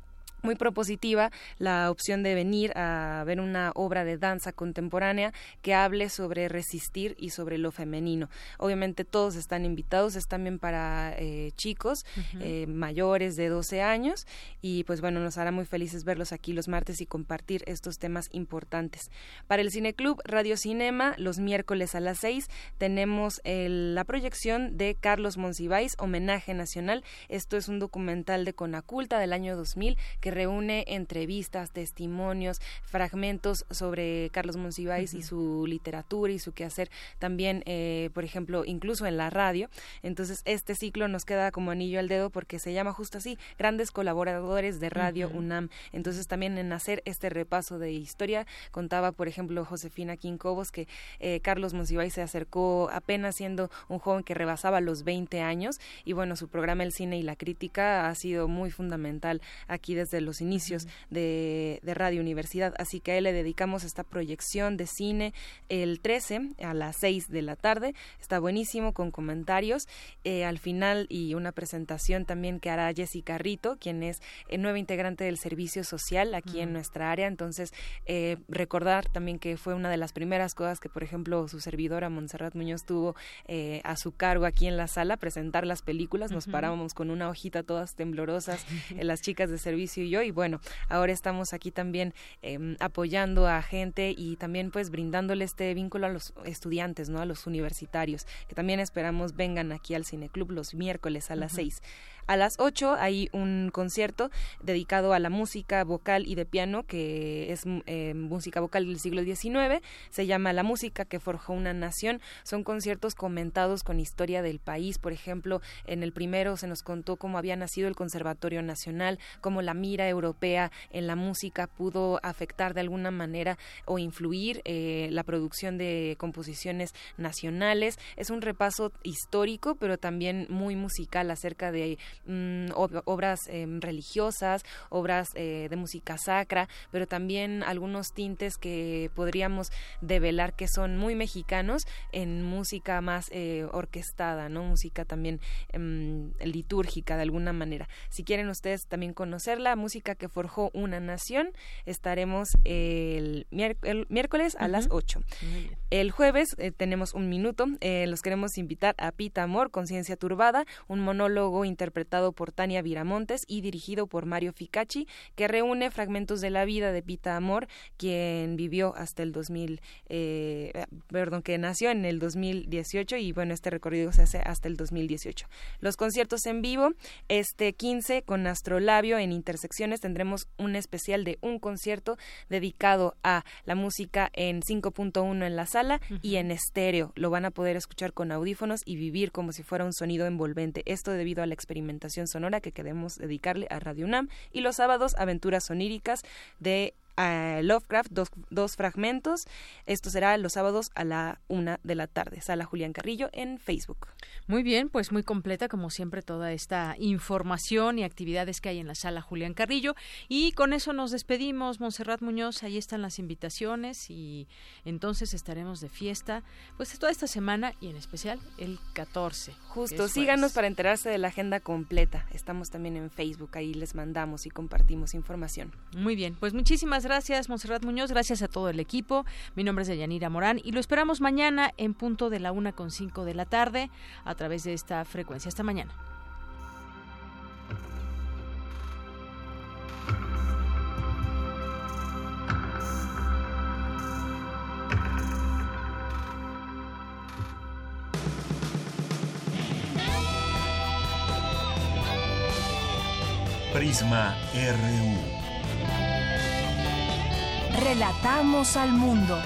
Speaker 45: muy propositiva la opción de venir a ver una obra de danza contemporánea que hable sobre resistir y sobre lo femenino. Obviamente todos están invitados, es también para eh, chicos eh, mayores de 12 años y pues bueno, nos hará muy felices verlos aquí los martes y compartir estos temas importantes. Para el Cineclub Radio Cinema, los miércoles a las 6 tenemos la proyección de Carlos Monsiváis, Homenaje Nacional. Esto es un documental de Conaculta del año 2000 que reúne entrevistas, testimonios, fragmentos sobre Carlos Monsiváis y su literatura y su quehacer también, eh, por ejemplo, incluso en la radio. Entonces, este ciclo nos queda como anillo al dedo porque se llama justo así, grandes colaboradores de Radio UNAM. Entonces, también en hacer este repaso de historia, contaba, por ejemplo, Josefina Quincobos que eh, Carlos Monsiváis se acercó apenas siendo un joven que rebasaba los 20 años y bueno, su programa El Cine y la Crítica ha sido muy fundamental aquí desde los inicios de, Radio Universidad. Así que a él le dedicamos esta proyección de cine el 13 a las 6 de la tarde. Está buenísimo con comentarios eh, al final y una presentación también que hará Jessica Rito, quien es el nueva integrante del servicio social aquí en nuestra área. Entonces, eh, recordar también que fue una de las primeras cosas que, por ejemplo, su servidora Montserrat Muñoz tuvo eh, a su cargo aquí en la sala, presentar las películas. Nos parábamos con una hojita todas temblorosas, las chicas de servicio y y bueno, ahora estamos aquí también em, apoyando a gente y también pues brindándole este vínculo a los estudiantes, ¿no? A los universitarios, que también esperamos vengan aquí al Cineclub los miércoles a las seis. A las 8 hay un concierto dedicado a la música vocal y de piano, que es eh, música vocal del siglo XIX. Se llama La música que forjó una nación. Son conciertos comentados con historia del país. Por ejemplo, en el primero se nos contó cómo había nacido el Conservatorio Nacional, cómo la mira europea en la música pudo afectar de alguna manera o influir eh, la producción de composiciones nacionales. Es un repaso histórico, pero también muy musical acerca de Mm, obras em, religiosas, obras eh, de música sacra, pero también algunos tintes que podríamos develar que son muy mexicanos en música más eh, orquestada, ¿no? Música también em, litúrgica de alguna manera. Si quieren ustedes también conocer la música que forjó una nación, estaremos el, miércoles a las 8. El jueves eh, tenemos un minuto, los queremos invitar a Pita Amor, Conciencia Turbada, un monólogo interpretado por Tania Viramontes y dirigido por Mario Ficacci, que reúne fragmentos de la vida de Pita Amor, quien vivió hasta el 2000, eh, perdón, que nació en el 2018 y bueno, este recorrido se hace hasta el 2018. Los conciertos en vivo, este 15 con Astrolabio en Intersecciones tendremos un especial de un concierto dedicado a la música en 5.1 en la sala y en estéreo. Lo van a poder escuchar con audífonos y vivir como si fuera un sonido envolvente. Esto debido a la experimentación sonora que queremos dedicarle a Radio UNAM y los sábados aventuras soníricas de Lovecraft, dos, dos, fragmentos. Esto será los sábados a la una de la tarde. Sala Julián Carrillo en Facebook.
Speaker 1: Muy bien, pues muy completa como siempre toda esta información y actividades que hay en la sala Julián Carrillo. Y con eso nos despedimos, Monserrat Muñoz. Ahí están las invitaciones y entonces estaremos de fiesta pues toda esta semana y en especial el 14.
Speaker 45: Justo, síganos para enterarse de la agenda completa. Estamos también en Facebook, ahí les mandamos y compartimos información.
Speaker 1: Muy bien, pues muchísimas gracias gracias, Monserrat Muñoz. Gracias a todo el equipo. Mi nombre es Deyanira Morán y lo esperamos mañana en punto de la una con cinco de la tarde a través de esta frecuencia. Hasta mañana.
Speaker 32: Prisma RU.
Speaker 2: Relatamos al mundo.